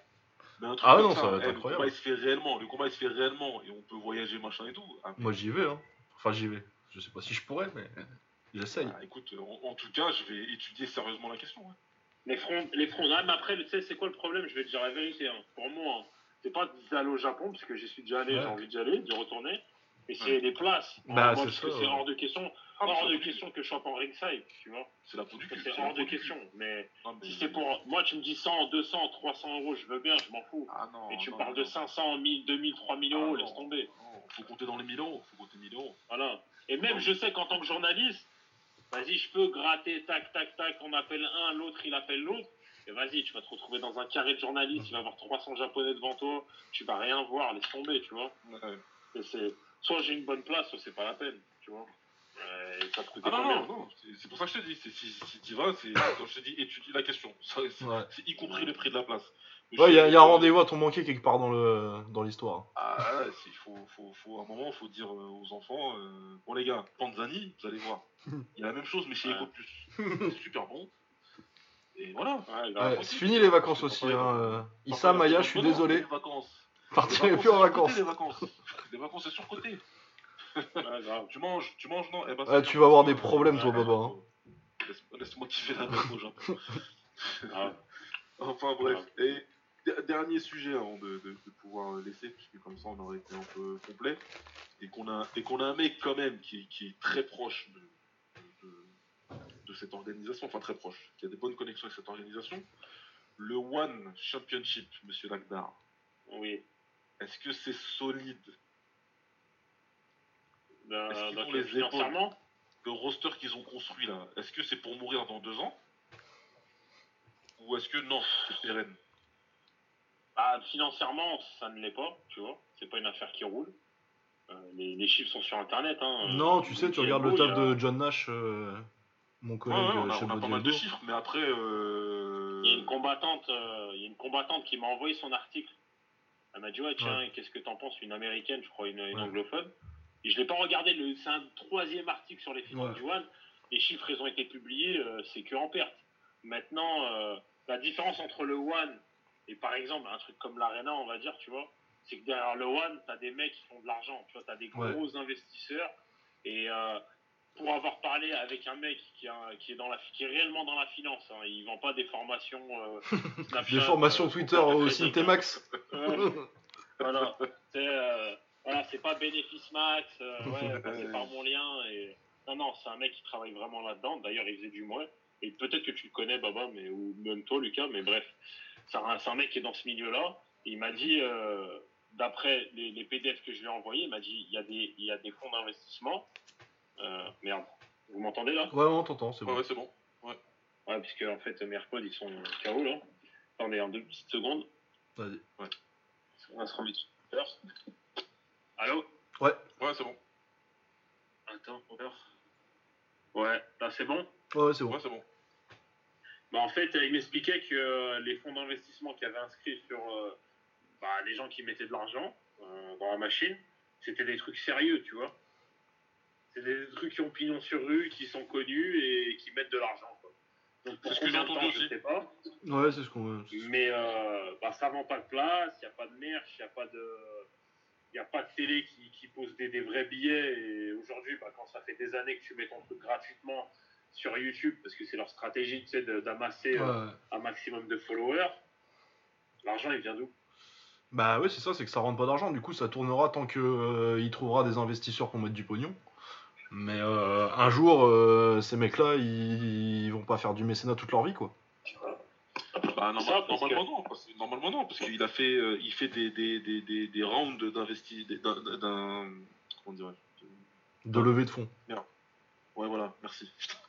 Mais un truc Ah non, ça va être eh, incroyable. Le combat il se fait réellement, le combat il se fait réellement et on peut voyager machin et tout. Ah, Moi j'y vais, hein. Enfin j'y vais. Je sais pas si je pourrais, mais. J'essaye. Bah, écoute, en, en tout cas, je vais étudier sérieusement la question. hein. Les fronts, les fronts. Ah, mais après, tu sais, c'est quoi le problème? Je vais te dire la vérité. hein. Pour moi, hein, c'est pas d'aller au Japon, parce que j'y suis déjà allé, Ouais. j'ai envie d'y aller, d'y retourner. Mais c'est Ouais. les places. Bah, Moi, c'est parce ça, que c'est hors de question. Ah, hors de question que je sois pas en ringside, tu vois. C'est la. C'est hors de question. Mais Non, mais- si c'est pour. Moi, tu me dis 100, 200, 300 euros, je veux bien, je m'en fous. Ah non. Mais tu me parles non. de 500, 1000, 2000, 3000 Ah, euros, non. laisse tomber. Non, faut compter dans les 1000 euros. Faut compter 1000 euros. Voilà. Et même, Non. je sais qu'en tant que journaliste, vas-y, je peux gratter, tac, tac, tac, on appelle un, l'autre, il appelle l'autre. Et vas-y, tu vas te retrouver dans un carré de journalistes, il va y avoir 300 japonais devant toi, tu vas rien voir, laisse tomber, tu vois. Ouais. Et c'est, soit j'ai une bonne place, soit c'est pas la peine, tu vois. Euh, et ça te Ah non, non, non, c'est pour ça que je te dis, c'est- si, si tu vas, c'est quand je te dis étudie la question, Ça, c'est Ouais. c'est y compris le prix de la place. Mais Ouais, il y, a- y a un rendez-vous à ton manquer quelque part dans le dans l'histoire. Ah ouais, il faut, faut, faut, à un moment, il faut dire euh, aux enfants, euh, bon les gars, Panzani, vous allez voir, il y a la même chose mais chez Ouais. Eco Plus, c'est super bon. Et voilà. Ouais, grave. Ouais, c'est fini les vacances aussi. Hein. euh. Issa, Maya, je suis désolé. Vacances. Partirez Les plus en vacances. Les vacances, les vacances c'est surcoté. Tu manges, tu manges, non? Eh ben, tu vas avoir des problèmes, toi, Baba, Laisse-moi kiffer la grave. Enfin bref. Et dernier sujet avant de, de- de pouvoir laisser, puisque comme ça on aurait été un peu complet, et qu'on a, et qu'on a un mec quand même qui, qui est très proche de, cette organisation, enfin très proche, qui a des bonnes connexions avec cette organisation, le One Championship, Monsieur Lagdar. Oui. Est-ce que c'est solide? Dans, Est-ce qu'ils dans ont les financièrement Le roster qu'ils ont construit là, est-ce que c'est pour mourir dans deux ans? Ou est-ce que non, c'est pérenne? Bah, financièrement, ça ne l'est pas, tu vois. C'est pas une affaire qui roule. Euh, les, les chiffres sont sur internet. Hein. Non, tu sais, tu regardes le taf a- de John Nash, euh, mon collègue ouais, on euh, a, chez on a pas mal de chiffres, mais après. Euh... Il y a une combattante, euh, il y a une combattante qui m'a envoyé son article. Elle m'a dit ouais tiens qu'est-ce que t'en penses? Une américaine je crois une, une Ouais. anglophone. Et je l'ai pas regardé le c'est un troisième article sur les Ouais. du One. Les chiffres ils ont été publiés euh, c'est que en perte. Maintenant euh, la différence entre le One et par exemple un truc comme l'Arena on va dire tu vois c'est que derrière le One t'as des mecs qui font de l'argent tu vois t'as des Ouais. gros investisseurs et euh, pour avoir parlé avec un mec qui, a- qui est dans la qui est réellement dans la finance, hein, il vend pas des formations euh, Snapchat, Des formations euh, Twitter au. Ouais, voilà, c'est euh, voilà, pas bénéfice max, ouais, passez par mon lien et non non, c'est un mec qui travaille vraiment là-dedans. D'ailleurs, il faisait du moins et peut-être que tu le connais Baba, mais ou même toi Lucas, mais bref, c'est un, mec qui est dans ce milieu-là. Il m'a dit, euh, d'après les, les PDF que je lui ai envoyés, il m'a dit il y a des il y a des fonds d'investissement. Euh, merde, vous m'entendez là? Ouais, on t'entend, c'est Ouais, bon. ouais, c'est bon. Ouais, puisque en fait, mes AirPods, ils sont KO là. Attendez, en deux petites secondes. Vas-y. On va se remettre. Allô? Ouais, c'est bon. Attends, Robert. Ouais, là c'est bon? Ouais, c'est bon. Ouais, c'est bon. Bah, En fait, il m'expliquait que euh, les fonds d'investissement qui avaient inscrit sur euh, bah, les gens qui mettaient de l'argent euh, dans la machine, c'était des trucs sérieux, tu vois. C'est des trucs qui ont pignon sur rue, qui sont connus et qui mettent de l'argent. quoi. Donc pour C'est ce que j'ai entendu je sais pas. Ouais, c'est ce qu'on. Mais euh, bah, ça vend pas de place, il n'y a pas de merch, il n'y a pas de. Il a pas de télé qui, qui pose des, des vrais billets. Et aujourd'hui, bah, quand ça fait des années que tu mets ton truc gratuitement sur YouTube, parce que c'est leur stratégie tu sais, d'amasser euh, un maximum de followers, l'argent il vient d'où? Bah ouais, c'est ça, c'est que ça rentre pas d'argent. Du coup, ça tournera tant que euh, il trouvera des investisseurs pour mettre du pognon. Mais euh, un jour, euh, ces mecs-là, ils... ils vont pas faire du mécénat toute leur vie, quoi. Bah, Ça, normalement, non, normalement non, parce qu'il a fait, euh, il fait des, des, des, des, des rounds d'investi, des- d'un, comment dirais De levée de fonds. Ouais, voilà, merci.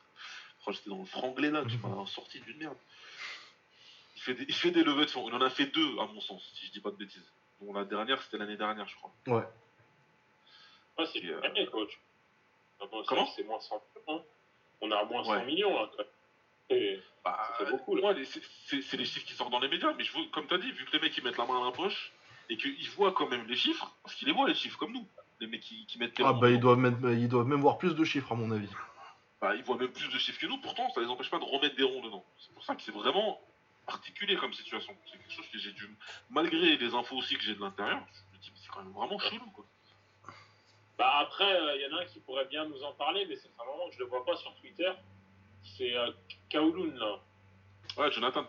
J'étais dans le franglais là, tu m'as sorti d'une merde. Il fait, des, il fait des levées de fonds. Il en a fait deux, à mon sens, si je dis pas de bêtises. Bon, la dernière, c'était l'année dernière, je crois. Ouais. Ah, c'est euh, coach. Ah bon, Comment? C'est moins 100 millions. hein. On a moins 100 Ouais. millions là. quoi. Et Bah, Ça fait beaucoup, là. moi, les- c'est, les chiffres qui sortent dans les médias, mais je comme tu as dit, vu que les mecs ils mettent la main à la poche et qu'ils voient quand même les chiffres, parce qu'ils les voient les chiffres comme nous, les mecs qui, qui mettent les Ah bah ils doivent, mettre, ils doivent même voir plus de chiffres, à mon avis. Bah, ils voient même plus de chiffres que nous, pourtant ça les empêche pas de remettre des ronds dedans. C'est pour ça que c'est vraiment particulier comme situation. C'est quelque chose que j'ai dû, malgré les infos aussi que j'ai de l'intérieur, je me dis, mais c'est quand même vraiment chelou quoi. Bah après, il y en a un qui pourrait bien nous en parler, mais c'est un moment que je le vois pas sur Twitter. C'est euh, Kowloon, là. Ouais, Jonathan.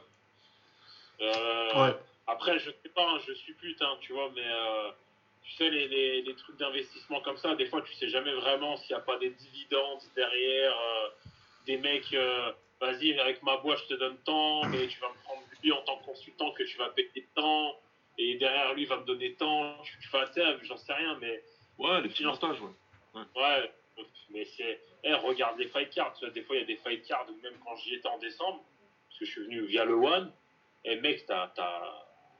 Euh, Ouais. Après, je sais pas, hein, je suis putain, tu vois, mais euh, tu sais, les, les, les trucs d'investissement comme ça, des fois, tu sais jamais vraiment s'il n'y a pas des dividendes derrière, euh, des mecs, euh, vas-y, avec ma boîte, je te donne tant, mais tu vas me prendre lui en tant que consultant que tu vas payer tant, et derrière lui, il va me donner tant, tu, tu fais, tu sais, j'en sais rien, mais Ouais, les petits montages, ouais. Ouais, mais c'est. Eh, regarde les fight cards. Tu vois, des fois, il y a des fight cards, même quand j'y étais en décembre, parce que je suis venu via le One, et mec, t'as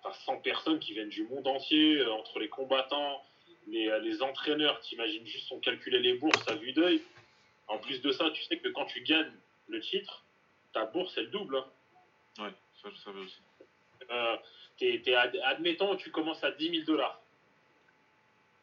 as, 100 personnes qui viennent du monde entier, euh, entre les combattants, les, euh, les entraîneurs, t'imagines juste, on calculait les bourses à vue d'œil. En plus de ça, tu sais que quand tu gagnes le titre, ta bourse, elle double. hein. Ouais, ça je savais aussi. Euh, ad- admettons, tu commences à 10 000 dollars.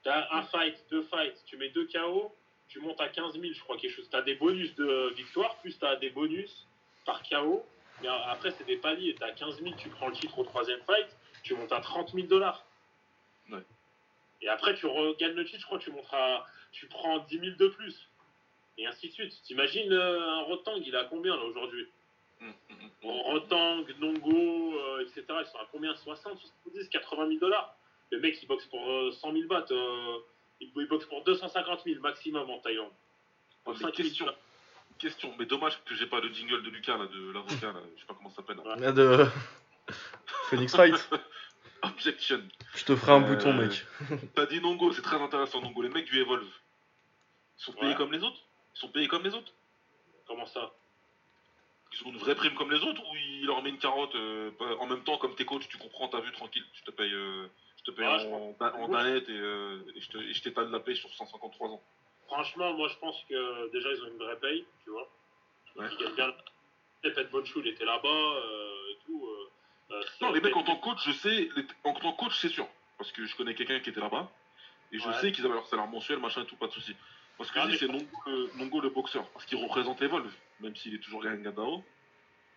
T'as un fight, deux fights, tu mets deux KO, tu montes à 15 000, je crois, quelque chose. T'as des bonus de victoire, plus t'as des bonus par KO. Mais après, c'est des paliers. T'as 15 000, tu prends le titre au troisième fight, tu montes à 30 000 dollars. Ouais. Et après, tu regagnes le titre, je crois, tu montes à, tu prends 10 000 de plus. Et ainsi de suite. T'imagines euh, un Rotang, il est à combien là aujourd'hui Hum, hum, hum. Bon, Rotang, Nongo, euh, etc. Ils sont à combien 60, 70, 80 000 dollars Le mec, il boxe pour euh, 100 000 bahts. euh, il, il boxe pour 250 000 maximum en Thaïlande. Pour Ouais, 5 mais 000 question, question, mais dommage que j'ai pas le jingle de Lucas, là, de l'avocat, là, je sais pas comment ça s'appelle. Ah, De Phoenix Fight. Objection. Je te ferai un Euh, bouton, mec. T'as dit Nongo, c'est très intéressant, Nongo. Les mecs du Evolve, ils sont payés Ouais. comme les autres? Ils sont payés comme les autres? Comment ça? Ils ont une vraie prime comme les autres ou il leur met une carotte euh, en même temps comme tes coachs, tu comprends, t'as vu, tranquille, je te paye, euh, je te paye Ouais, je en, en danette et, euh, et je te- et je t'étale la paye sur 153 ans. Franchement, moi, je pense que déjà, ils ont une vraie paye, tu vois. Ouais. Ils gagnent bien. Pet Bonchou, il était là-bas euh, et tout. Euh, Non, les mecs en tant que coach, je sais, les- en tant que coach, c'est sûr. Parce que je connais quelqu'un qui était là-bas. Et je Ouais. sais qu'ils avaient leur salaire mensuel, machin et tout, pas de soucis. Parce que Ah, je dis, mais- c'est Nongo, le- Nongo le boxeur. Parce qu'il représente Evolve, même s'il est toujours Gangadao.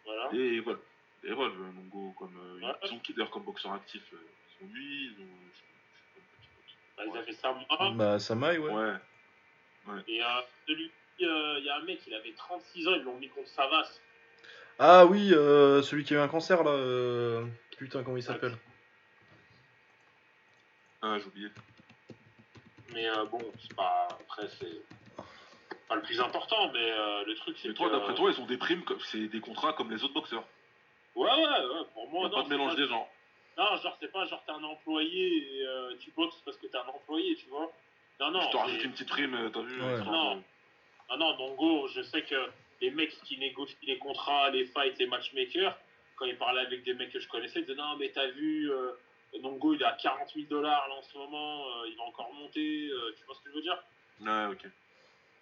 Voilà. Et Evolve. Evolve, Nongo, comme. euh, Ouais. Ils ont qui d'ailleurs comme boxeur actif euh, Ils ont lui, ils ont. je sais pas, Bah, ils avaient Sama. Bah, Samaï, ouais. Ouais. Et euh, celui, euh, il y a un mec, il avait 36 ans, ils l'ont mis contre Savas. Ah oui, euh, celui qui a eu un cancer, là. euh, Putain, comment il s'appelle Ah, j'ai oublié. Mais euh, bon, c'est pas. Après, c'est pas le plus important, mais euh, le truc, c'est Mais toi, que- d'après toi, ils ont des primes, comme- c'est des contrats comme les autres boxeurs. Ouais, ouais, ouais, pour moi, a non. pas de c'est mélange des genres. Non, genre, c'est pas genre t'es un employé et euh, tu boxes parce que t'es un employé, tu vois. Non, non. je te c'est- rajoute une petite prime, euh, t'as vu Ouais. histoire Non. de- Non, non, Nongo, je sais que les mecs qui négocient les contrats, les fights, les matchmakers, quand ils parlaient avec des mecs que je connaissais, ils disaient non, mais t'as vu, euh, Nongo il est à 40 000 dollars là en ce moment, euh, il va encore monter, euh, tu vois ce que je veux dire? Ouais, ok.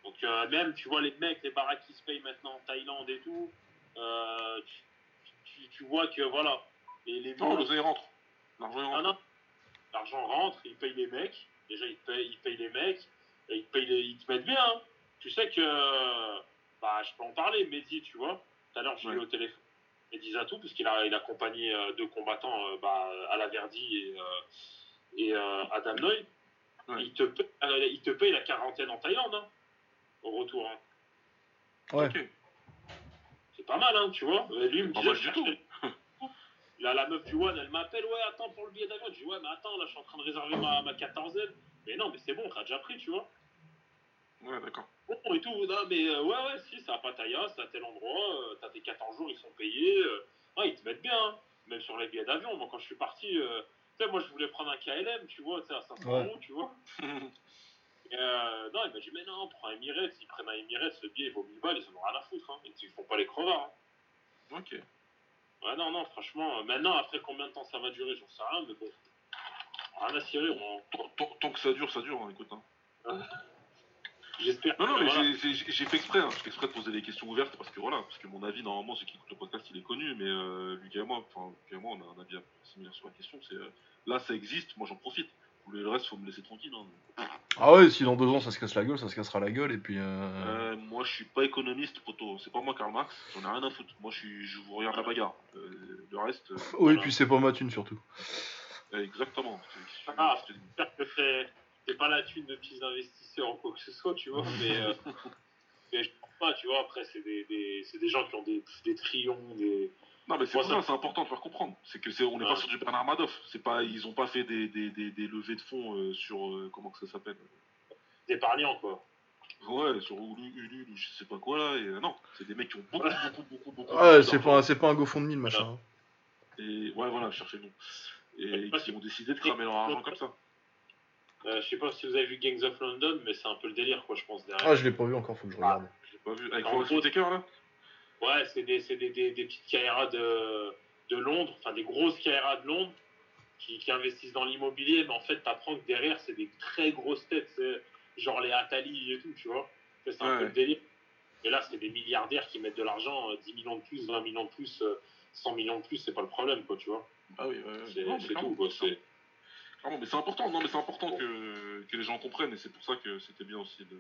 Donc, euh, même, tu vois, les mecs, les baraques qui se payent maintenant en Thaïlande et tout, tu, tu- tu vois que voilà, les, les Non, l'oseille rentre. L'argent non, rentre. non. L'argent rentre, ils payent les mecs. Déjà, ils payent, ils payent les mecs. Et ils, payent les- ils te mettent bien. hein. Tu sais que. Bah, je peux en parler, Mehdi, tu vois. Tout à l'heure, je Ouais. eu au téléphone. Mehdi Zatou, puisqu'il a, il a accompagné euh, deux combattants, euh, bah, à la Verdi et, euh, et Adam Noy. Ouais. Il, te paye, il te paye la quarantaine en Thaïlande, hein, au retour. hein. Ouais. C'est pas mal, hein, tu vois. Et lui, il me Pas disait, du tout. Là, la meuf du One, elle m'appelle, ouais, attends pour le billet d'avion. Je dis, ouais, mais attends, là, je suis en train de réserver ma, ma quatorzaine. Mais non, mais c'est bon, t'as déjà pris, tu vois. Ouais, d'accord. Bon, et tout, non, mais euh, ouais, ouais, si, c'est à Pattaya, c'est à tel endroit, euh, t'as tes 14 jours, ils sont payés. euh, ouais, ils te mettent bien, hein. même sur les billets d'avion. Moi, quand je suis parti, euh, tu sais, moi, je voulais prendre un KLM, tu vois, tu sais, à 500 Ouais. euros, tu vois. Et, euh, non, il m'a dit, mais non, prends un Emirates, ils prennent un Emirates, le billet, il vaut 1000 balles, ils en ont rien à foutre, hein. Ils font pas les crevards, hein. ok. Ouais, non, non, franchement, euh, maintenant, après combien de temps ça va durer, j'en sais rien, mais bon. Rien à cirer, moi. Tant, tant- tant que ça dure, ça dure, hein, écoute. hein. J'espère. Non, non, mais voilà. j'ai- fait exprès, hein. j'ai fait exprès de poser des questions ouvertes parce que voilà, parce que mon avis, normalement, ceux qui écoutent le podcast, il est connu, mais euh, Lucas et moi, enfin, Lucas et moi, on a un avis similaire sur la question. C'est euh, là, ça existe, moi j'en profite. Pour le reste, faut me laisser tranquille. hein. Ah ouais, si dans deux ans ça se casse la gueule, ça se cassera la gueule, et puis. Euh... Euh, moi, je suis pas économiste, poteau. C'est pas moi, Karl Marx. J'en ai rien à foutre. Moi, je suis, je vous regarde la bagarre. Euh, le reste, euh, Oui, et puis c'est pas ma thune surtout. exactement. C'est- c'est- Ah. C'est. pas la thune de petits investisseurs ou quoi que ce soit, tu vois, mais, euh, mais je pense pas, tu vois, après, c'est des, des, c'est des gens qui ont des, des trions, des. Non, mais c'est ça, ça- c'est important de faire comprendre. C'est que c'est, on n'est Ouais. pas sur du Bernard Madoff. C'est pas, ils ont pas fait des, des, des, des levées de fonds euh, sur euh, comment que ça s'appelle. d'épargnants, quoi. Ouais, sur Ulu, Ulule ou je sais pas quoi là. Et, euh, non, c'est des mecs qui ont beaucoup, Ouais. beaucoup, beaucoup, beaucoup. Ouais, beaucoup c'est pas, c'est pas un GoFundMe, le machin. Et ouais, voilà, cherchez le nom. Et Ouais, qui ont décidé de cramer leur argent comme ça. Euh, je sais pas si vous avez vu Gangs of London, mais c'est un peu le délire, quoi, je pense, derrière. Ah, je l'ai pas vu encore, faut que je regarde. Je l'ai pas vu. Avec gros- Whitaker là? Ouais, c'est des, c'est des, des, des petites carrières de, de Londres, enfin des grosses carrières de Londres qui, qui investissent dans l'immobilier, mais en fait, t'apprends que derrière, c'est des très grosses têtes, c'est genre les Atali et tout, tu vois. C'est un Ouais. peu le délire. Et là, c'est des milliardaires qui mettent de l'argent, euh, 10 millions de plus, 20 millions de plus, euh, 100 millions de plus, c'est pas le problème, quoi, tu vois. Ah oui, ouais, ouais. C'est tout, quoi. C'est... clairement, mais c'est important, non mais c'est important que, que les gens comprennent et c'est pour ça que c'était bien aussi de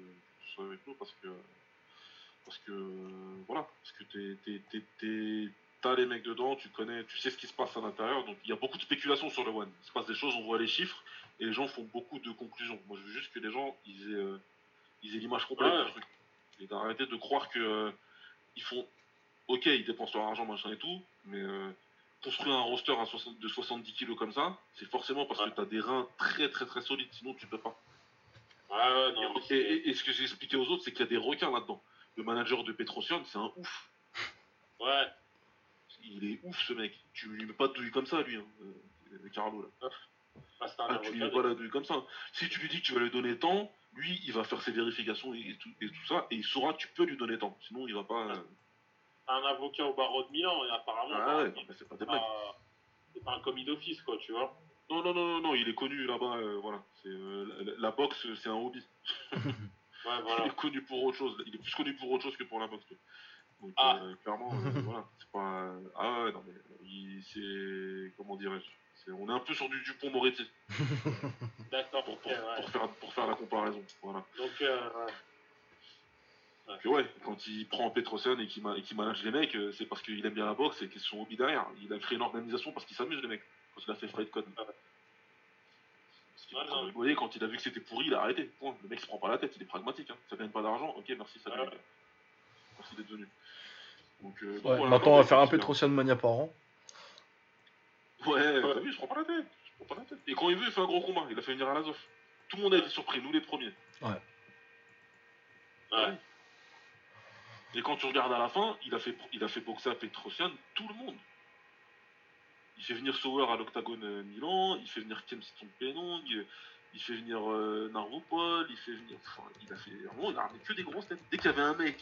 sois avec nous parce que parce que voilà parce que t'as les mecs dedans, tu connais, tu sais ce qui se passe à l'intérieur donc il y a beaucoup de spéculation sur le one. Il se passe des choses, on voit les chiffres et les gens font beaucoup de conclusions. Moi je veux juste que les gens ils aient euh, ils aient l'image complète Ouais. du truc et d'arrêter de croire que euh, ils font ok ils dépensent leur argent machin et tout mais euh, construire un roster à 60 de 70 kilos comme ça, c'est forcément parce que tu as des reins très très très solides, sinon tu peux pas. Ouais, ouais, non, mais Et, c'est- et- et ce que j'ai expliqué aux autres, c'est qu'il y a des requins là-dedans. Le manager de Petrosian, c'est un ouf. ouais. Il est ouf ce mec. Tu lui mets pas de douille comme ça, lui. Hein. euh, Carlo là. Bah, un Ah, tu lui mets pas la douille comme ça. Si tu lui dis que tu vas lui donner tant, lui, il va faire ses vérifications et, et tout, ça, et il saura que tu peux lui donner tant. Sinon, il va pas. euh, un avocat au barreau de Milan, et apparemment, Ah ouais, bah, non, mais c'est pas pas- pas un commis d'office, quoi, tu vois. Non, non, non, non, non, il est connu là-bas. euh, voilà. C'est, euh, la, la boxe, c'est un hobby. Ouais, Il est connu pour autre chose. Il est plus connu pour autre chose que pour la boxe. Donc, Ah. euh, clairement, voilà. C'est pas. Ah ouais, non, mais il- c'est. Comment dirais-je On est un peu sur du Dupont Moretti D'accord, pour, ouais. faire, pour faire la comparaison. Voilà. Donc, euh, ouais. Puis ouais, quand il prend Petrosian et qu'il ma- et qu'il manage les mecs, euh, c'est parce qu'il aime bien la boxe et que c'est son hobby derrière. Il a créé une organisation parce qu'il s'amuse, les mecs. Quand il a fait Fight Code. Ouais. Parce Ouais, non. rigoler, quand il a vu que c'était pourri, il a arrêté. Point. Le mec se prend pas la tête, il est pragmatique. Hein. Ça gagne pas d'argent, ok, merci, ça Ouais. gagne. Merci d'être venu. Donc, euh, Ouais, voilà, maintenant, on va faire un. Petrosian Mania par an. Ouais, t'as vu, je prends pas la tête. Je prends pas la tête. Et quand il veut, il fait un gros combat. Il a fait venir à l'Azov. Tout le monde a été surpris, nous les premiers. Ouais. Et quand tu regardes à la fin, il a fait, il a fait boxer à Petrosian tout le monde. Il fait venir Sauer à l'Octagone euh, Milan, il fait venir Kemston Penong, il fait venir euh, Narvopol, il fait venir. Enfin, il a fait. Vraiment, il a que des grosses têtes. Dès qu'il y avait un mec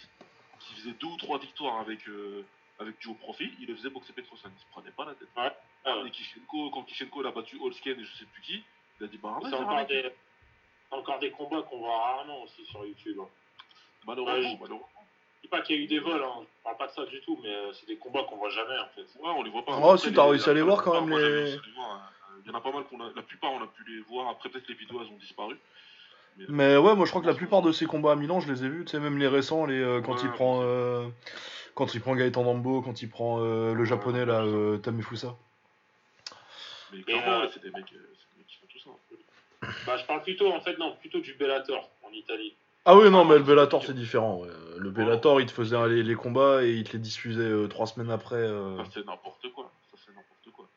qui faisait deux ou trois victoires avec, euh, avec du haut profil, il le faisait boxer Petrosian. Il se prenait pas la tête. Ah, ouais. Et Kishenko, quand Kishenko il a battu Holsken et je sais plus qui, il a dit bah C'est encore des, encore des combats qu'on voit rarement aussi sur YouTube. hein. Malheureusement, Ouais, malheureusement. Pas qu'il y a eu des vols, hein. je parle pas de ça du tout, mais euh, c'est des combats qu'on voit jamais en fait. Ouais, on les voit pas. Ah, Après, si, t'as réussi à les voir quand même, moi, les- voir, hein. Il y en a pas mal qu'on a. La plupart, on a pu les voir. Après, peut-être les vidéos, elles ont disparu. Mais, Mais ouais, moi je crois que la plupart de ces combats à Milan, je les ai vus, tu sais, même les récents, les, euh, quand Ouais, il prend. euh, quand il prend Gaëtan Dambo, quand il prend euh, le japonais là, euh, Tamefusa. mais clairement, euh, c'est des mecs, euh, c'est des mecs qui font tout ça. Bah, je parle plutôt, en fait, non, plutôt du Bellator en Italie. Ah oui, non, Ah, mais le Bellator c'est différent. ouais. Le Bellator, il te faisait les, les combats et il te les diffusait euh, trois semaines après. euh. Ça, c'est n'importe quoi. Ça, c'est n'importe quoi.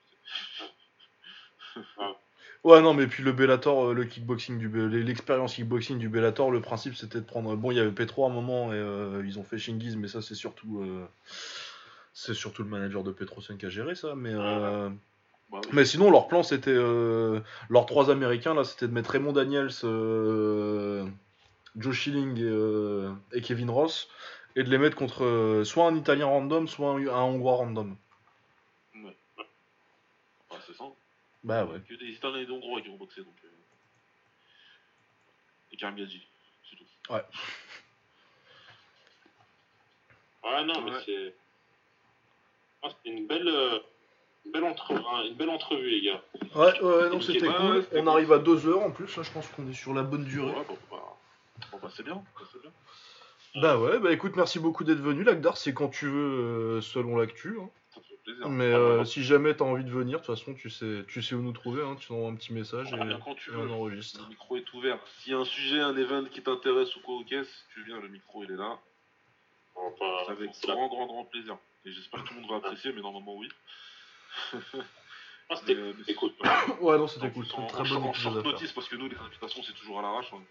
Ouais, non, mais puis le Bellator, euh, le kickboxing du Be- l'expérience kickboxing du Bellator, le principe c'était de prendre. Bon, il y avait Petro à un moment et euh, ils ont fait Shingiz, mais ça c'est surtout. euh, C'est surtout le manager de Petrosian qui a géré ça, mais. euh, Bah, oui. Mais sinon, leur plan, c'était. euh, leurs trois Américains, là, c'était de mettre Raymond Daniels, euh, Joe Schilling et, euh, et Kevin Ross, et de les mettre contre euh, soit un Italien random, soit un, un Hongrois random. Ouais. Bah, c'est ça. Bah ouais. Que des Italiens et des Hongrois qui ont boxé. Donc, euh... Et Karim Gadji, c'est tout. Ouais, non, mais Ouais. c'est. Ah, c'est une belle, euh, une, belle entre... hein, une belle entrevue, les gars. Ouais, ouais, non, c'était Ouais, cool. ouais, c'était On cool. arrive à 2 heures en plus, là, je pense qu'on est sur la bonne durée. Ouais, bon, bah, bon, bah, c'est bien. bah, c'est bien. Bah ouais, bah écoute, merci beaucoup d'être venu, Lagdar, c'est quand tu veux, euh, selon l'actu. hein. Ça fait plaisir. Mais Ah, euh, bah, si jamais t'as envie de venir, de toute façon, tu sais, tu sais où nous trouver. Hein, tu envoies un petit message et, Ah, bien, quand tu et veux. on enregistre. Le micro est ouvert. S'il y a un sujet, un event qui t'intéresse ou quoi aux caisses, tu viens, le micro il est là. On va pas C'est avec grand, grand, grand plaisir. Et j'espère que tout le monde va apprécier, mais normalement oui. Ah, c'était euh, cool. Ouais, non, c'était cool. Très, en- très en bon en short notice, parce que nous, les invitations, c'est toujours à l'arrache. hein.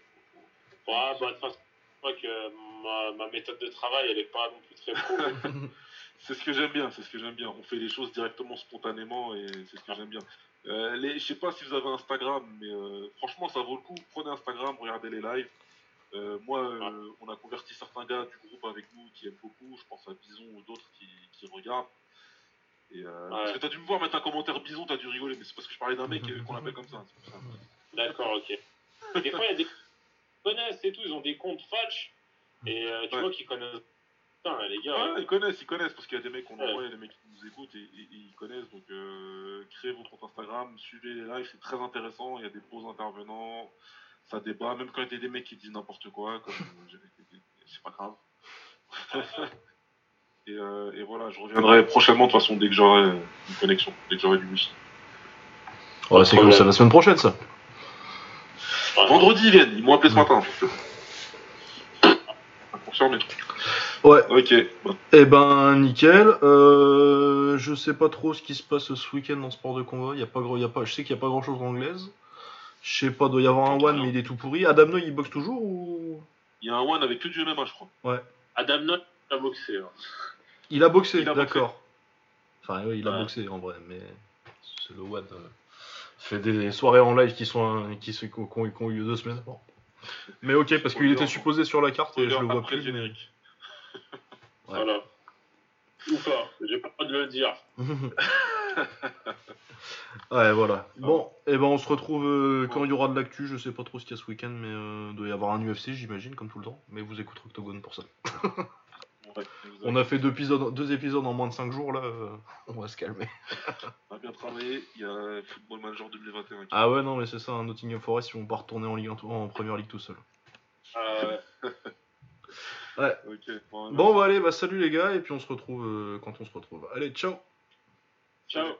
Ouais, bah, de toute façon, je crois que ma, ma méthode de travail, elle est pas non plus très pro. C'est ce que j'aime bien, c'est ce que j'aime bien. On fait les choses directement, spontanément, et c'est ce que j'aime bien. Euh, les, je sais pas si vous avez Instagram, mais euh, franchement, ça vaut le coup. Prenez Instagram, regardez les lives. Euh, moi, euh, on a converti certains gars du groupe avec nous qui aiment beaucoup. Je pense à Bison ou d'autres qui, qui regardent. Et, euh, Parce que t'as dû me voir mettre un commentaire Bison, t'as dû rigoler, mais c'est parce que je parlais d'un mec qu'on appelle comme ça. D'accord, ok. Des fois, il y a des connaissent et tout, ils ont des comptes falches. Et euh, tu Ouais. vois qu'ils connaissent. Putain, les gars. Ouais, ils connaissent, ils connaissent, parce qu'il y a des mecs qu'on Ouais. envoie, il y a des mecs qui nous écoutent et, et- et ils connaissent. Donc, euh, créez votre compte Instagram, suivez les lives, c'est très intéressant. Il y a des beaux intervenants, ça débat, même quand il y a des mecs qui disent n'importe quoi, comme euh, c'est pas grave. et, euh, et voilà, je reviendrai prochainement de toute façon dès que j'aurai une connexion, dès que j'aurai du wifi. Ouais, c'est c'est la semaine prochaine ça. Ouais. Vendredi, ils viennent, ils m'ont appelé ce matin. Ouais, Ok, bon. et ben nickel. Euh, je sais pas trop ce qui se passe ce week-end dans sport de combat. Y a pas gros, y a pas, je sais qu'il y a pas grand chose d'anglaise. Je sais pas, doit y avoir un one, mais il est tout pourri. Adamno, il boxe toujours ou? Il y a un one avec que du MMA, je crois. Adam Note a boxé. hein. Il a boxé, Il a boxé. d'accord. Enfin, oui, il a Ouais. boxé en vrai, mais c'est le one. euh, fait des soirées en live qui sont qui, qui ont, qui ont eu lieu deux semaines avant. Mais ok, parce qu'il était supposé sur la carte et je le vois Après plus. Générique. Ouais. Voilà. Ou pas, j'ai pas le droit de le dire. ouais, voilà. Bon, et ben on se retrouve euh, quand il y aura de l'actu. Je sais pas trop ce qu'il y a ce week-end, mais euh, il doit y avoir un UFC, j'imagine, comme tout le temps. Mais vous écouterez Octogone pour ça. Ouais, On a fait deux épisodes, deux épisodes en moins de 5 jours là. euh, on va se calmer. On a bien travaillé, il y a Football Manager 2021 qui Ah ouais, non, mais c'est ça, un Nottingham Forest, ils vont pas retourner en Ligue 1 tout- en Première Ligue tout seul. Ok. Bon, Bon, bah allez, bah salut les gars, et puis on se retrouve euh, quand on se retrouve. Allez, ciao ciao.